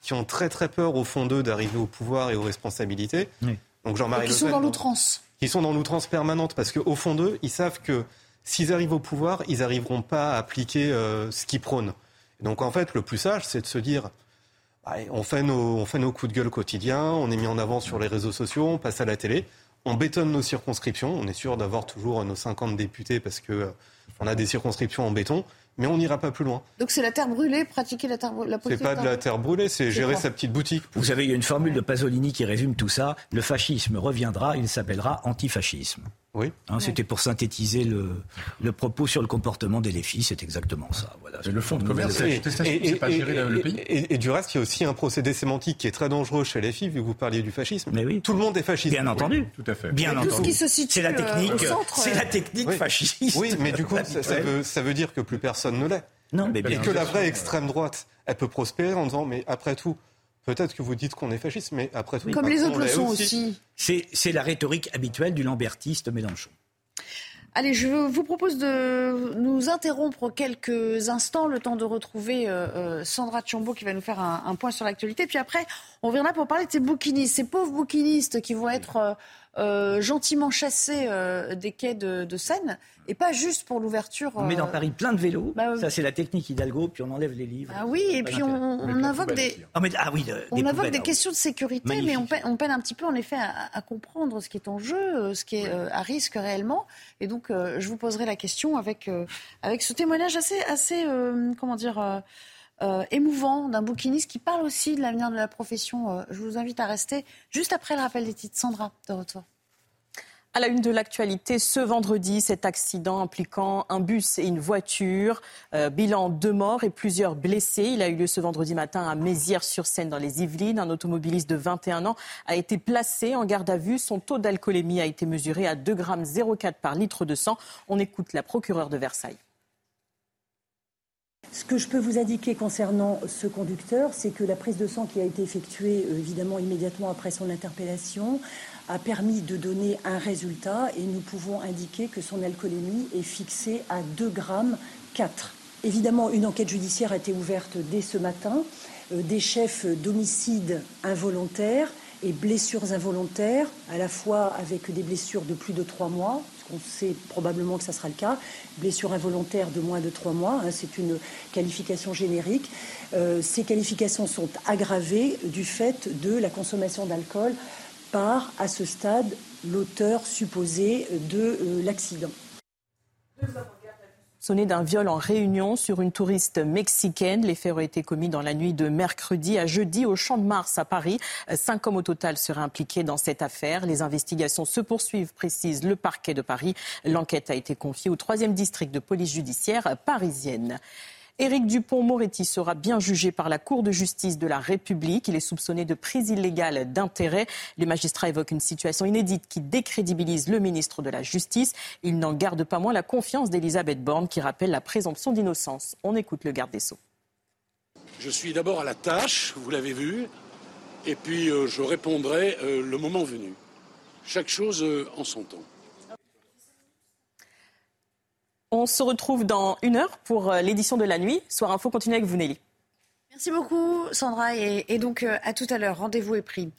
qui ont très très peur au fond d'eux d'arriver au pouvoir et aux responsabilités. Donc Jean-Marie Qui sont dans l'outrance. Qui sont dans l'outrance permanente parce qu'au fond d'eux, ils savent que s'ils arrivent au pouvoir, ils n'arriveront pas à appliquer euh, ce qu'ils prônent. donc en fait, le plus sage, c'est de se dire bah, on, fait nos, on fait nos coups de gueule quotidiens, on est mis en avant sur les réseaux sociaux, on passe à la télé, on bétonne nos circonscriptions, on est sûr d'avoir toujours nos 50 députés parce que euh, on a des circonscriptions en béton, mais on n'ira pas plus loin. Donc c'est la terre brûlée, pratiquer la terre la C'est pas de la terre brûlée, c'est gérer sa petite boutique. Vous savez, il y a une formule de Pasolini qui résume tout ça. Le fascisme reviendra, il s'appellera antifascisme. Oui. Hein, c'était pour synthétiser le, le, propos sur le comportement des LFI, c'est exactement ça. Voilà. le fond de commerce, c'est pas gérer le pays. Et, du reste, il y a aussi un procédé sémantique qui est très dangereux chez les filles, vu que vous parliez du fascisme. Mais oui. Tout le monde est fasciste. Bien entendu. tout à fait. Bien entendu. C'est la technique. Euh, c'est la technique fasciste. Oui, mais du coup, ça, veut, ça, veut, dire que plus personne ne l'est. Non, mais bien et que la vraie extrême droite, elle peut prospérer en disant, mais après tout, Peut-être que vous dites qu'on est fasciste, mais après tout. Comme les autres le sont aussi. C'est la rhétorique habituelle du lambertiste Mélenchon. Allez, je vous propose de nous interrompre quelques instants, le temps de retrouver euh, euh, Sandra Tchombo qui va nous faire un, point sur l'actualité. Puis après, on viendra pour parler de ces bouquinistes, ces pauvres bouquinistes qui vont être euh, gentiment chassés des quais de, de Seine et pas juste pour l'ouverture. On met dans euh, Paris plein de vélos. Bah, ça, c'est la technique Hidalgo, puis on enlève les livres. Ah oui, et puis on, invoque des. Ah, ah oui, on invoque des questions de sécurité, mais on peine, un petit peu, en effet, à, comprendre ce qui est en jeu, euh, ce qui est euh, à risque réellement. Et donc, je vous poserai la question avec, avec ce témoignage assez, assez comment dire. Émouvant d'un bouquiniste qui parle aussi de l'avenir de la profession. je vous invite à rester juste après le rappel des titres. Sandra, de retour. À la une de l'actualité, ce vendredi, cet accident impliquant un bus et une voiture. Euh, bilan deux morts et plusieurs blessés. Il a eu lieu ce vendredi matin à Mézières-sur-Seine dans les Yvelines. Un automobiliste de 21 ans a été placé en garde à vue. Son taux d'alcoolémie a été mesuré à 2,04 g par litre de sang. On écoute la procureure de Versailles. Ce que je peux vous indiquer concernant ce conducteur, c'est que la prise de sang qui a été effectuée euh, évidemment immédiatement après son interpellation a permis de donner un résultat et nous pouvons indiquer que son alcoolémie est fixée à 2 grammes 4. Évidemment, une enquête judiciaire a été ouverte dès ce matin. Euh, des chefs d'homicide involontaire et blessures involontaires, à la fois avec des blessures de plus de trois mois, on sait probablement que ça sera le cas, blessures involontaires de moins de trois mois, hein, c'est une qualification générique. Euh, ces qualifications sont aggravées du fait de la consommation d'alcool par, à ce stade, l'auteur supposé de euh, l'accident sonné d'un viol en réunion sur une touriste mexicaine. Les faits auraient été commis dans la nuit de mercredi à jeudi au Champ de Mars à Paris. Cinq hommes au total seraient impliqués dans cette affaire. Les investigations se poursuivent, précise le parquet de Paris. L'enquête a été confiée au troisième district de police judiciaire parisienne. Éric Dupont-Moretti sera bien jugé par la Cour de justice de la République. Il est soupçonné de prise illégale d'intérêt. Les magistrats évoquent une situation inédite qui décrédibilise le ministre de la Justice. Il n'en garde pas moins la confiance d'Elisabeth Borne qui rappelle la présomption d'innocence. On écoute le garde des Sceaux. Je suis d'abord à la tâche, vous l'avez vu, et puis euh, je répondrai euh, le moment venu. Chaque chose euh, en son temps. On se retrouve dans une heure pour euh, l'édition de la nuit. Soir Info continue avec vous, Nelly. Merci beaucoup, Sandra. Et, donc, euh, à tout à l'heure. Rendez-vous est pris.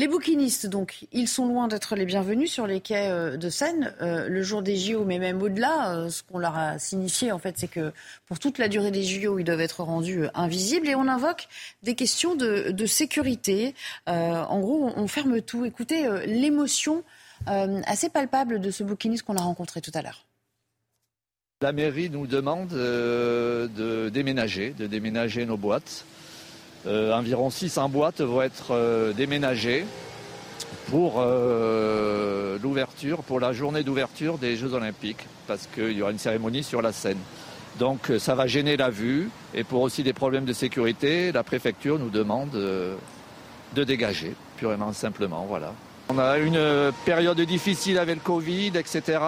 Les bouquinistes, donc, ils sont loin d'être les bienvenus sur les quais euh, de Seine le jour des JO, mais même au-delà. ce qu'on leur a signifié, en fait, c'est que pour toute la durée des JO, ils doivent être rendus invisibles. Et on invoque des questions de, sécurité. en gros, on, on, ferme tout. Écoutez l'émotion assez palpable de ce bouquiniste qu'on a rencontré tout à l'heure. La mairie nous demande euh, de déménager, de déménager nos boîtes. Euh, environ 600 boîtes vont être euh, déménagées. pour l'ouverture, pour la journée d'ouverture des Jeux Olympiques, parce qu'il y aura une cérémonie sur la scène. Donc ça va gêner la vue et pour aussi des problèmes de sécurité, la préfecture nous demande de dégager, purement simplement, voilà. On a une période difficile avec le Covid, etc.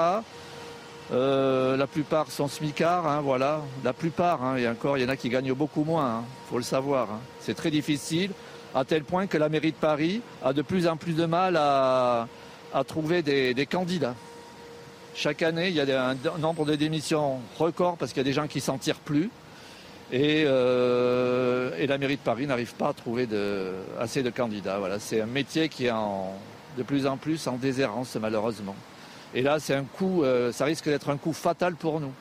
Euh, la plupart sont smicards, hein, voilà. La plupart, hein, et encore, il y en a qui gagnent beaucoup moins, il hein, faut le savoir. C'est très difficile, à tel point que la mairie de Paris a de plus en plus de mal à, trouver des, candidats. Chaque année, il y a un nombre de démissions record parce qu'il y a des gens qui s'en tirent plus. Et, euh, la mairie de Paris n'arrive pas à trouver assez de candidats. C'est un métier qui est de plus en plus en déshérence malheureusement. Et là, c'est un coup, euh, ça risque d'être un coup fatal pour nous.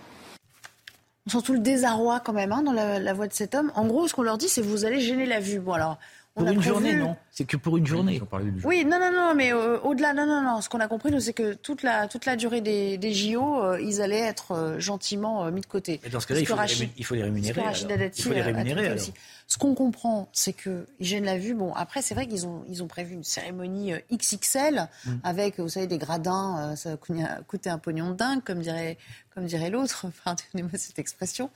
On sent tout le désarroi quand même hein, dans la, voix de cet homme. En gros, ce qu'on leur dit, c'est vous allez gêner la vue. Bon alors, pour une journée, non? C'est que pour une journée. Oui, non, non, non, mais euh, au-delà, non, non, non. Ce qu'on a compris, nous, c'est que toute la, toute la durée des, des JO, euh, ils allaient être euh, gentiment mis de côté. Mais dans ce cas-là, il, il, faut les rémunérer. Il faut les rémunérer. Ce qu'on comprend, c'est qu'ils gênent la vue. Bon, après, c'est vrai qu'ils ont, ils ont prévu une cérémonie XXL mm. avec, vous savez, des gradins. ça va coûter un pognon de dingue, comme dirait, comme dirait l'autre. (laughs) Pardonnez-moi cette expression.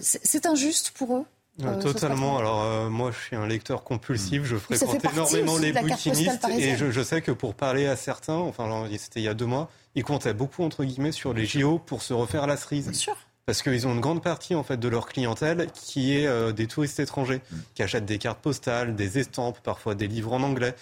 c'est injuste pour eux euh, totalement. Alors euh, moi, je suis un lecteur compulsif. Je fréquente énormément les bouquinistes et je, sais que pour parler à certains, enfin c'était il y a deux mois, ils comptaient beaucoup entre guillemets sur les JO pour se refaire la cerise. Bien sûr. Parce qu'ils ont une grande partie en fait de leur clientèle qui est euh, des touristes étrangers, mm. qui achètent des cartes postales, des estampes, parfois des livres en anglais.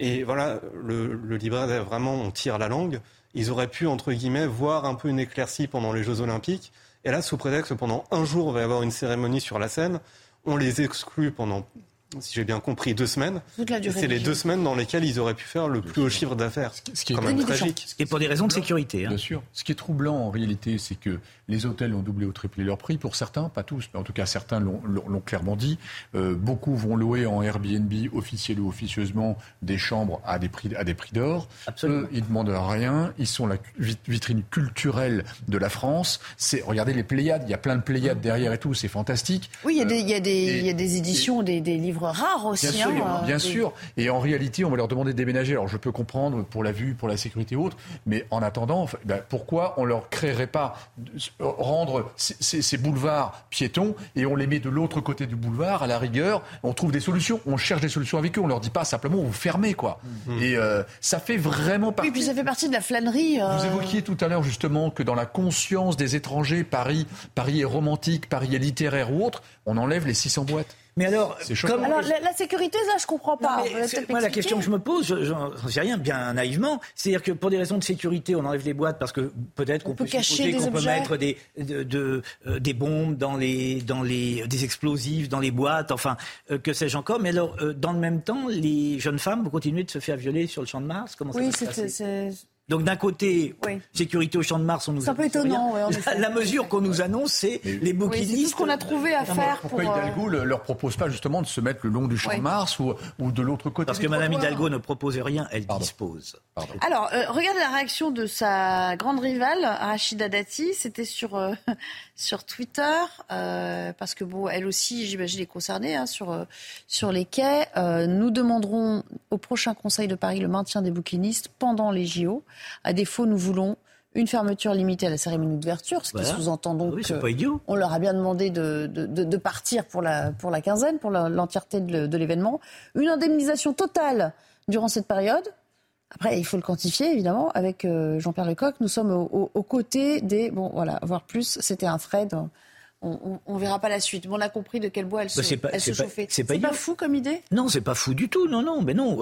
Et voilà, le, le libraire vraiment on tire la langue. Ils auraient pu entre guillemets voir un peu une éclaircie pendant les Jeux Olympiques. Et là, sous prétexte que pendant un jour, il va avoir une cérémonie sur la scène, on les exclut pendant si j'ai bien compris, deux semaines. C'est les deux semaines dans lesquelles ils auraient pu faire le plus haut chiffre d'affaires. Ce qui est quand même tragique. Et pour des raisons de sécurité. Hein. Bien sûr. Ce qui est troublant en réalité, c'est que les hôtels ont doublé ou triplé leur prix. Pour certains, pas tous, mais en tout cas certains l'ont clairement dit. Euh, beaucoup vont louer en Airbnb officiel ou officieusement des chambres à des prix, à des prix d'or. Eux, ils demandent rien. Ils sont la vitrine culturelle de la France. C'est regardez les Pléiades. Il y a plein de Pléiades derrière et tout. C'est fantastique. Oui, il y a des, il y a des, il y a des éditions, des, des livres rare aussi. Bien, sûr, hein, bien sûr. Et en réalité, on va leur demander de déménager. Alors je peux comprendre pour la vue, pour la sécurité ou autre, mais en attendant, ben, pourquoi on leur créerait pas rendre ces, boulevards piétons et on les met de l'autre côté du boulevard? À la rigueur On trouve des solutions, on cherche des solutions avec eux. On leur dit pas simplement vous fermez quoi. Mmh. Et euh, ça fait vraiment partie. Oui, puis ça fait partie de la flânerie. Euh. Vous évoquiez tout à l'heure justement que dans la conscience des étrangers, Paris, Paris est romantique, Paris est littéraire ou autre. On enlève les 600 boîtes. Mais alors, comme... alors la, sécurité, là, je comprends pas. moi, la question que je me pose, j'en sais rien, bien naïvement, c'est-à-dire que pour des raisons de sécurité, on enlève les boîtes parce que peut-être qu'on peut, cacher qu'on peut mettre des, de, euh, des bombes dans les, dans les, des explosifs dans les boîtes, enfin, euh, que sais-je encore. Mais alors, euh, dans le même temps, les jeunes femmes vont continuer de se faire violer sur le champ de Mars? Comment ça oui, c'est donc d'un côté, sécurité au champ de Mars, on nous. C'est un peu étonnant. la, mesure qu'on nous annonce, c'est les bouquinistes. c'est tout ce qu'on a trouvé à faire. Pourquoi Hidalgo ne leur propose pas justement de se mettre le long du champ de Mars ou, ou de l'autre côté Parce que Madame Hidalgo ne propose rien, elle dispose. Alors, euh, regardez la réaction de sa grande rivale, Rachida Dati. C'était sur euh, (laughs) sur Twitter euh, parce que bon, elle aussi, j'imagine, est concernée hein, sur sur les quais. nous demanderons au prochain Conseil de Paris le maintien des bouquinistes pendant les JO. À défaut, nous voulons une fermeture limitée à la cérémonie d'ouverture, ce qui sous-entend donc on leur a bien demandé de, de, partir pour la, pour la quinzaine, pour l'entièreté de, l'événement. Une indemnisation totale durant cette période. Après, il faut le quantifier, évidemment. Avec euh, Jean-Pierre Lecoq, nous sommes aux côtés des... Bon, voilà, voir plus, c'était un thread on, ne verra pas la suite. Mais on a compris de quel bois elle bah, se, elle se chauffait. C'est pas, fou comme idée? Non, c'est pas fou du tout. Non, non, mais non.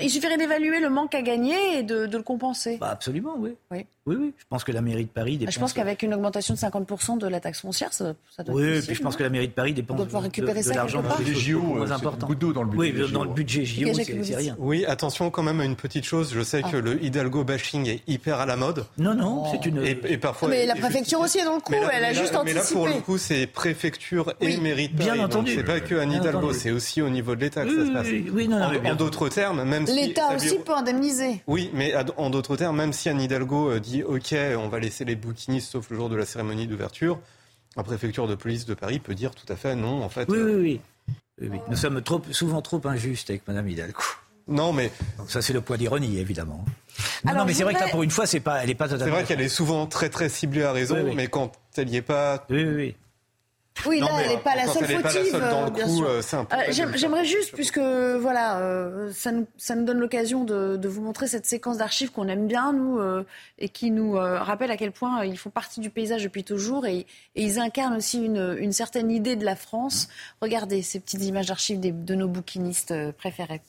Il, suffirait d'évaluer le manque à gagner et de, le compenser. Bah, absolument, oui. oui. Oui, oui. Je pense que la mairie de Paris dépense. Je pense qu'avec une augmentation de 50% de la taxe foncière, ça, ça doit Oui, puis je pense que la mairie de Paris dépense. On doit pouvoir récupérer de, l'argent dans les JO, moins important. Beaucoup d'eau dans le budget. Oui, dans le budget JO, c'est rien. Oui, attention quand même à une petite chose. Je sais ah. que le Hidalgo bashing est hyper à la mode. Non, non, c'est une. Et, parfois. Mais la préfecture aussi est dans le coup. Elle a juste anticipé. Coup, c'est préfecture et Paris. Bien entendu. C'est pas que Anne Hidalgo, c'est aussi au niveau de l'État que ça se passe. Oui, non, En d'autres termes, même si. L'État aussi peut indemniser. Oui, mais en d'autres termes, même si Anne Hidalgo euh, dit OK, on va laisser les bouquinistes sauf le jour de la cérémonie d'ouverture, la préfecture de police de Paris peut dire tout à fait non, en fait. Oui, oui, oui. Nous sommes trop, souvent trop injustes avec Madame Hidalgo. Non, mais ça c'est le poids d'ironie, évidemment. Non, mais c'est vrai que là, pour une fois, c'est pas, elle est pas totalement. C'est vrai qu'elle est souvent très très ciblée à raison, mais quand elle n'y est pas. Oui, oui. Oui, là, elle n'est pas la seule fautive, euh, bien sûr. Euh, j'aimerais juste, puisque voilà, euh, ça, nous, ça nous donne l'occasion de, de, vous montrer cette séquence d'archives qu'on aime bien, nous, et qui nous rappelle à quel point ils font partie du paysage depuis toujours, et, et ils incarnent aussi une, une, certaine idée de la France. Regardez ces petites images d'archives de nos bouquinistes préférés.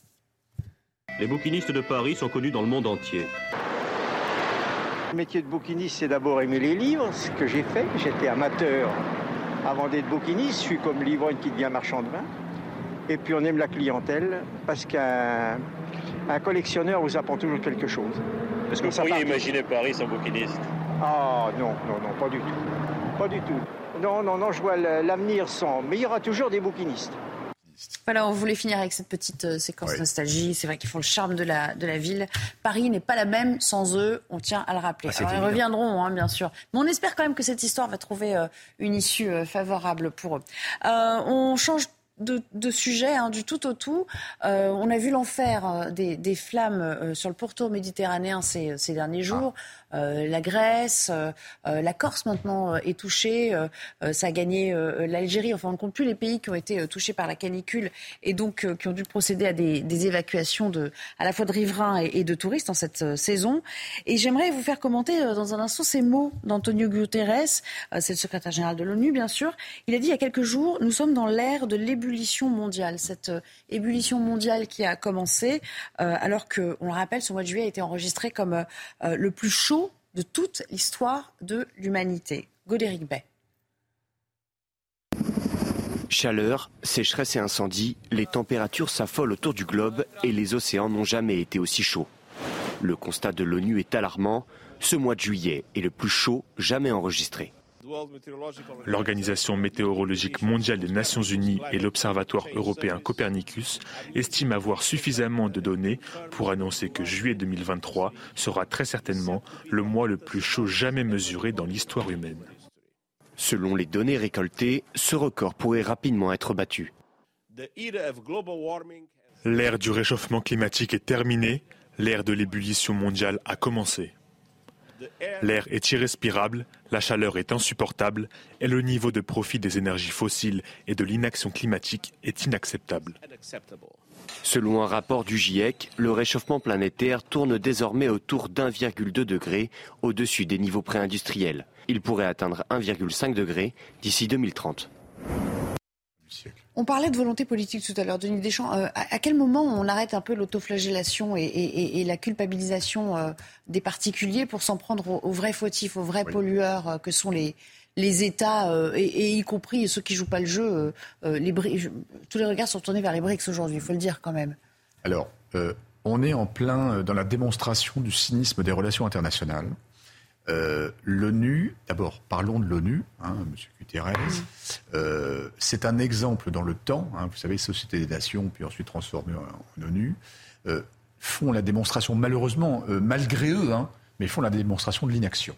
Les bouquinistes de Paris sont connus dans le monde entier. Le métier de bouquiniste, c'est d'abord aimer les livres, ce que j'ai fait. J'étais amateur avant d'être bouquiniste, je suis comme l'ivrogne qui devient marchand de vin. Et puis on aime la clientèle parce qu'un collectionneur vous apprend toujours quelque chose. Est-ce que vous pourriez imaginer Paris sans bouquiniste Ah non, non, non, pas du tout. Pas du tout. Non, non, non, je vois l'avenir sans. Mais il y aura toujours des bouquinistes. Voilà, on voulait finir avec cette petite euh, séquence nostalgie. C'est vrai qu'ils font le charme de la, de la ville. Paris n'est pas la même sans eux, on tient à le rappeler. Ah, Alors, ils reviendront, hein, bien sûr. Mais on espère quand même que cette histoire va trouver euh, une issue euh, favorable pour eux. on change de, de sujet, hein, du tout au tout. on a vu l'enfer des, des, flammes sur le pourtour méditerranéen ces, ces derniers jours. Euh, la Grèce, euh, euh, la Corse maintenant est touchée. ça a gagné l'Algérie. Enfin, on ne compte plus les pays qui ont été touchés par la canicule et donc qui ont dû procéder à des, évacuations à la fois de riverains et, de touristes en cette saison. Et j'aimerais vous faire commenter dans un instant ces mots d'Antonio Guterres, c'est le secrétaire général de l'ONU, bien sûr. Il a dit il y a quelques jours, nous sommes dans l'ère de l'ébullition mondiale. Cette ébullition mondiale qui a commencé alors que, on le rappelle, ce mois de juillet a été enregistré comme le plus chaud de toute l'histoire de l'humanité. Godéric Bay. Chaleur, sécheresse et incendie, les températures s'affolent autour du globe et les océans n'ont jamais été aussi chauds. Le constat de l'ONU est alarmant. Ce mois de juillet est le plus chaud jamais enregistré. L'Organisation météorologique mondiale des Nations Unies et l'Observatoire européen Copernicus estiment avoir suffisamment de données pour annoncer que juillet 2023 sera très certainement le mois le plus chaud jamais mesuré dans l'histoire humaine. Selon les données récoltées, ce record pourrait rapidement être battu. L'ère du réchauffement climatique est terminée, l'ère de l'ébullition mondiale a commencé. L'air est irrespirable, la chaleur est insupportable et le niveau de profit des énergies fossiles et de l'inaction climatique est inacceptable. Selon un rapport du GIEC, le réchauffement planétaire tourne désormais autour d'1,2 degré au-dessus des niveaux préindustriels. Il pourrait atteindre 1,5 degré d'ici 2030. On parlait de volonté politique tout à l'heure, Denis Deschamps. Euh, à, quel moment on arrête un peu l'autoflagellation et, la culpabilisation euh, des particuliers pour s'en prendre aux, vrais fautifs, aux vrais pollueurs euh, que sont les, les États, et, y compris ceux qui jouent pas le jeu les Tous les regards sont tournés vers les BRICS aujourd'hui, il faut le dire quand même. Alors, on est en plein dans la démonstration du cynisme des relations internationales. Euh, L'ONU, d'abord, parlons de l'ONU, hein, M. Guterres. Euh, c'est un exemple dans le temps. Hein, vous savez, Société des Nations, puis ensuite transformé en, ONU, euh, font la démonstration, malheureusement, malgré eux, hein, mais font la démonstration de l'inaction.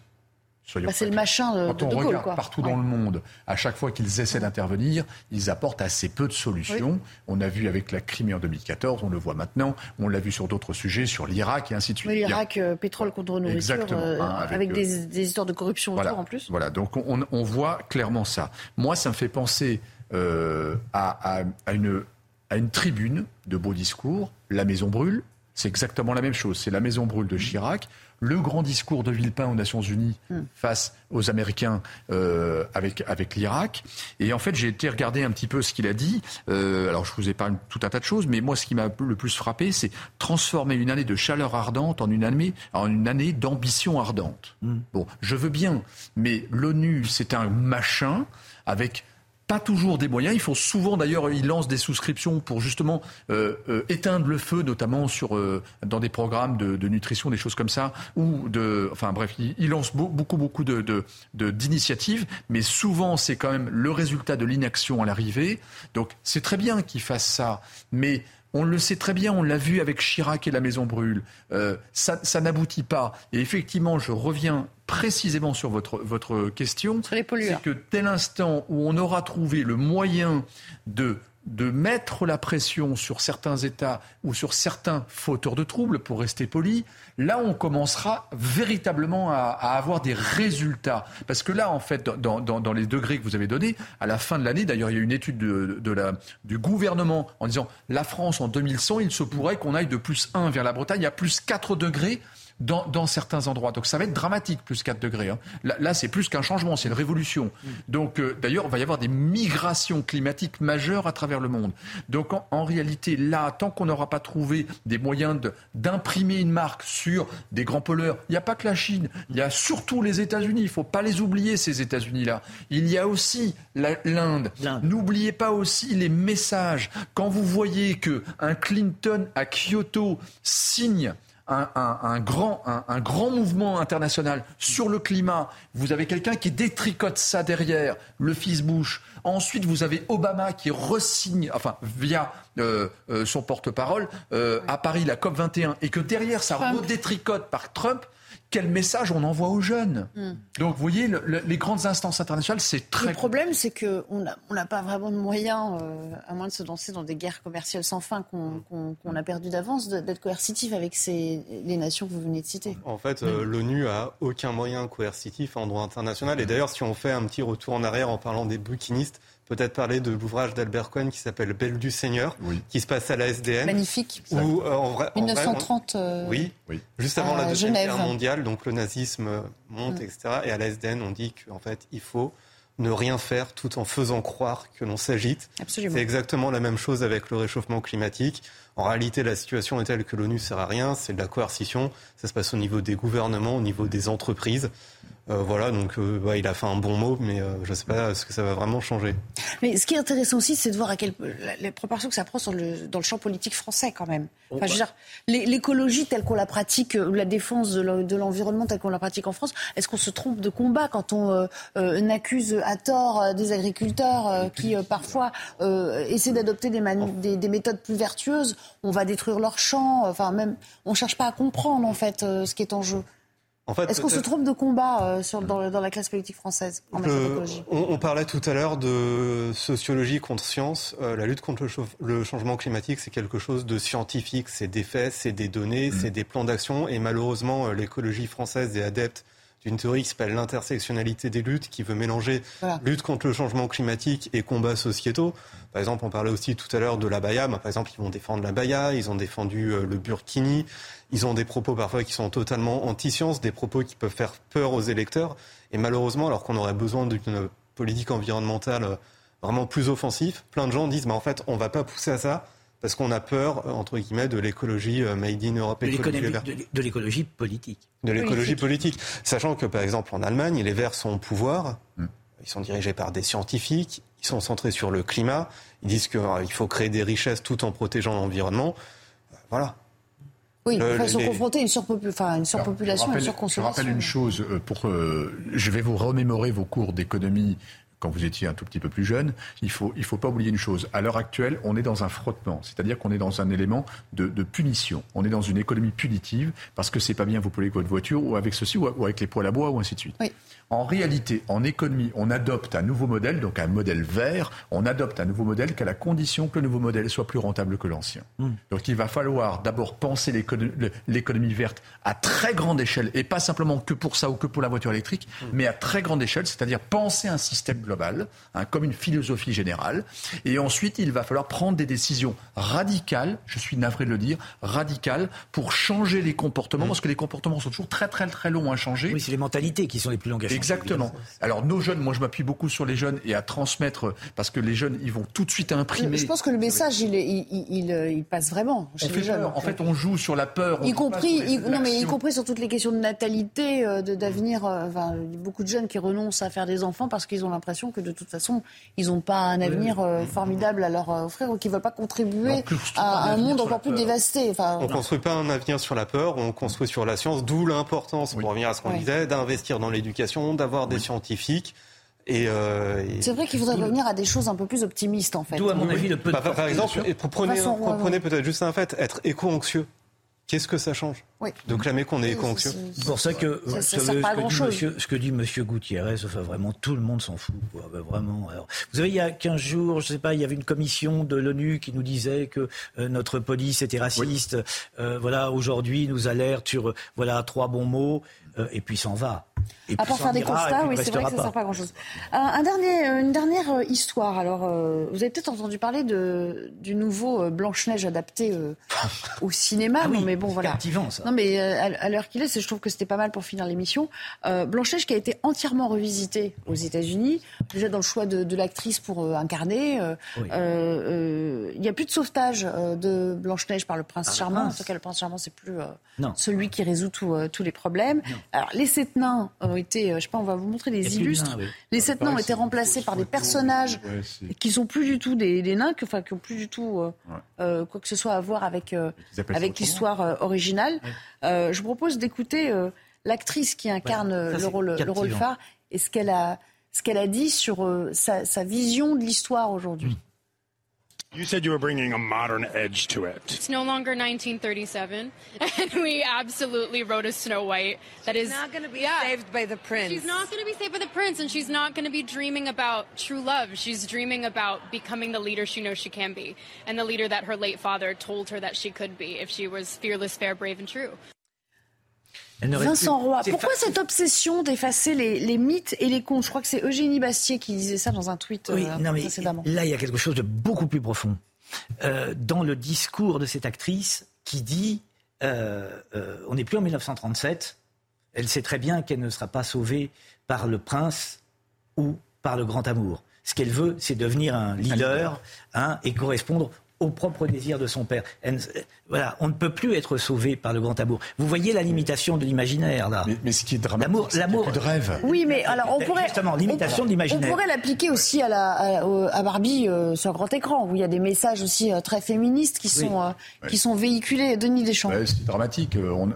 Bah, c'est le machin de, Quand on regarde partout dans le monde, à chaque fois qu'ils essaient d'intervenir, ils apportent assez peu de solutions. On a vu avec la Crimée en 2014, on le voit maintenant, on l'a vu sur d'autres sujets, sur l'Irak et ainsi de suite. L'Irak, euh, pétrole contre nourriture, euh, hein, avec, euh, des, histoires de corruption autour en plus. Voilà, donc on, voit clairement ça. Moi, ça me fait penser à, une, à une tribune de beaux discours, La Maison Brûle. C'est exactement la même chose. C'est la Maison Brûle de Chirac le grand discours de Villepin aux Nations Unies hmm. face aux Américains euh, avec, avec l'Irak. Et en fait, j'ai été regarder un petit peu ce qu'il a dit. Euh, alors, je vous épargne tout un tas de choses, mais moi, ce qui m'a le plus frappé, c'est transformer une année de chaleur ardente en une année, en une année d'ambition ardente. Hmm. Bon, je veux bien, mais l'ONU, c'est un machin avec pas toujours des moyens. Il faut souvent, d'ailleurs, ils lancent des souscriptions pour justement euh, euh, éteindre le feu, notamment sur euh, dans des programmes de, nutrition, des choses comme ça, ou de, enfin bref, ils, lancent beaucoup, beaucoup de, d'initiatives, mais souvent c'est quand même le résultat de l'inaction à l'arrivée. Donc c'est très bien qu'ils fassent ça, mais on le sait très bien, on l'a vu avec Chirac et la Maison Brûle. Euh, ça, n'aboutit pas. Et effectivement, je reviens précisément sur votre, votre question. Sur les pollueurs. C'est que tel instant où on aura trouvé le moyen de de mettre la pression sur certains États ou sur certains fauteurs de troubles, pour rester poli, là on commencera véritablement à, avoir des résultats. Parce que là, en fait, dans, les degrés que vous avez donnés, à la fin de l'année, d'ailleurs, il y a une étude de, la, du gouvernement en disant la France en 2100, il se pourrait qu'on aille de plus 1 vers la Bretagne à plus 4 degrés dans, certains endroits. Donc ça va être dramatique, plus 4 degrés. Hein. Là, c'est plus qu'un changement, c'est une révolution. Mm. Donc euh, d'ailleurs, il va y avoir des migrations climatiques majeures à travers le monde. Donc en, réalité, là, tant qu'on n'aura pas trouvé des moyens d'imprimer une marque sur des grands pollueurs, il n'y a pas que la Chine, il y a surtout les États-Unis. Il ne faut pas les oublier, ces États-Unis-là. Il y a aussi l'Inde. N'oubliez pas aussi les messages. Quand vous voyez que un Clinton à Kyoto signe un, grand, un, grand mouvement international sur le climat. Vous avez quelqu'un qui détricote ça derrière, le fils Bush. Ensuite, vous avez Obama qui resigne, enfin, via euh, euh, son porte-parole, euh, à Paris, la COP 21, et que derrière, ça redétricote par Trump quel message on envoie aux jeunes. Hmm. Donc, vous voyez, les grandes instances internationales, c'est très. Le problème, c'est qu'on n'a pas vraiment de moyens, euh, à moins de se lancer dans des guerres commerciales sans fin qu'on a perdu d'avance, d'être coercitif avec ces, les nations que vous venez de citer. En fait, euh, l'ONU a aucun moyen coercitif en droit international. Et d'ailleurs, si on fait un petit retour en arrière en parlant des bouquinistes, peut-être parler de l'ouvrage d'Albert Cohen qui s'appelle Belle du Seigneur, qui se passe à la SDN. Magnifique. Où, euh, en vrai, 1930. Euh, oui, oui, juste avant la Deuxième Guerre mondiale, donc le nazisme monte, mm. etc. Et à la SDN, on dit qu'en fait, il faut ne rien faire tout en faisant croire que l'on s'agite. C'est exactement la même chose avec le réchauffement climatique. En réalité, la situation est telle que l'ONU sert à rien, c'est de la coercition. Ça se passe au niveau des gouvernements, au niveau des entreprises. Euh, voilà, donc euh, il a fait un bon mot, mais euh, je ne sais pas ce que ça va vraiment changer. Mais ce qui est intéressant aussi, c'est de voir à quelle, les proportions que ça prend le, dans le champ politique français quand même. Enfin, je veux dire, l'écologie telle qu'on la pratique, la défense de l'environnement telle qu'on la pratique en France, est-ce qu'on se trompe de combat quand on accuse à tort des agriculteurs qui parfois essaient d'adopter des, des, des, méthodes plus vertueuses? On va détruire leurs champs. Enfin, même, on cherche pas à comprendre en fait ce qui est en jeu. Est-ce qu'on se trompe de combat euh, sur, dans, la classe politique française en on, parlait tout à l'heure de sociologie contre science. Euh, la lutte contre le, changement climatique, c'est quelque chose de scientifique. C'est des faits, c'est des données, mm. c'est des plans d'action. Et malheureusement, euh, l'écologie française est adepte d'une théorie qui s'appelle l'intersectionnalité des luttes, qui veut mélanger lutte contre le changement climatique et combats sociétaux. Par exemple, on parlait aussi tout à l'heure de la Baïa. Par exemple, ils vont défendre la Baïa, ils ont défendu euh, le Burkini. Ils ont des propos parfois qui sont totalement anti-science, des propos qui peuvent faire peur aux électeurs. Et malheureusement, alors qu'on aurait besoin d'une politique environnementale euh, vraiment plus offensive, plein de gens disent, bah, en fait, on ne va pas pousser à ça parce qu'on a peur, euh, entre guillemets, de l'écologie made in Europe. De l'écologie politique. De l'écologie politique. Sachant que, par exemple, en Allemagne, les Verts sont au pouvoir. Hmm. Ils sont dirigés par des scientifiques. Ils sont centrés sur le climat. Ils disent qu'il euh, faut créer des richesses tout en protégeant l'environnement. Euh, voilà. Oui, ils sont confrontés à une, une surpopulation, une surconsommation. Je rappelle une chose, euh, pour, je vais vous remémorer vos cours d'économie quand vous étiez un tout petit peu plus jeune, il faut il faut pas oublier une chose. À l'heure actuelle, on est dans un frottement, c'est-à-dire qu'on est dans un élément de, de, punition. On est dans une économie punitive parce que c'est pas bien vous polluer votre voiture ou avec ceci ou avec les poêles à bois ou ainsi de suite. Oui. En réalité, en économie, on adopte un nouveau modèle, donc un modèle vert, on adopte un nouveau modèle qu'à la condition que le nouveau modèle soit plus rentable que l'ancien. Hmm. Donc il va falloir d'abord penser l'économie verte à très grande échelle, et pas simplement que pour ça ou que pour la voiture électrique, hmm. mais à très grande échelle, c'est-à-dire penser un système global, hein, comme une philosophie générale. Et ensuite, il va falloir prendre des décisions radicales, je suis navré de le dire, radicales, pour changer les comportements, hmm. parce que les comportements sont toujours très très très longs à changer. Oui, c'est les mentalités qui sont les plus longues à changer. Exactement. Alors nos jeunes, moi je m'appuie beaucoup sur les jeunes et à transmettre parce que les jeunes, ils vont tout de suite imprimer. Je pense que le message, il, il, il, passe vraiment chez les jeunes. En fait, on joue sur la peur. Y compris, non mais y compris sur toutes les questions de natalité, euh, d'avenir. Euh, enfin, beaucoup de jeunes qui renoncent à faire des enfants parce qu'ils ont l'impression que de toute façon, ils n'ont pas un avenir euh, formidable à leur offrir ou qu'ils veulent pas contribuer à un monde encore plus dévasté. Enfin, on ne construit pas un avenir sur la peur, on construit sur la science, d'où l'importance, pour revenir à ce qu'on disait, d'investir dans l'éducation d'avoir des scientifiques. Euh, et, C'est vrai qu'il faudrait revenir à des choses un peu plus optimistes, en fait. D'où, à mon avis, le peu bah, Par exemple, prenez, prenez peut-être juste un fait, être éco-anxieux. Qu'est-ce que ça change De clamer qu'on est éco C'est pour ça que ça, ce, que monsieur, ce, que dit monsieur, Gutiérrez, enfin, vraiment tout le monde s'en fout. Ben, vraiment. vous savez, il y a 15 jours, je sais pas, il y avait une commission de l'ONU qui nous disait que euh, notre police était raciste. Euh, voilà, aujourd'hui, nous alerte sur voilà trois bons mots euh, et puis s'en va. Et à part faire des constats, oui, c'est vrai que ça ne sert pas à grand-chose. Un, dernier, euh, une dernière euh, histoire. Alors, vous avez peut-être entendu parler de, du nouveau Blanche-Neige adapté au (laughs) cinéma. Ah non, mais bon, voilà. ça. Non, mais à, l'heure qu'il est, je trouve que c'était pas mal pour finir l'émission. Blanche-Neige qui a été entièrement revisitée aux États-Unis, déjà dans le choix de, l'actrice pour incarner. Il n'y a plus de sauvetage de Blanche-Neige par le prince ah, charmant. En tout cas, le prince charmant, c'est plus celui qui résout tous les problèmes. Alors, les sept nains ont été, euh, je sais pas, on va vous montrer des illustres. Les sept nains ont été remplacés par des personnages qui sont plus du tout des, nains, qui, enfin, qui ont plus du tout euh, euh, quoi que ce soit à voir avec, avec l'histoire originale. je vous propose d'écouter l'actrice qui incarne le, rôle, le rôle phare et ce qu'elle a, ce qu'elle a dit sur sa, sa, vision de l'histoire aujourd'hui. You said you were bringing a modern edge to it. It's no longer 1937, (laughs) and we absolutely wrote a Snow White that she's is not going to be yeah, saved by the prince. She's not going to be saved by the prince, and she's not going to be dreaming about true love. She's dreaming about becoming the leader she knows she can be, and the leader that her late father told her that she could be if she was fearless, fair, brave, and true. Vincent Roy, pourquoi cette obsession d'effacer les, mythes et les contes? Je crois que c'est Eugénie Bastier qui disait ça dans un tweet oui, euh, non, mais Là, il y a quelque chose de beaucoup plus profond. Euh, dans le discours de cette actrice qui dit euh, on n'est plus en 1937, elle sait très bien qu'elle ne sera pas sauvée par le prince ou par le grand amour. Ce qu'elle veut, c'est devenir un leader hein, et correspondre au propre désir de son père. voilà, on ne peut plus être sauvé par le grand amour. Vous voyez la limitation de l'imaginaire là. Mais, ce qui est dramatique, l'amour, de rêve. Oui, mais alors on pourrait justement limitation on, de l'imaginaire. On pourrait l'appliquer aussi à, la, à, Barbie euh, sur grand écran où il y a des messages aussi euh, très féministes qui sont euh, qui sont véhiculés. Denis Deschamps. c'est dramatique. On,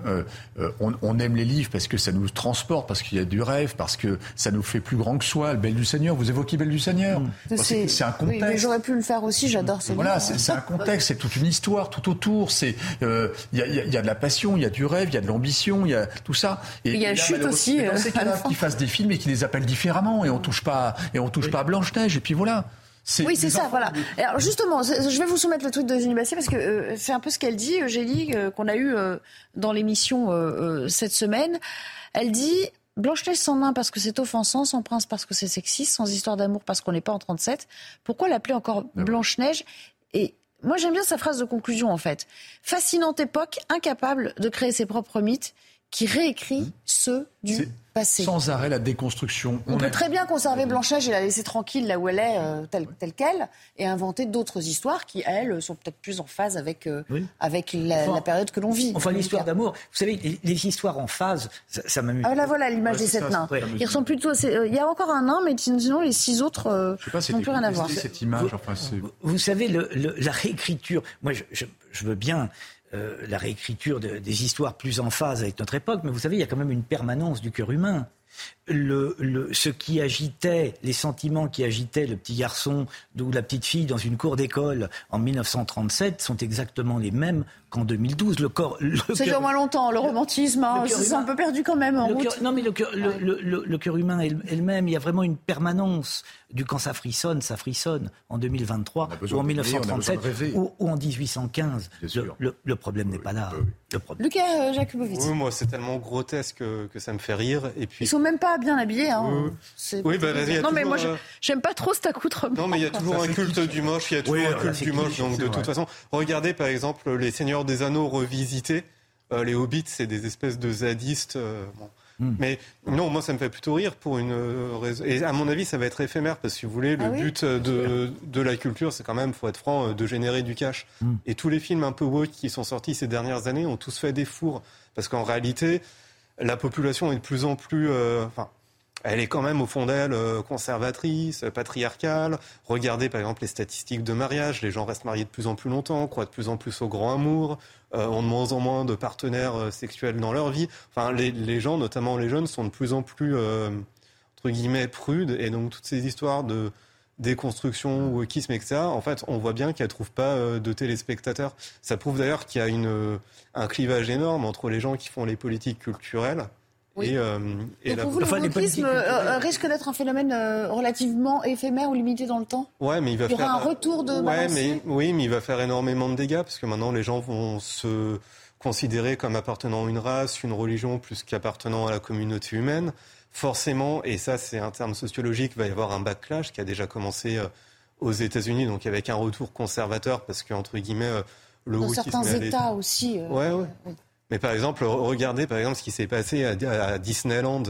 on, aime les livres parce que ça nous transporte, parce qu'il y a du rêve, parce que ça nous fait plus grand que soi. Le Belle du Seigneur. Vous évoquez Belle du Seigneur. Mm. C'est un contexte. Oui, mais j'aurais pu le faire aussi. J'adore ce voilà, c'est un contexte, c'est toute une histoire tout autour. C'est il euh, y, a, y, a, de la passion, il y a du rêve, il y a de l'ambition, il y a tout ça. Et il y a la chute aussi. Dans ces cas qui fassent des films et qui les appellent différemment et on touche pas et on touche pas à Blanche Neige et puis voilà. Oui, c'est ça, voilà. Alors justement, je vais vous soumettre le tweet de Eugénie Bastier parce que euh, c'est un peu ce qu'elle dit, Eugénie, euh, qu'on a eu dans l'émission cette semaine. Elle dit Blanche-Neige sans nain parce que c'est offensant, sans prince parce que c'est sexiste, sans histoire d'amour parce qu'on n'est pas en 37. Pourquoi l'appeler encore ah Blanche-Neige Et moi j'aime bien sa phrase de conclusion en fait. Fascinante époque, incapable de créer ses propres mythes, qui réécrit mmh. ceux du sans arrêt la déconstruction. On, peut très bien conserver Blanchage et la laisser tranquille là où elle est, euh, telle, qu'elle, et inventer d'autres histoires qui, elles, sont peut-être plus en phase avec, euh, avec la, période que l'on vit. Enfin, l'histoire d'amour. Vous savez, les, histoires en phase, ça, m'amuse. Ah, là, voilà l'image des sept nains. Ils ressemblent plutôt. Euh, il y a encore un nain, mais sinon, les six autres n'ont plus rien à voir. Cette image, vous, savez, le, la réécriture. Moi, je, je veux bien euh, la réécriture des histoires plus en phase avec notre époque, mais vous savez, il y a quand même une permanence du cœur humain. Le, ce qui agitait, les sentiments qui agitaient le petit garçon ou la petite fille dans une cour d'école en 1937 sont exactement les mêmes qu'en 2012. Le corps. C'est déjà moins longtemps, le romantisme, hein, c'est un peu perdu quand même en route. non, mais le cœur, le, cœur humain elle-même, il y a vraiment une permanence du quand ça frissonne, ça frissonne en 2023 ou en 1937 ou, en 1815. Le, problème n'est pas là. Le problème. Lucas euh, Jakubowicz. Oui, moi, c'est tellement grotesque que, ça me fait rire. Et puis... Ils sont même pas bien habillés. Hein. Oui, bah, y a non, mais moi, euh, j'aime pas trop cet accoutrement. Non, mais il y a toujours un culte du moche. Il y a toujours un culte du moche. Donc, de toute façon, regardez par exemple les Seigneurs des Anneaux revisités. Euh, les hobbits, c'est des espèces de zadistes. Bon. Hmm. Mais non, moi, ça me fait plutôt rire pour une euh, raison. Et à mon avis, ça va être éphémère parce que si vous voulez, le ah but de, de, la culture, c'est quand même, faut être franc, euh, de générer du cash. Hmm. Et tous les films un peu woke qui sont sortis ces dernières années ont tous fait des fours. Parce qu'en réalité, la population est de plus en plus. Euh, enfin, elle est quand même au fond d'elle conservatrice, patriarcale. Regardez par exemple les statistiques de mariage, les gens restent mariés de plus en plus longtemps, croient de plus en plus au grand amour, euh, ont de moins en moins de partenaires euh, sexuels dans leur vie. Enfin, les, gens, notamment les jeunes, sont de plus en plus, euh, entre guillemets, prudes. Et donc, toutes ces histoires de déconstruction, wokisme, etc., en fait, on voit bien qu'elle trouve pas euh, de téléspectateurs. Ça prouve d'ailleurs qu'il y a une, euh, un clivage énorme entre les gens qui font les politiques culturelles et, euh, et Donc pour vous, le wokisme risque d'être un phénomène relativement éphémère ou limité dans le temps? Ouais, mais il va il y faire aura un retour de. Ouais, mais oui, mais il va faire énormément de dégâts parce que maintenant les gens vont se considérer comme appartenant à une race, une religion, plus qu'appartenant à la communauté humaine forcément, et ça c'est un terme sociologique, il va y avoir un backlash qui a déjà commencé euh, aux États-Unis, donc avec un retour conservateur, parce que entre guillemets, euh, le Dans certains États aussi. Euh, ouais, ouais. Mais par exemple, regardez par exemple ce qui s'est passé à, Disneyland.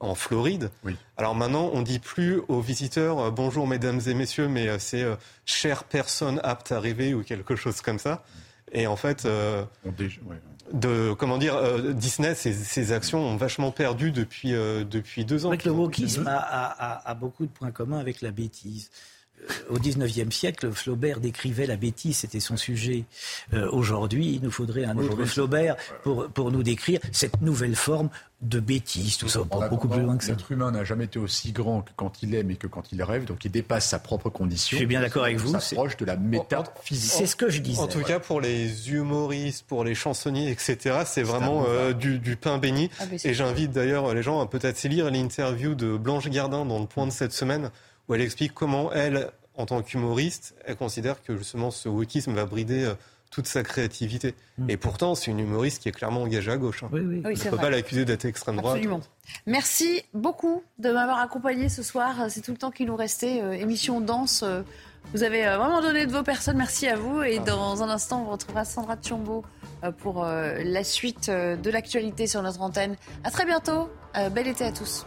en Floride. Oui. Alors maintenant, on dit plus aux visiteurs bonjour mesdames et messieurs, mais c'est chère personne apte à rêver ou quelque chose comme ça. Et en fait, de comment dire, euh, Disney, ses, actions ont vachement perdu depuis euh, depuis deux ans. le wokisme a, beaucoup de points communs avec la bêtise. Euh, au XIXe siècle, Flaubert décrivait la bêtise, c'était son sujet. Aujourd'hui, il nous faudrait un autre Flaubert pour, pour nous décrire cette nouvelle forme de bêtises, tout ça, pas beaucoup plus loin que ça. L'être humain n'a jamais été aussi grand que quand il aime et que quand il rêve, donc il dépasse sa propre condition. Je suis bien d'accord avec vous. C'est proche de la métaphysique. C'est ce que je disais. En tout cas, pour les humoristes, pour les chansonniers, etc., c'est vraiment euh, du, pain béni. Ah, et j'invite d'ailleurs les gens à peut-être lire l'interview de Blanche Gardin dans le point de cette semaine, où elle explique comment elle, en tant qu'humoriste, elle considère que justement ce wokisme va brider euh, toute sa créativité. Mm. Et pourtant, c'est une humoriste qui est clairement engagée à gauche. Hein. Oui, oui. On ne peut pas l'accuser d'être extrême droite. Absolument. Merci beaucoup de m'avoir accompagné ce soir. C'est tout le temps qui nous restait. Euh, émission danse. Euh, vous avez euh, vraiment donné de vos personnes. Merci à vous. Et ah. dans un instant, on retrouvera Sandra Tchombo pour la suite de l'actualité sur notre antenne. À très bientôt. Bel été à tous.